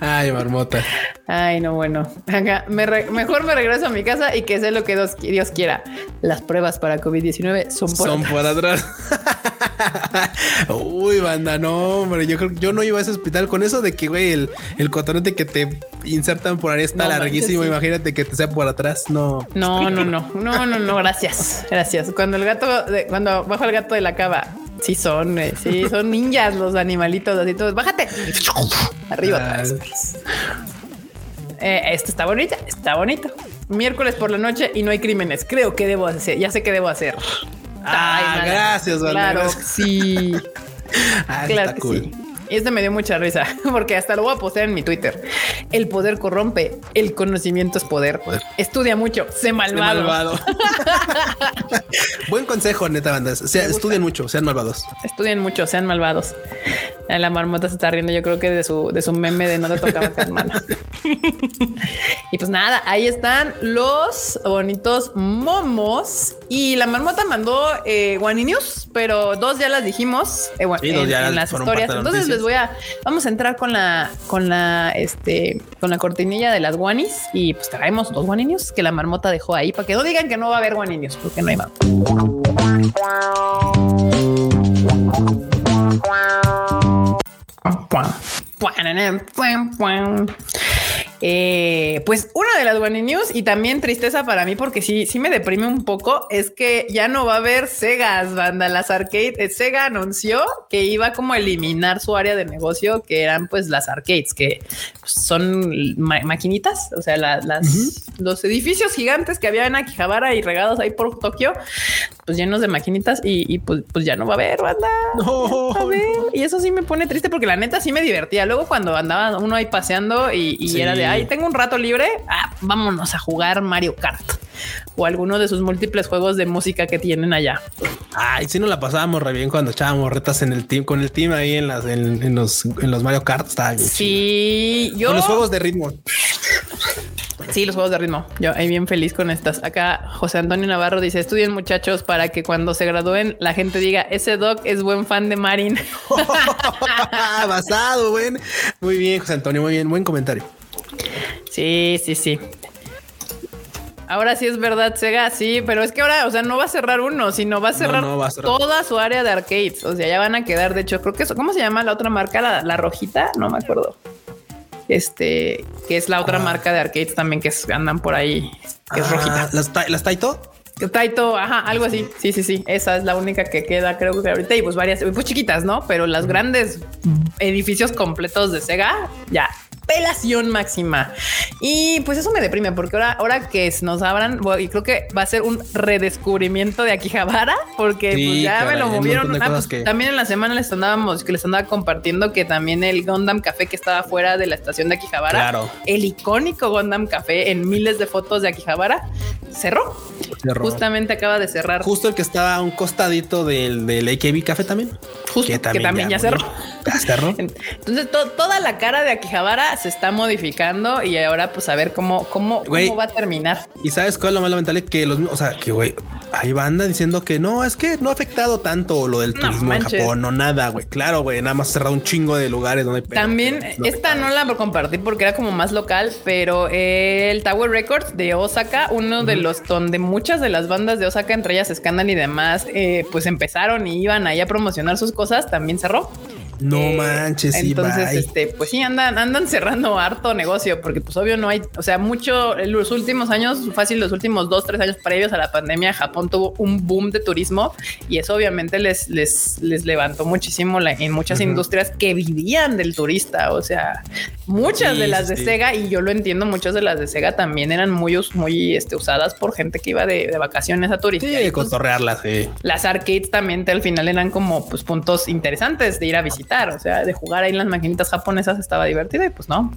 Ay, Marmota. Ay, no, bueno. Acá, mejor me regreso a mi casa y que sea lo que Dios, quiera. Las pruebas para COVID-19 son por Son por atrás. Uy, banda, no, hombre. Yo creo yo no iba a ese hospital con eso de que, güey, el, el cotonete que te insertan por ahí está larguísimo. Imagínate que te sea por atrás. No. No, no, no, no, no, no. Gracias. Gracias. Cuando el gato, cuando bajo el gato de la cava, sí son, eh, sí, son ninjas los animalitos así todos. Bájate. Arriba. Eh, esto está bonito, está bonito. Miércoles por la noche y no hay crímenes. Creo que debo hacer. Ya sé qué debo hacer. Ah, gracias, Claro, sí. ah, claro cool. Y este me dio mucha risa porque hasta lo voy a postear en mi Twitter. El poder corrompe, el conocimiento es poder. Estudia mucho, sé malvado. malvado. Buen consejo, neta banda. O sea, estudien mucho, sean malvados. Estudien mucho, sean malvados. La marmota se está riendo, yo creo que de su, de su meme de no te tocaba hermano. y pues nada, ahí están los bonitos momos. Y la marmota mandó eh, News, pero dos ya las dijimos eh, en, las historias. Entonces les voy a, vamos a entrar con la, con la, este, con la cortinilla de las guanis y pues traemos dos guaninios que la marmota dejó ahí para que no digan que no va a haber guaninios porque no hay más. Eh, pues una de las One News y también tristeza para mí porque sí, sí me deprime un poco es que ya no va a haber Segas, banda. Las arcades, eh, Sega anunció que iba como a eliminar su área de negocio, que eran pues las arcades, que son maquinitas, o sea, las, los edificios gigantes que había en Akihabara y regados ahí por Tokio, pues llenos de maquinitas y, pues, pues, ya no va a haber banda. No. Y eso sí me pone triste porque la neta sí me divertía. Luego cuando andaba uno ahí paseando y, era de ahí tengo un rato libre. Ah, vámonos a jugar Mario Kart o alguno de sus múltiples juegos de música que tienen allá. Ay, sí nos la pasábamos re bien cuando echábamos retas en el team con el team ahí en las en, los, en los Mario Kart. sí, yo con los juegos de ritmo. Sí, los juegos de ritmo. Yo ahí bien feliz con estas. Acá José Antonio Navarro dice: Estudien muchachos para que cuando se gradúen la gente diga ese doc es buen fan de Marin. Basado, buen. Muy bien, José Antonio. Muy bien. Buen comentario. Sí, sí, sí. Ahora sí es verdad, Sega, sí, pero es que ahora, o sea, no va a cerrar uno, sino va a cerrar, toda su área de arcades. O sea, ya van a quedar, de hecho, creo que eso, ¿cómo se llama la otra marca? La, rojita, no me acuerdo. Este, que es la otra ah. marca de arcades también que andan por ahí, que es ah, rojita. ¿Las, las Taito? Taito, ajá, algo así. Sí, sí, sí. Esa es la única que queda, creo que ahorita. Y pues varias, pues chiquitas, ¿no? Pero las grandes edificios completos de Sega, ya pelación máxima. Y pues eso me deprime porque ahora, ahora que nos abran, y creo que va a ser un redescubrimiento de Akihabara porque pues, ya me lo movieron. Ah, pues, también en la semana les andábamos, que les andaba compartiendo que también el Gundam Café que estaba fuera de la estación de Akihabara, claro. el icónico Gundam Café en miles de fotos de Akihabara, cerró. Justamente acaba de cerrar. Justo el que estaba a un costadito del, del AKB Café también. Justo que también, ya, cerró. Entonces toda la cara de Akihabara se está modificando y ahora pues a ver cómo, cómo, cómo va a terminar. Y sabes cuál es lo más lamentable que los, o sea, que güey, hay banda diciendo que no, es que no ha afectado tanto lo del turismo en Japón, no nada, güey. Claro, güey, nada más cerrado un chingo de lugares donde También esta no la compartí porque era como más local, pero el Tower Records de Osaka, uno de los donde muchas de las bandas de Osaka, entre ellas Scandal y demás, eh, pues empezaron y iban ahí a promocionar sus cosas, también cerró. No eh, manches. Entonces, este, pues sí, andan, andan cerrando harto negocio, porque pues obvio no hay, o sea, mucho en los últimos años, fácil, los últimos dos, tres años previos a la pandemia, Japón tuvo un boom de turismo y eso obviamente les, les, les levantó muchísimo en muchas industrias que vivían del turista. O sea, muchas de las de Sega, y yo lo entiendo, muchas de las de Sega también eran muy, muy este, usadas por gente que iba de, vacaciones a turistas. Sí, de cotorrearlas. Sí. Las arcades también al final eran como pues puntos interesantes de ir a visitar o sea, de jugar ahí en las maquinitas japonesas estaba divertido y pues no.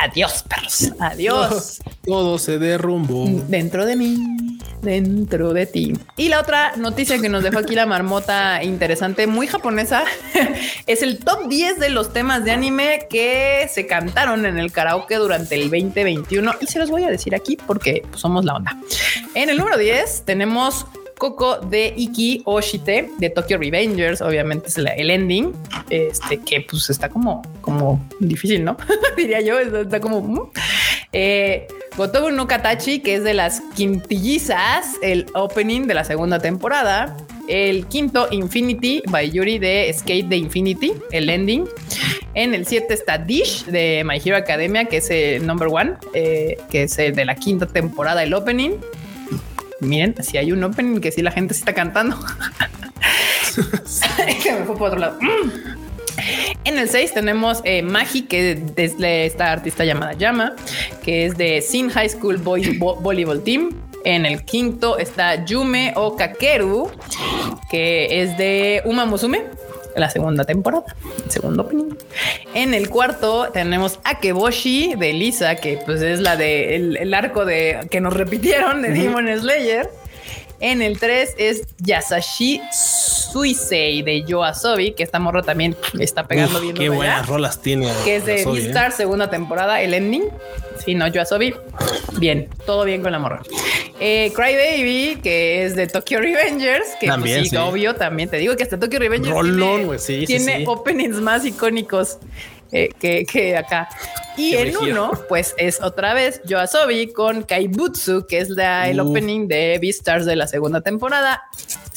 Adiós, perros. Adiós. Todo se derrumbó. Dentro de mí, dentro de ti. Y la otra noticia que nos dejó aquí la marmota interesante, muy japonesa, es el top 10 de los temas de anime que se cantaron en el karaoke durante el 2021. Y se los voy a decir aquí porque pues, somos la onda. En el número 10 tenemos Coco de Iki Oshite de Tokyo Revengers, obviamente es el ending, este que pues está como, como difícil, ¿no? Diría yo, está como... Mm. Eh, Gotobu no Katachi, que es de las quintillizas, el opening de la segunda temporada. El quinto, Infinity by Yuri de Skate de Infinity, el ending. En el 7 está Dish de My Hero Academia, que es el number one, eh, que es el de la quinta temporada, el opening miren, si hay un opening que si la gente se está cantando. Mm. En el 6 tenemos eh, Magi, que es de esta artista llamada Yama, que es de Sin High School Boy Volleyball Team. En el quinto está Yume o Kakeru, que es de Uma Musume, la segunda temporada, segundo opening. En el cuarto tenemos Akeboshi de Lisa, que pues es la de el, arco de que nos repitieron de Demon Slayer. En el 3 es Yasashi Suisei de Yoasobi, que esta morra también está pegando bien. Qué buenas rolas tiene. Que es de Beastar, ¿eh? segunda temporada, el ending. Sí, no, Yoasobi. Bien, todo bien con la morra. Eh, Cry Baby, que es de Tokyo Revengers, que pues también, sí, obvio, también te digo que hasta Tokyo Revengers tiene, tiene openings más icónicos eh, que, acá. Y el uno, pues es otra vez Yoasobi con Kaibutsu, que es la, el opening de Beastars de la segunda temporada.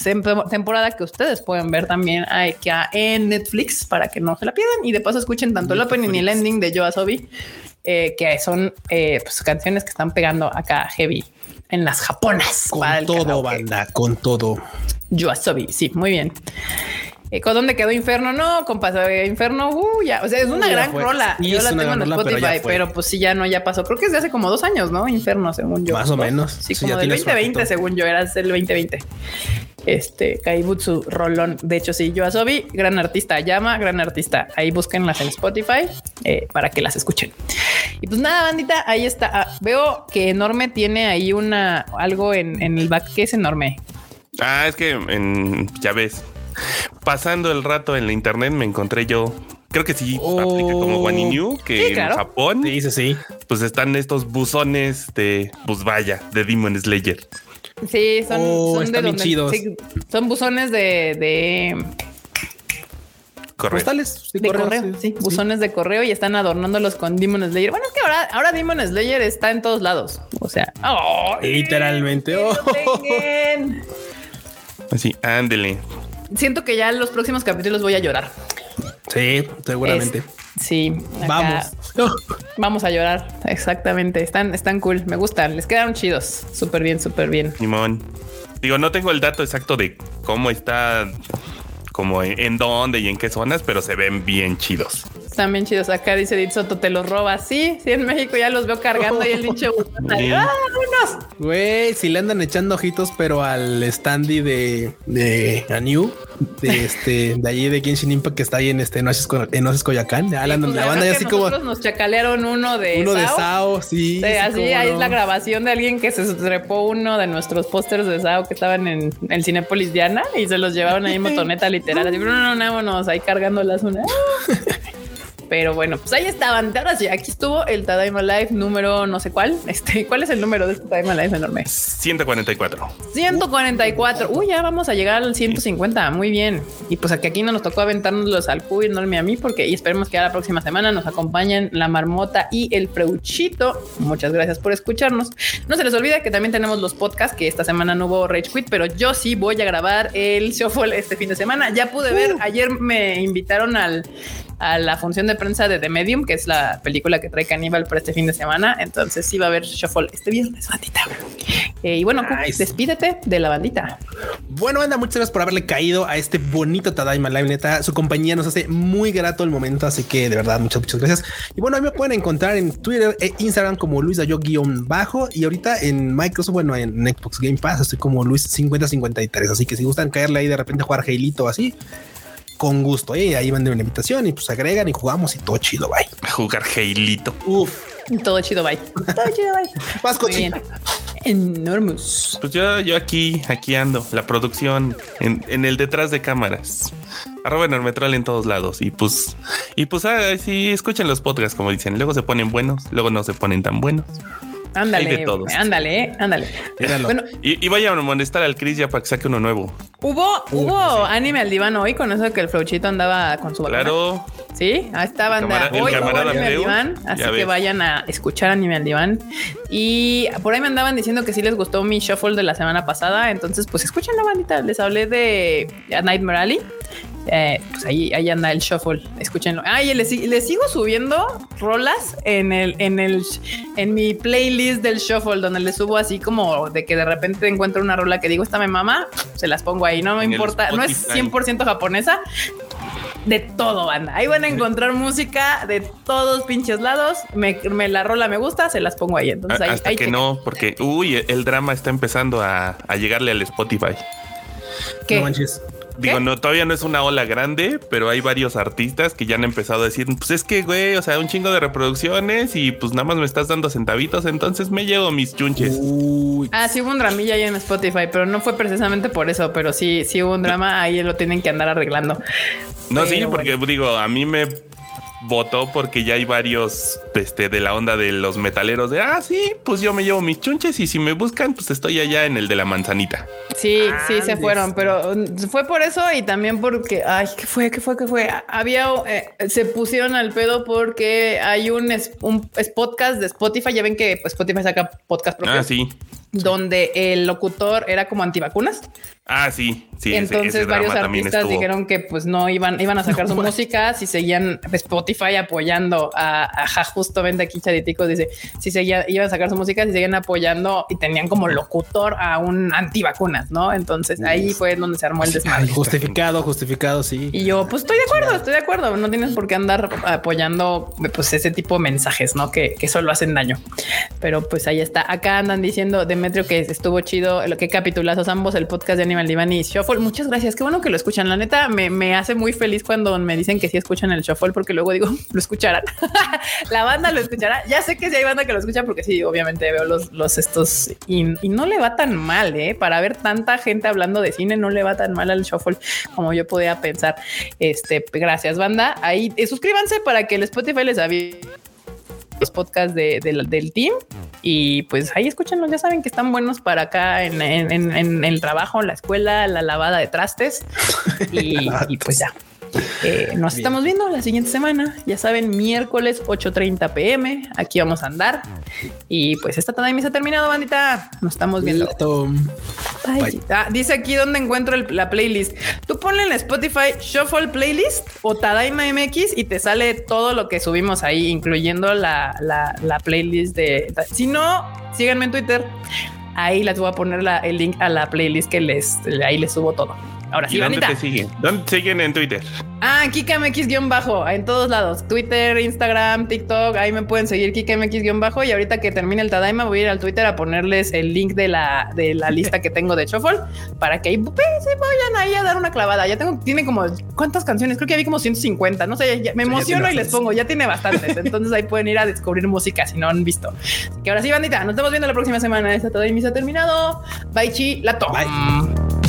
Temporada que ustedes pueden ver también aquí en Netflix para que no se la pierdan. Y de paso escuchen tanto el opening y el ending de Yoasobi, eh, que son eh, pues, canciones que están pegando acá heavy en las japonas. Con todo, banda, con todo. Yoasobi, sí, muy bien. Eh, ¿Con dónde quedó Inferno? No, compa, Inferno, uh, ya, o sea, es una gran rola. yo la tengo en Spotify, pero, pues sí, ya no, ya pasó. Creo que es de hace como dos años, ¿no? Inferno, según yo. Más o menos. Sí, como del 2020, según yo, era el 2020. Este, Kaibutsu, Rolón. De hecho, sí, Yoasobi, gran artista, llama, gran artista. Ahí búsquenlas en Spotify eh, para que las escuchen. Y pues nada, bandita, ahí está. Ah, veo que Enorme tiene ahí una, algo en, en el back que es enorme. Ah, es que en, ya ves, pasando el rato en la internet me encontré yo creo que sí aplica como oh. que en Japón sí, sí, pues están estos buzones de pues vaya de Demon Slayer. Sí, son, oh, son de chidos. son buzones de, de correo. Postales de correo, sí, buzones de correo y están adornándolos con Demon Slayer. Bueno, es que ahora, ahora Demon Slayer está en todos lados. O sea, literalmente. Así, ándele siento que ya en los próximos capítulos voy a llorar. Sí, seguramente. sí. Vamos. Vamos a llorar. Exactamente. Están, están cool. Me gustan. Les quedaron chidos. Súper bien, súper bien. Simón. Digo, no tengo el dato exacto de cómo está, como en, dónde y en qué zonas, pero se ven bien chidos. También chidos. Acá dice Edith Soto, te los robas. Sí, sí, en México ya los veo cargando y el pinche ¡Ah, Güey, si le andan echando ojitos, pero al standy de, de New de este, de allí de Genshin Impact que está ahí en este, en Oasis Coyacán. la, pues, banda ya así como. Nos chacalearon uno de Uno de Sao, sí. así, ahí es la grabación de alguien que se trepó uno de nuestros pósters de Sao que estaban en el Cinépolis Diana y se los llevaron ahí en motoneta literal. Así, no, no, no, vámonos ahí cargándolas una. Pero bueno, pues ahí estaban. Ahora sí, aquí estuvo el Tadaima Live número no sé cuál. Este, ¿cuál es el número de este Tadaima Live enorme? 144. 144. Uy, ya vamos a llegar al 150. Muy bien. Y pues aquí, aquí no nos tocó aventarnos los al y no a mí, porque y esperemos que a la próxima semana nos acompañen la marmota y el preuchito. Muchas gracias por escucharnos. No se les olvide que también tenemos los podcasts, que esta semana no hubo Rage Quit, pero yo sí voy a grabar el Shuffle este fin de semana. Ya pude ver, uh. ayer me invitaron al a la función de prensa de The Medium, que es la película que trae Caníbal para este fin de semana. Entonces sí va a haber Shuffle este viernes, bandita. Eh, y bueno, despídete de la bandita. Bueno, anda, muchas gracias por haberle caído a este bonito Tadaima Live. Neta, su compañía nos hace muy grato el momento, así que de verdad, muchas, muchas gracias. Y bueno, a mí me pueden encontrar en Twitter e Instagram como Luis bajo y ahorita en Microsoft, bueno, en Xbox Game Pass estoy como Luis 5053. Así que si gustan caerle ahí de repente a jugar Heilito así, con gusto. ¿eh? Ahí manden una invitación y pues agregan y jugamos y todo chido. Bye. Jugar Heilito. Uf. Todo chido. Bye. todo chido. Bye. Más cochina. Enormous. Pues yo, yo aquí, aquí ando. La producción en, en el detrás de cámaras. Arroba Enormetrol en todos lados. Y pues, y pues, ah, sí, escuchen los podcasts, como dicen. Luego se ponen buenos, luego no se ponen tan buenos. Ándale, ándale, ándale. Bueno, y, y, vaya a molestar al Chris ya para que saque uno nuevo. Hubo, hubo anime al diván hoy con eso que el Flauchito andaba con su Claro. Sí, a esta banda hoy hubo anime al diván, así que vayan a escuchar anime al diván. Y por ahí me andaban diciendo que sí les gustó mi shuffle de la semana pasada, entonces pues escuchen la bandita. Les hablé de Nightmare Alley eh, pues ahí, ahí anda el shuffle. Escúchenlo. Ah, y les, sigo subiendo rolas en el, en el, en mi playlist del shuffle, donde les subo así como de que de repente encuentro una rola que digo, esta me mama, se las pongo ahí. No me importa, no es 100% japonesa. De todo, banda. Ahí van a encontrar música de todos pinches lados. Me, la rola me gusta, se las pongo ahí. Entonces ahí, Hasta que no, porque uy, el drama está empezando a, llegarle al Spotify. ¿Qué? Digo, no, todavía no es una ola grande, pero hay varios artistas que ya han empezado a decir, pues es que, güey, o sea, un chingo de reproducciones y pues nada más me estás dando centavitos, entonces me llevo mis chunches. Ah, sí hubo un dramilla ahí en Spotify, pero no fue precisamente por eso, pero sí, sí hubo un drama, ahí lo tienen que andar arreglando. No, sí, porque digo, a mí me votó porque ya hay varios este, de la onda de los metaleros de, ah, sí, pues yo me llevo mis chunches y si me buscan, pues estoy allá en el de la manzanita. Sí, sí, se fueron, pero mm, fue por eso y también porque, ay, ¿qué fue? ¿Qué fue? ¿Qué fue? Había, eh, se pusieron al pedo porque hay un, un podcast de Spotify, ya ven que pues, Spotify saca podcast propios. Ah, sí. Donde el locutor era como antivacunas. Ah, sí, sí. Entonces varios artistas dijeron que pues no iban, iban a sacar su música si seguían Spotify apoyando a, a justamente aquí Chaditico dice si seguían, iban a sacar su música, si seguían apoyando y tenían como locutor a un antivacunas, ¿no? Entonces ahí fue donde se armó el desmadre. Justificado, justificado, sí. Y yo, pues estoy de acuerdo, estoy de acuerdo. No tienes por qué andar apoyando pues ese tipo de mensajes, ¿no? Que, que solo hacen daño. Pero pues ahí está. Acá andan diciendo Demetrio que estuvo chido, lo que capitulazos ambos el podcast de Animal Divan y Shuffle. Muchas gracias. Qué bueno que lo escuchan. La neta me, me, hace muy feliz cuando me dicen que sí escuchan el Shuffle, porque luego digo, lo escucharán. la banda lo escuchará. Ya sé que sí hay banda que lo escucha porque sí, obviamente veo los, los estos y, no le va tan mal, ¿eh? Para ver tanta gente hablando de cine, no le va tan mal al Shuffle como yo podía pensar. Este, gracias, banda. Ahí eh, suscríbanse para que el Spotify les avise los podcasts de, del team. Y pues ahí escúchenlos, ya saben que están buenos para acá en, el trabajo, la escuela, la lavada de trastes. Y, pues ya. Eh, nos estamos viendo la siguiente semana. Ya saben, miércoles 8:30 pm. Aquí vamos a andar. Y pues esta Tadaima se ha terminado, bandita. Nos estamos viendo. Ah, dice aquí donde encuentro la playlist. Tú ponle en Spotify Shuffle Playlist o Tadaima MX y te sale todo lo que subimos ahí, incluyendo la, la, playlist de. Si no, síganme en Twitter. Ahí les voy a poner el link a la playlist que les ahí les subo todo. Ahora sí, ¿Y ¿Dónde te siguen? ¿Dónde te siguen en Twitter? Ah, KikaMX-bajo, en todos lados. Twitter, Instagram, TikTok, ahí me pueden seguir KikaMX-bajo. Y ahorita que termine el Tadaima, voy a ir al Twitter a ponerles el link de la, de la lista que tengo de Shuffle para que ahí pues, se vayan ahí a dar una clavada. Ya tengo, tiene como cuántas canciones, creo que había como 150. No sé, me emociono y les pongo, ya tiene bastantes. Entonces ahí pueden ir a descubrir música si no han visto. Así que ahora sí, bandita, nos estamos viendo la próxima semana. Esta Tadaima se ha terminado. Bye, chi, la toma.